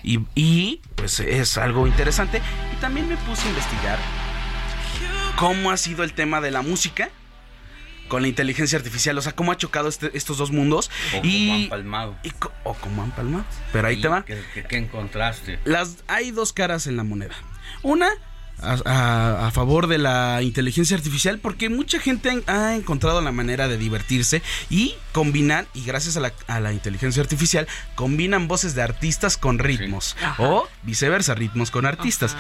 Y, y, pues es algo interesante. Y también me puse a investigar cómo ha sido el tema de la música con la inteligencia artificial. O sea, cómo ha chocado este- estos dos mundos. O y, como han palmado. y o cómo han palmado. Pero ahí ¿Y te va. ¿Qué, encontraste? Las, hay dos caras en la moneda. Una, a, a- a favor de la inteligencia artificial, porque mucha gente ha, ha encontrado la manera de divertirse y combinar, y gracias a la, a la inteligencia artificial, combinan voces de artistas con ritmos. O viceversa, ritmos con artistas.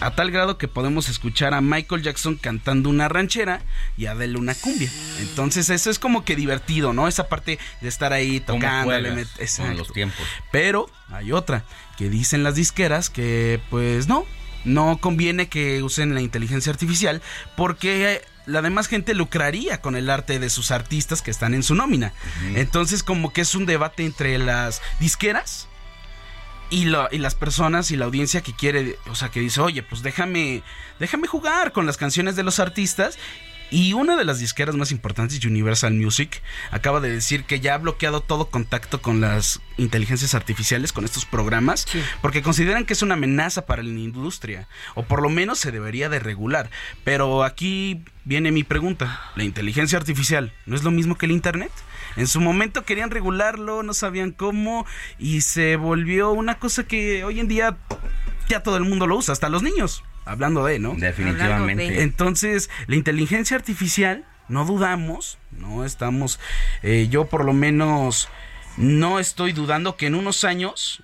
A tal grado que podemos escuchar a Michael Jackson cantando una ranchera y a Adele una cumbia. Entonces eso es como que divertido, ¿no? Esa parte de estar ahí ¿Cómo tocándole. juegas met- con los tiempos? Pero hay otra que dicen las disqueras que pues no, no conviene que usen la inteligencia artificial porque la demás gente lucraría con el arte de sus artistas que están en su nómina. Entonces como que es un debate entre las disqueras y, lo- y las personas y la audiencia que quiere, o sea, que dice, oye, pues déjame, déjame jugar con las canciones de los artistas. Y una de las disqueras más importantes, Universal Music, acaba de decir que ya ha bloqueado todo contacto con las inteligencias artificiales, con estos programas, porque consideran que es una amenaza para la industria, o por lo menos se debería de regular. Pero aquí viene mi pregunta, ¿la inteligencia artificial no es lo mismo que el Internet? En su momento querían regularlo, no sabían cómo, y se volvió una cosa que hoy en día ya todo el mundo lo usa, hasta los niños. Hablando de, ¿no? Definitivamente. De. Entonces, la inteligencia artificial, no dudamos, no estamos, eh, yo por lo menos no estoy dudando que en unos años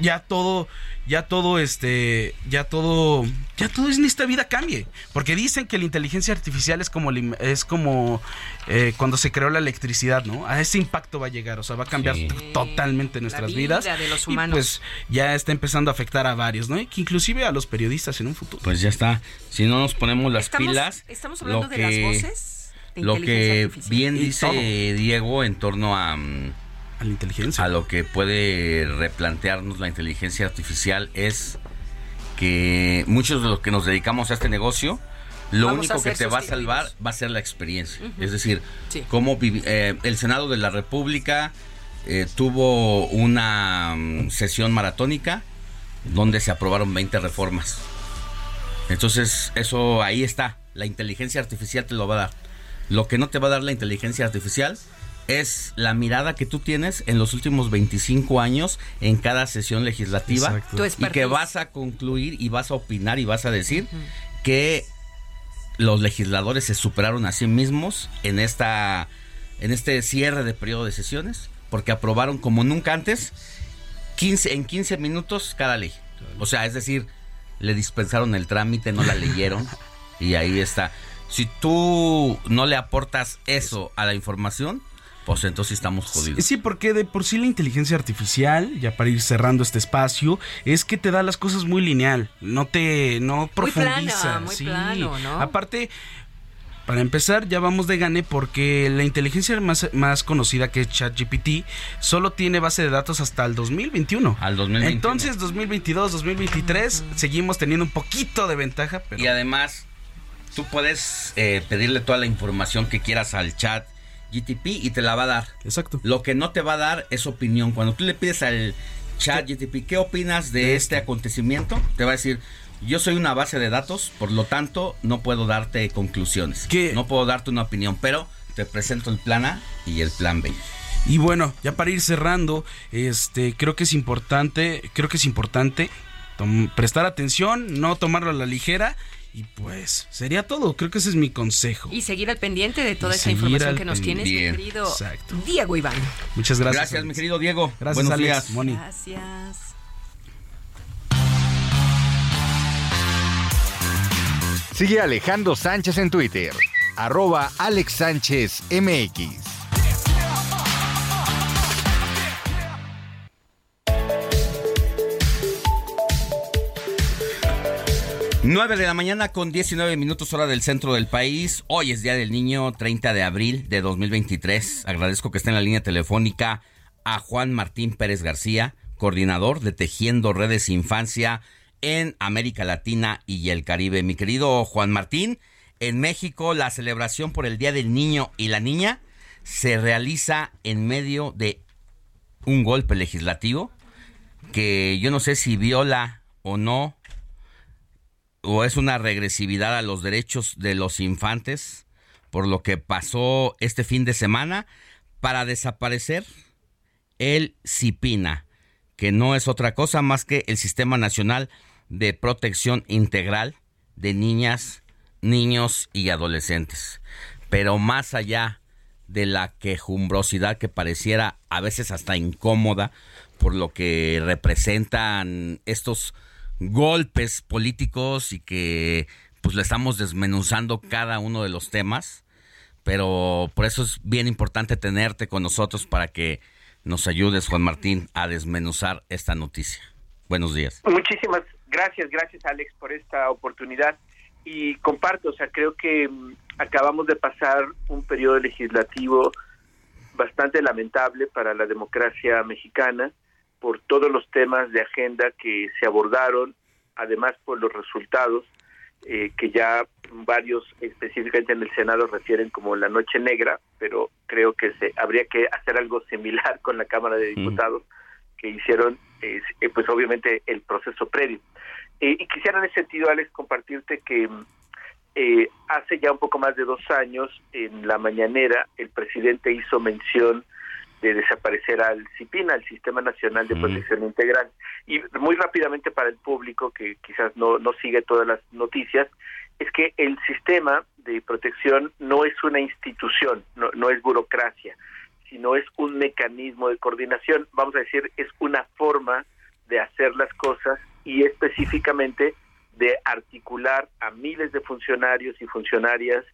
ya todo, ya todo, este, ya todo, ya todo en esta vida cambie, porque dicen que la inteligencia artificial es como, es como eh, cuando se creó la electricidad, ¿no? A ese impacto va a llegar, o sea, va a cambiar Sí. totalmente nuestras vida vidas. de los Y, humanos. pues ya está empezando a afectar a varios, ¿no? Y que inclusive a los periodistas en un futuro. Pues ya está. Si no nos ponemos las Estamos- pilas. estamos hablando lo de que, las voces de Lo inteligencia que artificial. bien Y dice todo. Diego en torno a. mm, A la inteligencia. A lo que puede replantearnos la inteligencia artificial es que muchos de los que nos dedicamos a este negocio, lo Vamos único que te va a salvar va a ser la experiencia. Es decir, Sí. cómo eh, el Senado de la República eh, tuvo una mm, sesión maratónica donde se aprobaron 20 reformas. Entonces, eso ahí está. La inteligencia artificial te lo va a dar. Lo que no te va a dar la inteligencia artificial es la mirada que tú tienes en los últimos 25 años en cada sesión legislativa y que vas a concluir y vas a opinar y vas a decir que los legisladores se superaron a sí mismos en esta en este cierre de periodo de sesiones porque aprobaron como nunca antes 15 en 15 minutos cada ley. O sea, es decir, le dispensaron el trámite, no la leyeron *laughs* y ahí está. Si tú no le aportas eso a la información, pues entonces estamos jodidos. Sí, porque de por sí la inteligencia artificial, ya para ir cerrando este espacio, es que te da las cosas muy lineal, no te no Muy plana, profundiza. muy sí. plano, ¿no? Aparte, para empezar, ya vamos de gane porque la inteligencia más, más conocida que es ChatGPT solo tiene base de datos hasta el 2021. Al 2021. Entonces, 2022, 2023, seguimos teniendo un poquito de ventaja, pero Y además, tú puedes eh, pedirle toda la información que quieras al chat GTP y te la va a dar. Exacto. Lo que no te va a dar es opinión. Cuando tú le pides al chat GTP, ¿qué opinas de este acontecimiento? Te va a decir, yo soy una base de datos, por lo tanto, no puedo darte conclusiones. No puedo darte una opinión, pero te presento el plan A y el plan B. Y bueno, ya para ir cerrando, este, creo que es importante, creo que es importante prestar atención, no tomarlo a la ligera y pues sería todo. Creo que ese es mi consejo. Y seguir al pendiente de toda Y esa información que nos tienes, mi querido Exacto. Diego Iván. Muchas gracias. Gracias, mi querido Diego. Gracias, Buenos Alex, días. Moni. Gracias. Sigue Alejandro Sánchez en Twitter, arroba Alex Sánchez MX. 9 de la mañana con 19 minutos hora del centro del país. Hoy es Día del Niño, 30 de abril de 2023. Agradezco que esté en la línea telefónica a Juan Martín Pérez García, coordinador de Tejiendo Redes Infancia en América Latina y el Caribe. Mi querido Juan Martín, en México la celebración por el Día del Niño y la Niña se realiza en medio de un golpe legislativo que yo no sé si viola o no o es una regresividad a los derechos de los infantes por lo que pasó este fin de semana para desaparecer el CIPINA, que no es otra cosa más que el Sistema Nacional de Protección Integral de Niñas, Niños y Adolescentes. Pero más allá de la quejumbrosidad que pareciera a veces hasta incómoda por lo que representan estos golpes políticos y que pues le estamos desmenuzando cada uno de los temas, pero por eso es bien importante tenerte con nosotros para que nos ayudes, Juan Martín, a desmenuzar esta noticia. Buenos días. Muchísimas gracias, gracias Alex por esta oportunidad y comparto, o sea, creo que mm, acabamos de pasar un periodo legislativo bastante lamentable para la democracia mexicana por todos los temas de agenda que se abordaron, además por los resultados eh, que ya varios específicamente en el Senado refieren como la noche negra, pero creo que se habría que hacer algo similar con la Cámara de Diputados que hicieron, eh, pues obviamente el proceso previo. Eh, y quisiera en ese sentido, Alex, compartirte que mm, eh, hace ya un poco más de dos años, en la mañanera, el presidente hizo mención de desaparecer al CIPIN, al Sistema Nacional de Protección Integral. Y muy rápidamente para el público que quizás no, no sigue todas las noticias, es que el sistema de protección no es una institución, no, no es burocracia, sino es un mecanismo de coordinación, vamos a decir, es una forma de hacer las cosas y específicamente de articular a miles de funcionarios y funcionarias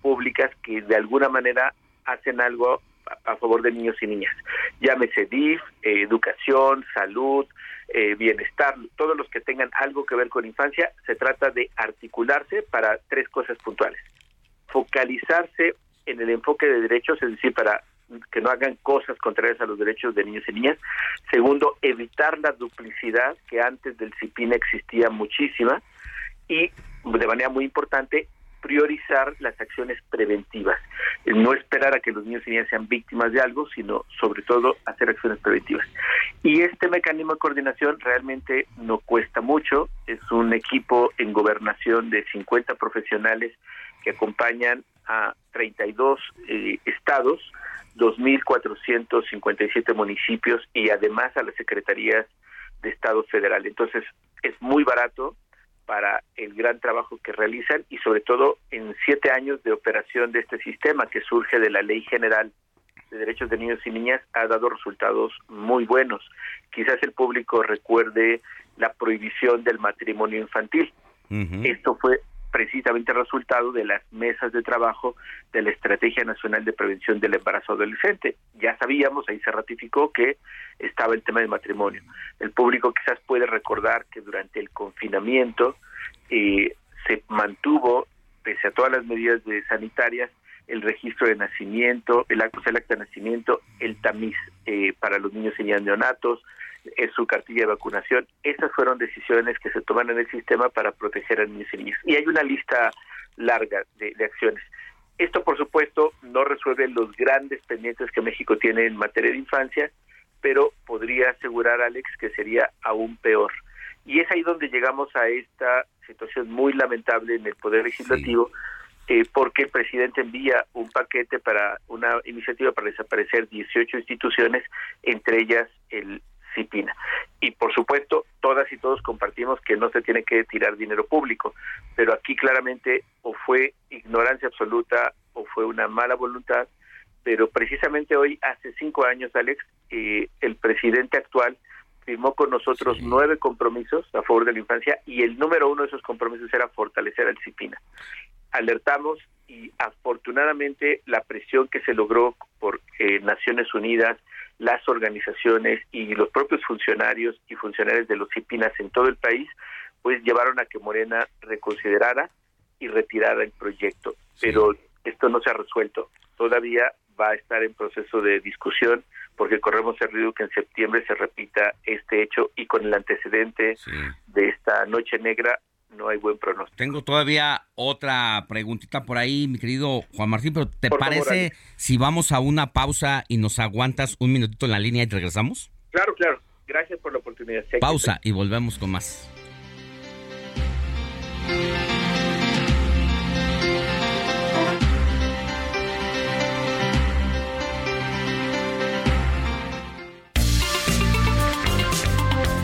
públicas que de alguna manera hacen algo a, favor de niños y niñas. Llámese DIF, eh, educación, salud, eh, bienestar, todos los que tengan algo que ver con infancia, se trata de articularse para tres cosas puntuales. Focalizarse en el enfoque de derechos, es decir, para que no hagan cosas contrarias a los derechos de niños y niñas. Segundo, evitar la duplicidad que antes del CIPIN existía muchísima. Y de manera muy importante, priorizar las acciones preventivas, Eh, no esperar a que los niños y niñas sean víctimas de algo, sino sobre todo hacer acciones preventivas. Y este mecanismo de coordinación realmente no cuesta mucho, es un equipo en gobernación de 50 profesionales que acompañan a 32 eh, estados, 2.457 municipios y además a las secretarías de Estado federal. Entonces, es muy barato para el gran trabajo que realizan y sobre todo en siete años de operación de este sistema que surge de la Ley General de Derechos de Niños y Niñas ha dado resultados muy buenos. Quizás el público recuerde la prohibición del matrimonio infantil. Esto fue precisamente resultado de las mesas de trabajo de la Estrategia Nacional de Prevención del Embarazo Adolescente. Ya sabíamos, ahí se ratificó que estaba el tema del matrimonio. El público quizás puede recordar que durante el confinamiento eh, se mantuvo, pese a todas las medidas de sanitarias, el registro de nacimiento, el acto, el acta de nacimiento, el tamiz eh, para los niños y neonatos, es su cartilla de vacunación. Esas fueron decisiones que se toman en el sistema para proteger a niños y niñas. Y hay una lista larga de, de acciones. Esto, por supuesto, no resuelve los grandes pendientes que México tiene en materia de infancia, pero podría asegurar, Alex, que sería aún peor. Y es ahí donde llegamos a esta situación muy lamentable en el Poder Legislativo, eh, porque el presidente envía un paquete para una iniciativa para desaparecer 18 instituciones, entre ellas el CIPINA. Y por supuesto, todas y todos compartimos que no se tiene que tirar dinero público, pero aquí claramente o fue ignorancia absoluta o fue una mala voluntad, pero precisamente hoy, hace cinco años, Alex, eh, el presidente actual firmó con nosotros nueve compromisos a favor de la infancia y el número uno de esos compromisos era fortalecer al CIPINA. Alertamos y afortunadamente la presión que se logró por eh, Naciones Unidas, las organizaciones y los propios funcionarios y funcionarios de los CIPINAS en todo el país, pues llevaron a que Morena reconsiderara y retirara el proyecto. Pero esto no se ha resuelto. Todavía va a estar en proceso de discusión porque corremos el riesgo que en septiembre se repita este hecho y con el antecedente de esta noche negra no hay buen pronóstico. Tengo todavía otra preguntita por ahí, mi querido Juan Martín, pero ¿te Por parece si vamos a una pausa y nos aguantas un minutito en la línea y regresamos? Claro, claro. Gracias por la oportunidad. Sí, Pausa y volvemos con más.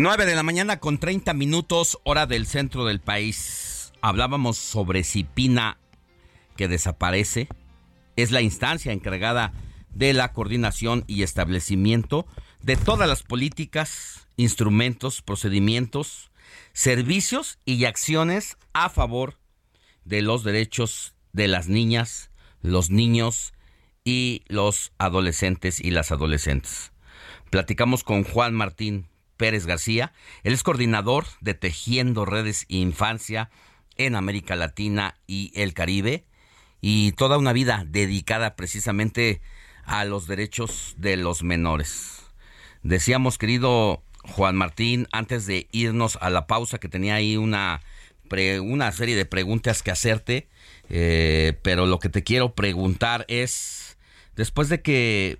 Nueve de la mañana con 30 minutos, hora del centro del país. Hablábamos sobre Cipina que desaparece. Es la instancia encargada de la coordinación y establecimiento de todas las políticas, instrumentos, procedimientos, servicios y acciones a favor de los derechos de las niñas, los niños y los adolescentes y las adolescentes. Platicamos con Juan Martín Pérez García. Él es coordinador de Tejiendo Redes Infancia en América Latina y el Caribe y toda una vida dedicada precisamente a los derechos de los menores. Decíamos, querido Juan Martín, antes de irnos a la pausa, que tenía ahí una, una serie de preguntas que hacerte, eh, pero lo que te quiero preguntar es, después de que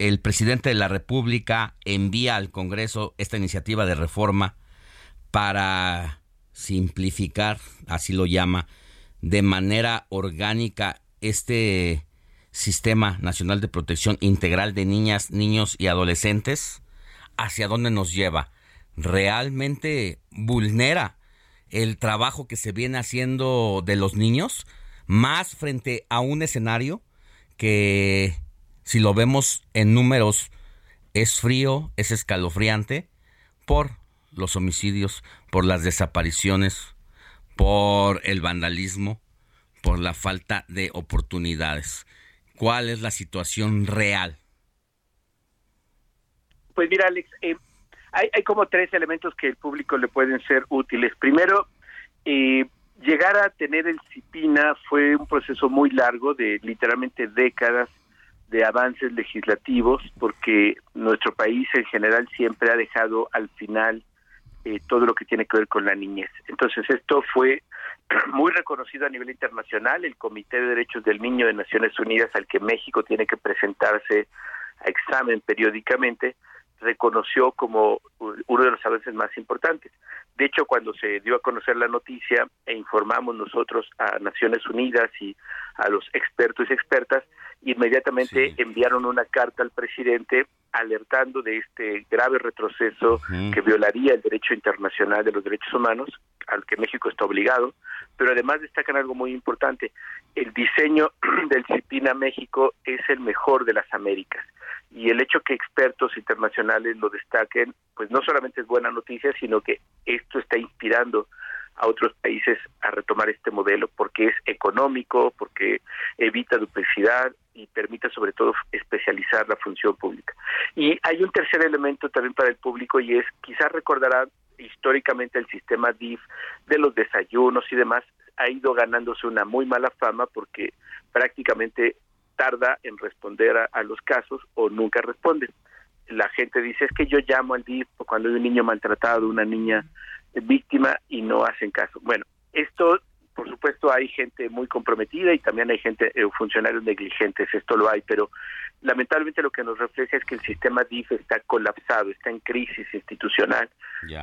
el presidente de la República envía al Congreso esta iniciativa de reforma para simplificar, así lo llama, de manera orgánica este Sistema Nacional de Protección Integral de Niñas, Niños y Adolescentes, ¿hacia dónde nos lleva? ¿Realmente vulnera el trabajo que se viene haciendo de los niños? Más frente a un escenario que si lo vemos en números es frío, es escalofriante por los homicidios, por las desapariciones, por el vandalismo, por la falta de oportunidades. ¿Cuál es la situación real? Pues mira, Alex, eh, hay, hay como tres elementos que el público le pueden ser útiles. Primero, eh, llegar a tener el CIPINA fue un proceso muy largo de literalmente décadas de avances legislativos, porque nuestro país en general siempre ha dejado al final eh, todo lo que tiene que ver con la niñez. Entonces esto fue *clears throat* muy reconocido a nivel internacional, el Comité de Derechos del Niño de Naciones Unidas al que México tiene que presentarse a examen periódicamente, reconoció como uno de los avances más importantes. De hecho, cuando se dio a conocer la noticia e informamos nosotros a Naciones Unidas y a los expertos y expertas, inmediatamente enviaron una carta al presidente alertando de este grave retroceso que violaría el derecho internacional de los derechos humanos, al que México está obligado, pero además destacan algo muy importante, el diseño *clears throat* del CIPINA México es el mejor de las Américas. Y el hecho que expertos internacionales lo destaquen, pues no solamente es buena noticia, sino que esto está inspirando a otros países a retomar este modelo porque es económico, porque evita duplicidad y permite sobre todo especializar la función pública. Y hay un tercer elemento también para el público y es, quizás recordarán históricamente el sistema DIF de los desayunos y demás ha ido ganándose una muy mala fama porque prácticamente tarda en responder a, a los casos o nunca responde. La gente dice es que yo llamo al DIF cuando hay un niño maltratado, una niña víctima y no hacen caso. Bueno, esto por supuesto hay gente muy comprometida y también hay gente, eh, funcionarios negligentes, esto lo hay, pero lamentablemente lo que nos refleja es que el sistema DIF está colapsado, está en crisis institucional,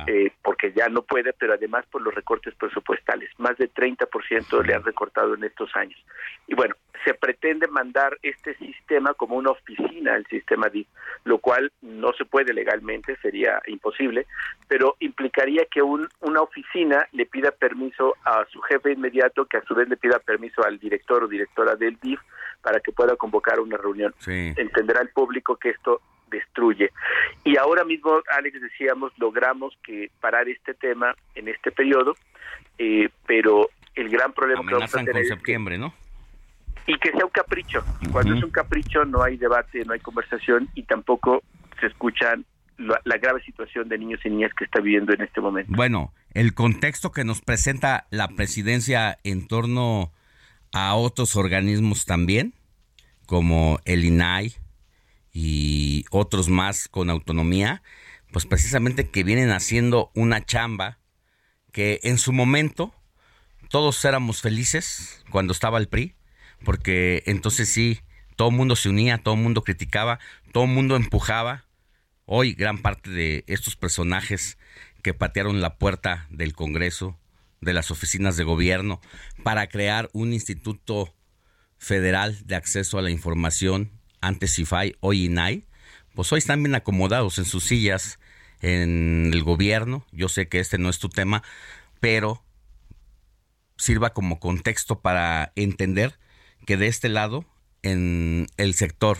eh, porque ya no puede, pero además por los recortes presupuestales, más de 30% le han recortado en estos años. Y bueno, se pretende mandar este sistema como una oficina al sistema DIF, lo cual no se puede legalmente, sería imposible, pero implicaría que un, una oficina le pida permiso a su jefe inmediato, que a su vez le pida permiso al director o directora del DIF para que pueda convocar una reunión. Sí. Entenderá el público que esto destruye. Y ahora mismo, Alex, decíamos, logramos que parar este tema en este periodo, eh, pero el gran problema que vamos a Amenazan tener con septiembre, ¿no? Y que sea un capricho. Y cuando Ujú. es un capricho no hay debate, no hay conversación y tampoco se escuchan la, la grave situación de niños y niñas que está viviendo en este momento. Bueno, el contexto que nos presenta la presidencia en torno a otros organismos también, como el INAI y otros más con autonomía, pues precisamente que vienen haciendo una chamba que en su momento todos éramos felices cuando estaba el PRI, porque entonces sí, todo el mundo se unía, todo el mundo criticaba, todo el mundo empujaba. Hoy gran parte de estos personajes que patearon la puerta del Congreso, de las oficinas de gobierno, para crear un instituto federal de acceso a la información, antes CIFAI, hoy INAI, pues hoy están bien acomodados en sus sillas en el gobierno. Yo sé que este no es tu tema, pero sirva como contexto para entender que de este lado, en el sector,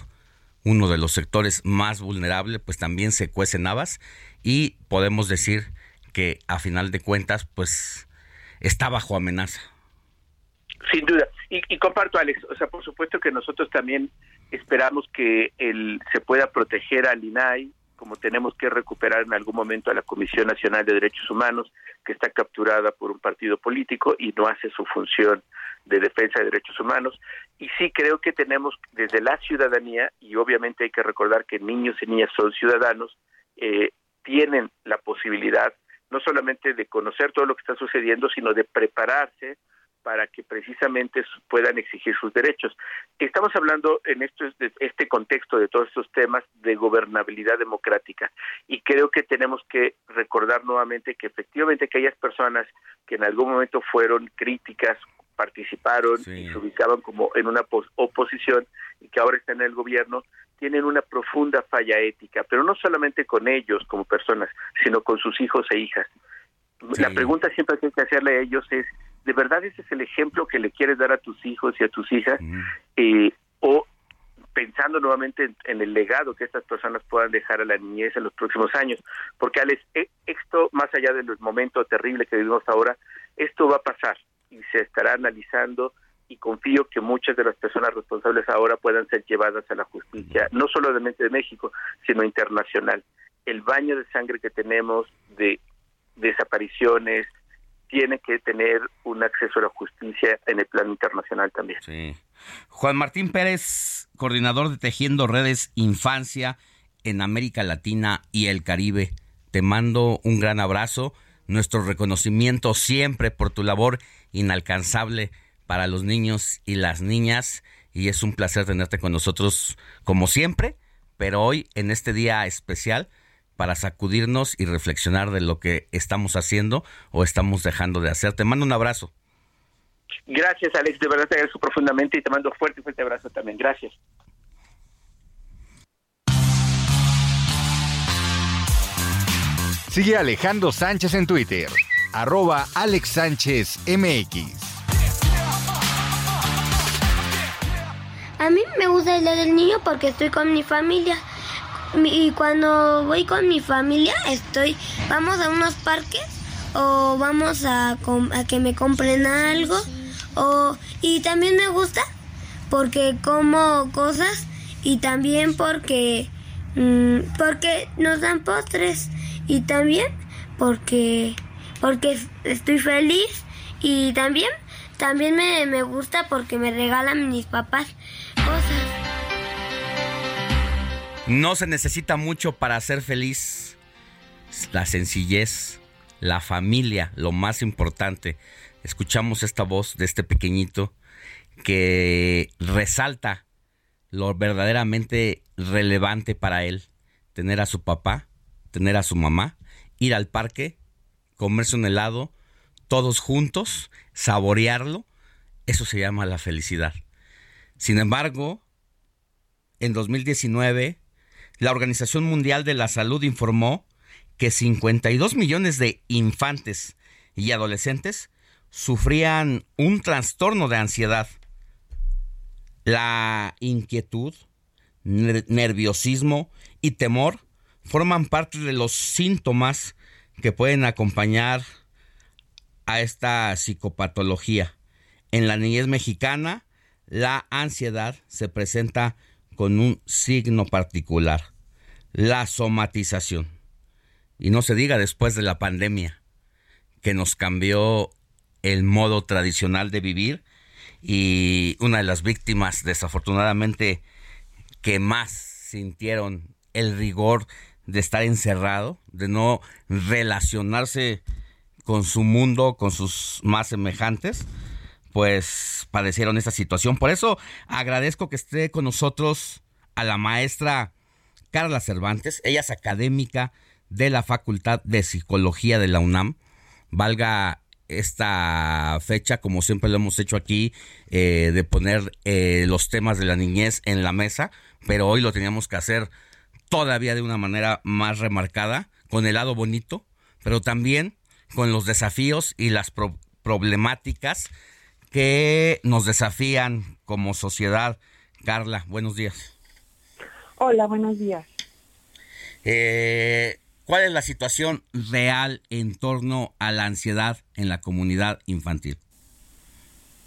uno de los sectores más vulnerables, pues también se cuecen habas y podemos decir que a final de cuentas, pues está bajo amenaza. Sin duda. Y, y comparto, Alex, o sea, por supuesto que nosotros también esperamos que el, se pueda proteger al INAI, como tenemos que recuperar en algún momento a la Comisión Nacional de Derechos Humanos, que está capturada por un partido político y no hace su función de defensa de derechos humanos. Y sí creo que tenemos desde la ciudadanía, y obviamente hay que recordar que niños y niñas son ciudadanos, eh, tienen la posibilidad no solamente de conocer todo lo que está sucediendo, sino de prepararse para que precisamente puedan exigir sus derechos. Estamos hablando en esto, de este contexto de todos estos temas de gobernabilidad democrática y creo que tenemos que recordar nuevamente que efectivamente aquellas personas que en algún momento fueron críticas, participaron y se ubicaban como en una pos- oposición y que ahora están en el gobierno, tienen una profunda falla ética, pero no solamente con ellos como personas, sino con sus hijos e hijas. La pregunta siempre que hay que hacerle a ellos es, ¿de verdad ese es el ejemplo que le quieres dar a tus hijos y a tus hijas? Eh, ¿O pensando nuevamente en, en el legado que estas personas puedan dejar a la niñez en los próximos años, porque Alex, e- esto más allá del momento terrible que vivimos ahora, esto va a pasar y se estará analizando y confío que muchas de las personas responsables ahora puedan ser llevadas a la justicia, no solamente de México, sino internacional. El baño de sangre que tenemos de desapariciones tiene que tener un acceso a la justicia en el plano internacional también. Sí. Juan Martín Pérez, coordinador de Tejiendo Redes Infancia en América Latina y el Caribe. Te mando un gran abrazo, nuestro reconocimiento siempre por tu labor inalcanzable para los niños y las niñas y es un placer tenerte con nosotros como siempre, pero hoy en este día especial para sacudirnos y reflexionar de lo que estamos haciendo o estamos dejando de hacer. Te mando un abrazo. Gracias, Alex, de verdad te agradezco profundamente y te mando fuerte, fuerte abrazo también. Gracias. Sigue Alejandro Sánchez en Twitter, arroba Alex Sánchez MX. A mí me gusta el día del niño porque estoy con mi familia. Mi- Y cuando voy con mi familia, estoy, vamos a unos parques o vamos a, a que me compren algo. O, y también me gusta porque como cosas y también porque, mm, porque nos dan postres y también porque, porque estoy feliz y también, también me, me gusta porque me regalan mis papás cosas. No se necesita mucho para ser feliz. La sencillez, la familia, lo más importante. Escuchamos esta voz de este pequeñito que resalta lo verdaderamente relevante para él. Tener a su papá, tener a su mamá, ir al parque, comerse un helado, todos juntos, saborearlo. Eso se llama la felicidad. Sin embargo, en 2019, la Organización Mundial de la Salud informó que 52 millones de infantes y adolescentes sufrían un trastorno de ansiedad. La inquietud, ner- nerviosismo y temor forman parte de los síntomas que pueden acompañar a esta psicopatología. En la niñez mexicana, la ansiedad se presenta con un signo particular, la somatización. Y no se diga después de la pandemia, que nos cambió el modo tradicional de vivir y una de las víctimas desafortunadamente que más sintieron el rigor de estar encerrado, de no relacionarse con su mundo, con sus más semejantes, pues padecieron esta situación. Por eso agradezco que esté con nosotros a la maestra Carla Cervantes. Ella es académica de la Facultad de Psicología de la UNAM. Valga esta fecha, como siempre lo hemos hecho aquí, eh, de poner eh, los temas de la niñez en la mesa, pero hoy lo teníamos que hacer todavía de una manera más remarcada, con el lado bonito, pero también con los desafíos y las pro- problemáticas que nos desafían como sociedad. Carla, buenos días. Hola, buenos días. Eh, ¿Cuál es la situación real en torno a la ansiedad en la comunidad infantil?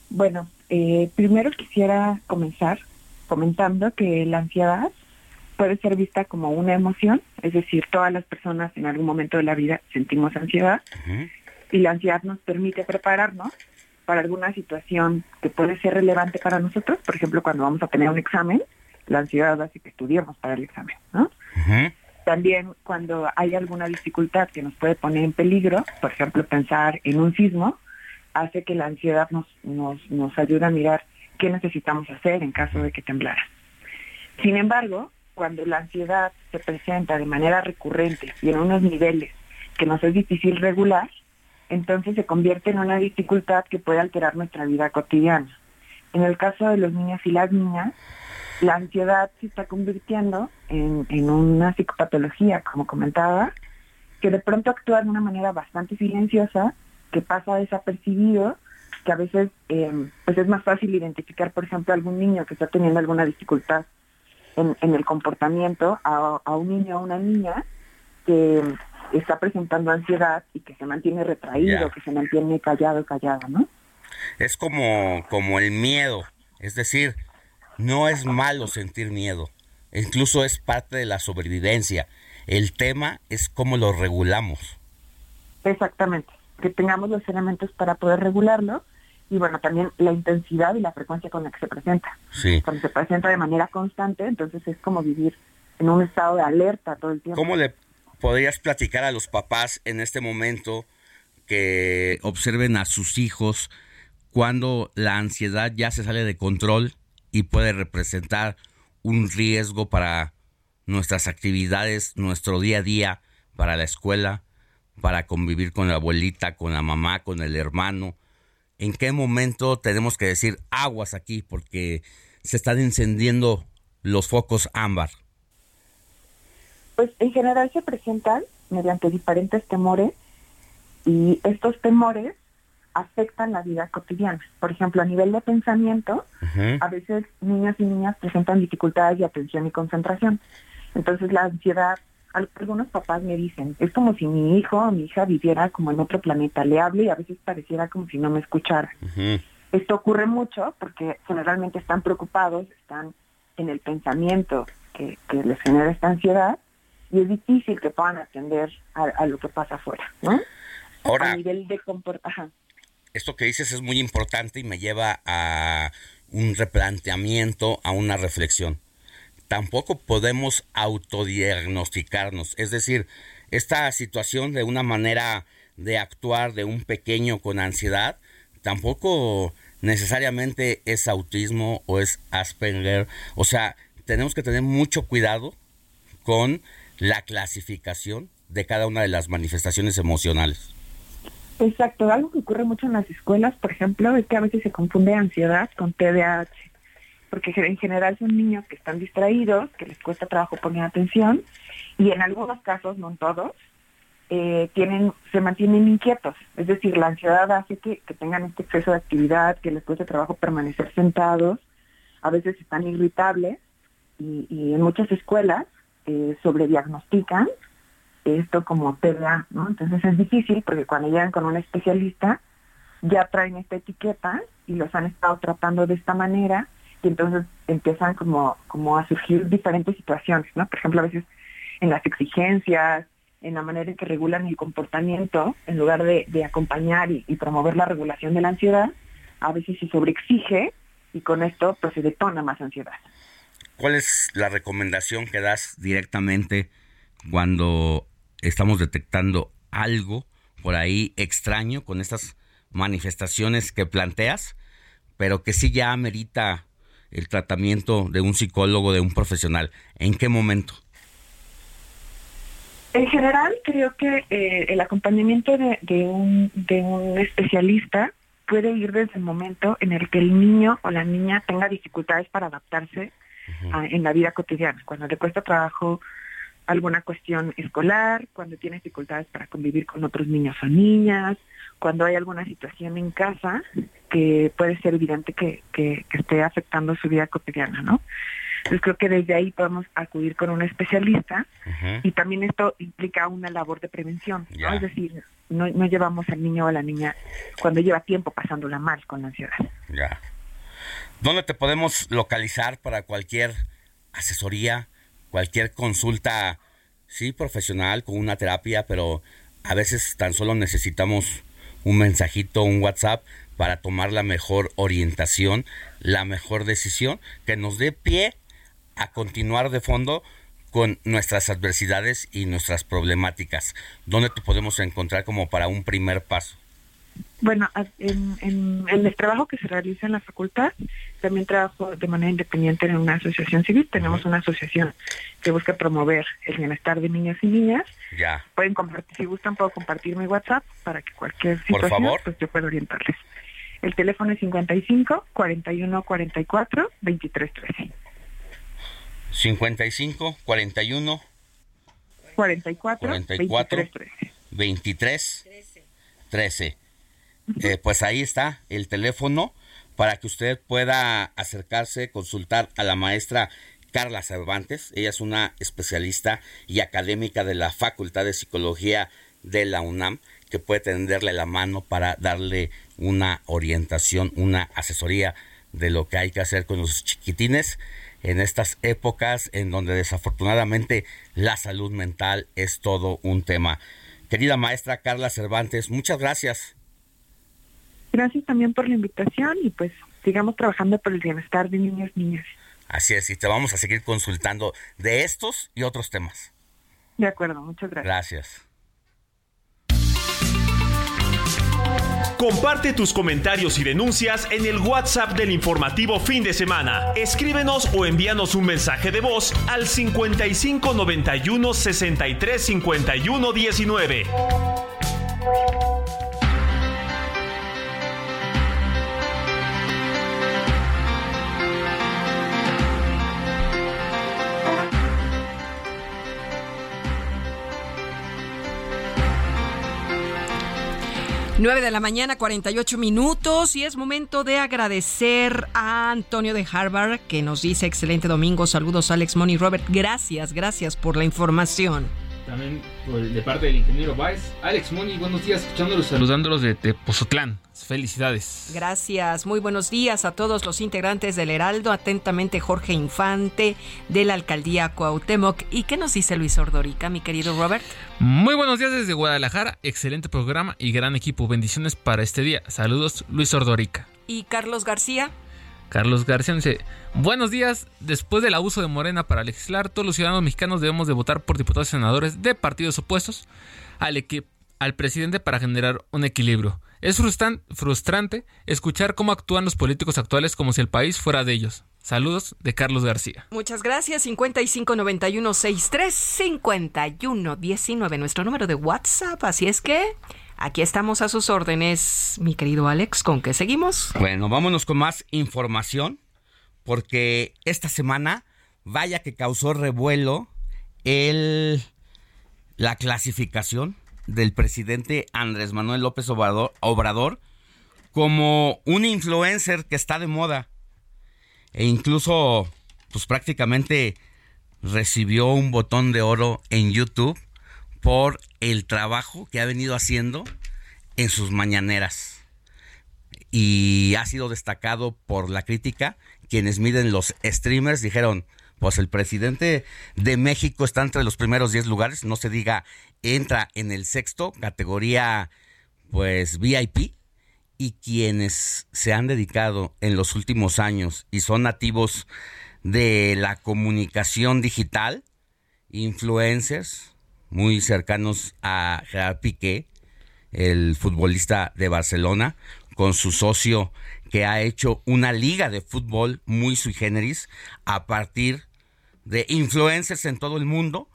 Bueno, eh, primero quisiera comenzar comentando que la ansiedad puede ser vista como una emoción, es decir, todas las personas en algún momento de la vida sentimos ansiedad y la ansiedad nos permite prepararnos para alguna situación que puede ser relevante para nosotros, por ejemplo, cuando vamos a tener un examen, la ansiedad hace que estudiemos para el examen, ¿no? También cuando hay alguna dificultad que nos puede poner en peligro, por ejemplo, pensar en un sismo, hace que la ansiedad nos, nos, nos ayude a mirar qué necesitamos hacer en caso de que temblara. Sin embargo, cuando la ansiedad se presenta de manera recurrente y en unos niveles que nos es difícil regular, entonces se convierte en una dificultad que puede alterar nuestra vida cotidiana. En el caso de los niños y las niñas, la ansiedad se está convirtiendo en, una psicopatología, como comentaba, que de pronto actúa de una manera bastante silenciosa, que pasa desapercibido, que a veces eh, pues es más fácil identificar, por ejemplo, algún niño que está teniendo alguna dificultad en, en el comportamiento a, a un niño o a una niña que está presentando ansiedad y que se mantiene retraído, que se mantiene callado, callada, ¿no? Es como, como el miedo. Es decir, no es malo sentir miedo. Incluso es parte de la sobrevivencia. El tema es cómo lo regulamos. Exactamente, que tengamos los elementos para poder regularlo y bueno, también la intensidad y la frecuencia con la que se presenta. Sí. Cuando se presenta de manera constante, entonces es como vivir en un estado de alerta todo el tiempo. ¿Cómo le podrías platicar a los papás en este momento que observen a sus hijos cuando la ansiedad ya se sale de control y puede representar un riesgo para nuestras actividades, nuestro día a día, para la escuela, para convivir con la abuelita, con la mamá, con el hermano? ¿En qué momento tenemos que decir aguas aquí porque se están encendiendo los focos ámbar? Pues en general se presentan mediante diferentes temores y estos temores afectan la vida cotidiana. Por ejemplo, a nivel de pensamiento, a veces niños y niñas presentan dificultades de atención y concentración. Entonces la ansiedad, algunos papás me dicen, es como si mi hijo o mi hija viviera como en otro planeta, le hablo y a veces pareciera como si no me escuchara. Esto ocurre mucho porque generalmente están preocupados, están en el pensamiento que, que les genera esta ansiedad y es difícil que puedan atender a, a lo que pasa afuera, ¿no? Ahora- a nivel de comportamiento. esto que dices es muy importante y me lleva a un replanteamiento, a una reflexión. Tampoco podemos autodiagnosticarnos, es decir, esta situación de una manera de actuar de un pequeño con ansiedad, tampoco necesariamente es autismo o es Asperger, o sea, tenemos que tener mucho cuidado con la clasificación de cada una de las manifestaciones emocionales. Exacto, algo que ocurre mucho en las escuelas, por ejemplo, es que a veces se confunde ansiedad con TDAH, porque en general son niños que están distraídos, que les cuesta trabajo poner atención, y en algunos casos, no en todos, eh, tienen, se mantienen inquietos. Es decir, la ansiedad hace que, que tengan este exceso de actividad, que les cueste trabajo permanecer sentados, a veces están irritables, y, y en muchas escuelas eh, sobrediagnostican esto como TDA, ¿no? Entonces es difícil porque cuando llegan con un especialista ya traen esta etiqueta y los han estado tratando de esta manera y entonces empiezan como, como a surgir diferentes situaciones, ¿no? Por ejemplo, a veces en las exigencias, en la manera en que regulan el comportamiento, en lugar de, de acompañar y, y promover la regulación de la ansiedad, a veces se sobreexige y con esto pues se detona más ansiedad. ¿Cuál es la recomendación que das directamente cuando estamos detectando algo por ahí extraño con estas manifestaciones que planteas, pero que sí ya amerita el tratamiento de un psicólogo, de un profesional? ¿En qué momento? En general, creo que eh, el acompañamiento de, de un, de un especialista puede ir desde el momento en el que el niño o la niña tenga dificultades para adaptarse a- en la vida cotidiana, cuando le cuesta trabajo alguna cuestión escolar, cuando tiene dificultades para convivir con otros niños o niñas, cuando hay alguna situación en casa que puede ser evidente que, que- que esté afectando su vida cotidiana, ¿no? Entonces creo que desde ahí podemos acudir con un especialista y también esto implica una labor de prevención, ¿no? Es decir, no, no llevamos al niño o a la niña cuando lleva tiempo pasándola mal con la ansiedad. Ya. ¿Dónde te podemos localizar para cualquier asesoría, cualquier consulta, sí, profesional, con una terapia, pero a veces tan solo necesitamos un mensajito, un WhatsApp para tomar la mejor orientación, la mejor decisión, que nos dé pie a continuar de fondo con nuestras adversidades y nuestras problemáticas. ¿Dónde te podemos encontrar como para un primer paso? Bueno, en, en- en el trabajo que se realiza en la facultad, también trabajo de manera independiente en una asociación civil. Tenemos una asociación que busca promover el bienestar de niños y niñas. Ya. Pueden compartir, si gustan, puedo compartir mi WhatsApp para que cualquier Por situación, favor. pues yo pueda orientarles. El teléfono es 55 41 44 23 13. 55 41 44, 44 23 13. 23 13. Eh, pues ahí está el teléfono para que usted pueda acercarse, consultar a la maestra Carla Cervantes. Ella es una especialista y académica de la Facultad de Psicología de la UNAM que puede tenderle la mano para darle una orientación, una asesoría de lo que hay que hacer con los chiquitines en estas épocas en donde desafortunadamente la salud mental es todo un tema. Querida maestra Carla Cervantes, muchas gracias. Gracias también por la invitación y pues sigamos trabajando por el bienestar de niños y niñas. Así es, y te vamos a seguir consultando de estos y otros temas. De acuerdo, muchas gracias. Gracias. Comparte tus comentarios y denuncias en el WhatsApp del informativo fin de semana. Escríbenos o envíanos un mensaje de voz al 55 91 63 51 19. Nueve de la mañana, 48 minutos, y es momento de agradecer a Antonio de Harvard, que nos dice excelente domingo. Saludos, Alex Money Robert. Gracias, gracias por la información. También por- de parte del ingeniero Baez. Alex Moni, buenos días, escuchándolos, saludándolos de Tepozotlán. Felicidades. Gracias, muy buenos días a todos los integrantes del Heraldo. Atentamente, Jorge Infante, de la alcaldía Cuauhtémoc. ¿Y qué nos dice Luis Ordorica, mi querido Robert? Muy buenos días desde Guadalajara, excelente programa y gran equipo. Bendiciones para este día. Saludos, Luis Ordorica. ¿Y Carlos García? Carlos García dice, buenos días, después del abuso de Morena para legislar, todos los ciudadanos mexicanos debemos de votar por diputados y senadores de partidos opuestos al, presidente para generar un equilibrio. Es frustran- frustrante escuchar cómo actúan los políticos actuales como si el país fuera de ellos. Saludos de Carlos García. Muchas gracias. 5591635119, nuestro número de WhatsApp. Así es que aquí estamos a sus órdenes, mi querido Alex. ¿Con qué seguimos? Bueno, vámonos con más información, porque esta semana, vaya que causó revuelo el, la clasificación del presidente Andrés Manuel López Obrador, Obrador como un influencer que está de moda e incluso pues prácticamente recibió un botón de oro en YouTube por el trabajo que ha venido haciendo en sus mañaneras. Y ha sido destacado por la crítica. Quienes miden los streamers dijeron, pues el presidente de México está entre los primeros 10 lugares, no se diga, entra en el sexto, categoría pues VIP, y quienes se han dedicado en los últimos años y son nativos de la comunicación digital, influencers muy cercanos a Gerard Piqué, el futbolista de Barcelona, con su socio que ha hecho una liga de fútbol muy sui generis a partir de influencers en todo el mundo,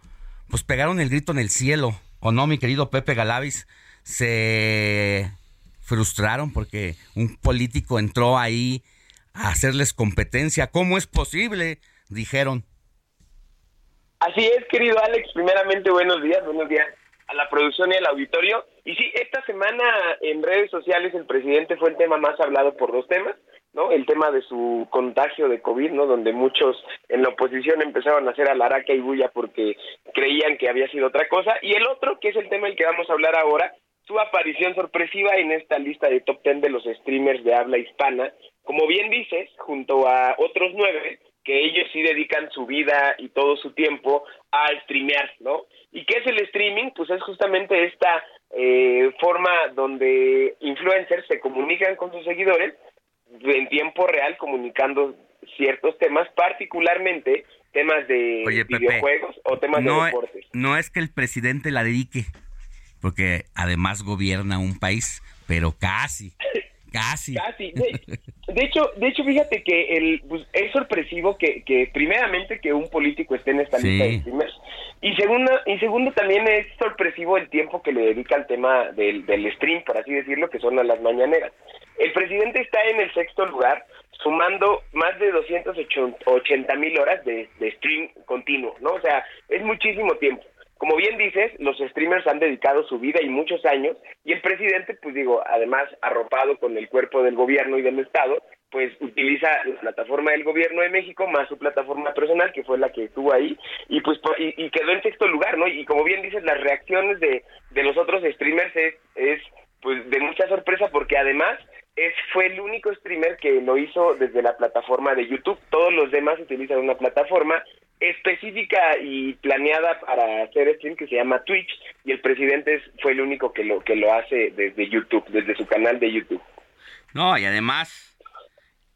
pues pegaron el grito en el cielo, ¿o no, mi querido Pepe Galavis? Se frustraron porque un político entró ahí a hacerles competencia. ¿Cómo es posible? Dijeron. Así es, querido Alex. Primeramente, buenos días, buenos días a la producción y al auditorio. Y sí, esta semana en redes sociales el presidente fue el tema más hablado por dos temas, ¿no? El tema de su contagio de COVID, ¿no? Donde muchos en la oposición empezaron a hacer alaraca y bulla porque creían que había sido otra cosa. Y el otro, que es el tema del que vamos a hablar ahora, su aparición sorpresiva en esta lista de top 10 de los streamers de habla hispana. Como bien dices, junto a otros nueve, que ellos sí dedican su vida y todo su tiempo a streamear, ¿no? ¿Y qué es el streaming? Pues es justamente esta eh, forma donde influencers se comunican con sus seguidores en tiempo real comunicando ciertos temas, particularmente temas de Oye, Pepe, videojuegos o temas no, de deportes. no es que el presidente la dedique, porque además gobierna un país, pero casi, *laughs* casi. Casi. De, de hecho, de hecho, fíjate que el, pues, es sorpresivo que, que primeramente que un político esté en esta Sí. lista de streamers y segundo, y segundo también es sorpresivo el tiempo que le dedica al tema del, del stream, por así decirlo, que son a las mañaneras. El presidente está en el sexto lugar, sumando más de 280 mil horas de, de stream continuo, ¿no? O sea, es muchísimo tiempo. Como bien dices, los streamers han dedicado su vida y muchos años, y el presidente, pues digo, además arropado con el cuerpo del gobierno y del Estado, pues utiliza la plataforma del gobierno de México más su plataforma personal, que fue la que estuvo ahí, y pues y, y quedó en sexto lugar, ¿no? Y como bien dices, las reacciones de, de los otros streamers es, es pues de mucha sorpresa porque además es fue el único streamer que lo hizo desde la plataforma de YouTube. Todos los demás utilizan una plataforma específica y planeada para hacer stream que se llama Twitch y el presidente es- fue el único que lo que lo hace desde YouTube, desde su canal de YouTube. No, y además,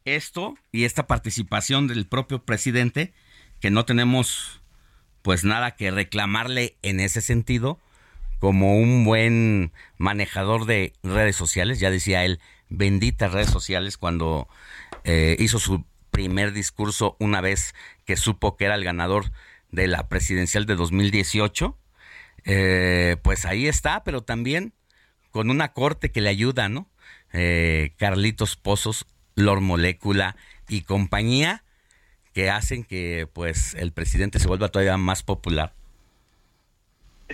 esto y esta participación del propio presidente, que no tenemos pues nada que reclamarle en ese sentido, como un buen manejador de redes sociales, ya decía él, benditas redes sociales cuando eh, hizo su primer discurso una vez que supo que era el ganador de la presidencial de 2018. Eh, pues ahí está, pero también con una corte que le ayuda, ¿no? Eh, Carlitos Pozos, Lord Molécula y compañía que hacen que pues el presidente se vuelva todavía más popular.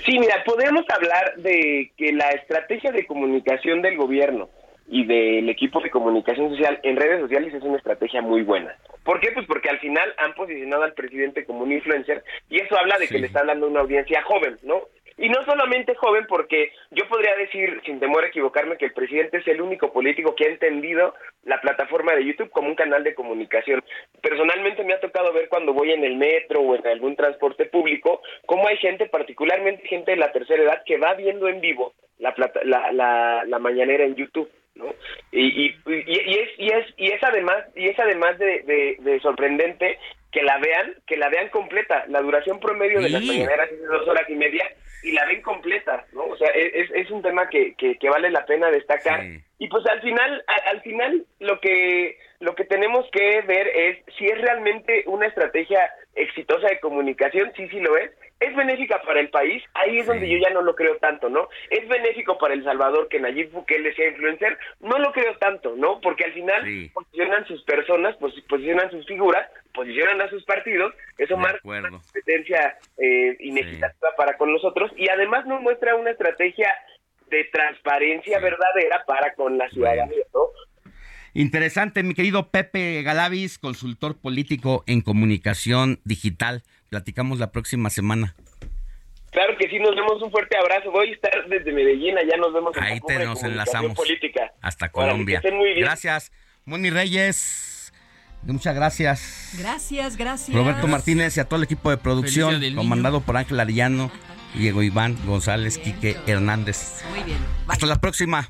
Sí, mira, podemos hablar de que la estrategia de comunicación del gobierno y del equipo de comunicación social en redes sociales es una estrategia muy buena. ¿Por qué? Pues porque al final han posicionado al presidente como un influencer y eso habla de que le están dando una audiencia joven, ¿no? Y no solamente joven, porque yo podría decir, sin temor a equivocarme, que el presidente es el único político que ha entendido la plataforma de YouTube como un canal de comunicación. Personalmente me ha tocado ver cuando voy en el metro o en algún transporte público, cómo hay gente, particularmente gente de la tercera edad, que va viendo en vivo la, plata- la, la, la mañanera en YouTube. ¿No? Y, y, y, y es y es y es además y es además de, de, de sorprendente que la vean que la vean completa. La duración promedio de las mañaneras es de dos horas y media y la ven completa no o sea es, es- un tema que, que, que vale la pena destacar. Y pues al final al final lo que lo que tenemos que ver es si es realmente una estrategia exitosa de comunicación sí sí lo es es benéfica para el país, ahí es donde yo ya no lo creo tanto, ¿no? Es benéfico para El Salvador que Nayib Bukele sea influencer, no lo creo tanto, ¿no? Porque al final posicionan sus personas, pues, posicionan sus figuras, posicionan a sus partidos, eso marca una competencia eh, inequitativa para con nosotros y además nos muestra una estrategia de transparencia verdadera para con la ciudadanía, ¿no? Interesante, mi querido Pepe Galavis, consultor político en comunicación digital. Platicamos la próxima semana. Claro que sí, nos vemos un fuerte abrazo. Voy a estar desde Medellín, allá nos vemos en Ahí te nos enlazamos. política. Hasta Colombia. que estén muy bien. Gracias. Moni Reyes, muchas gracias. Gracias, gracias. Roberto Martínez y a todo el equipo de producción, comandado por Ángel Arellano, Diego Iván González, Quique Hernández. Muy bien. Hasta la próxima.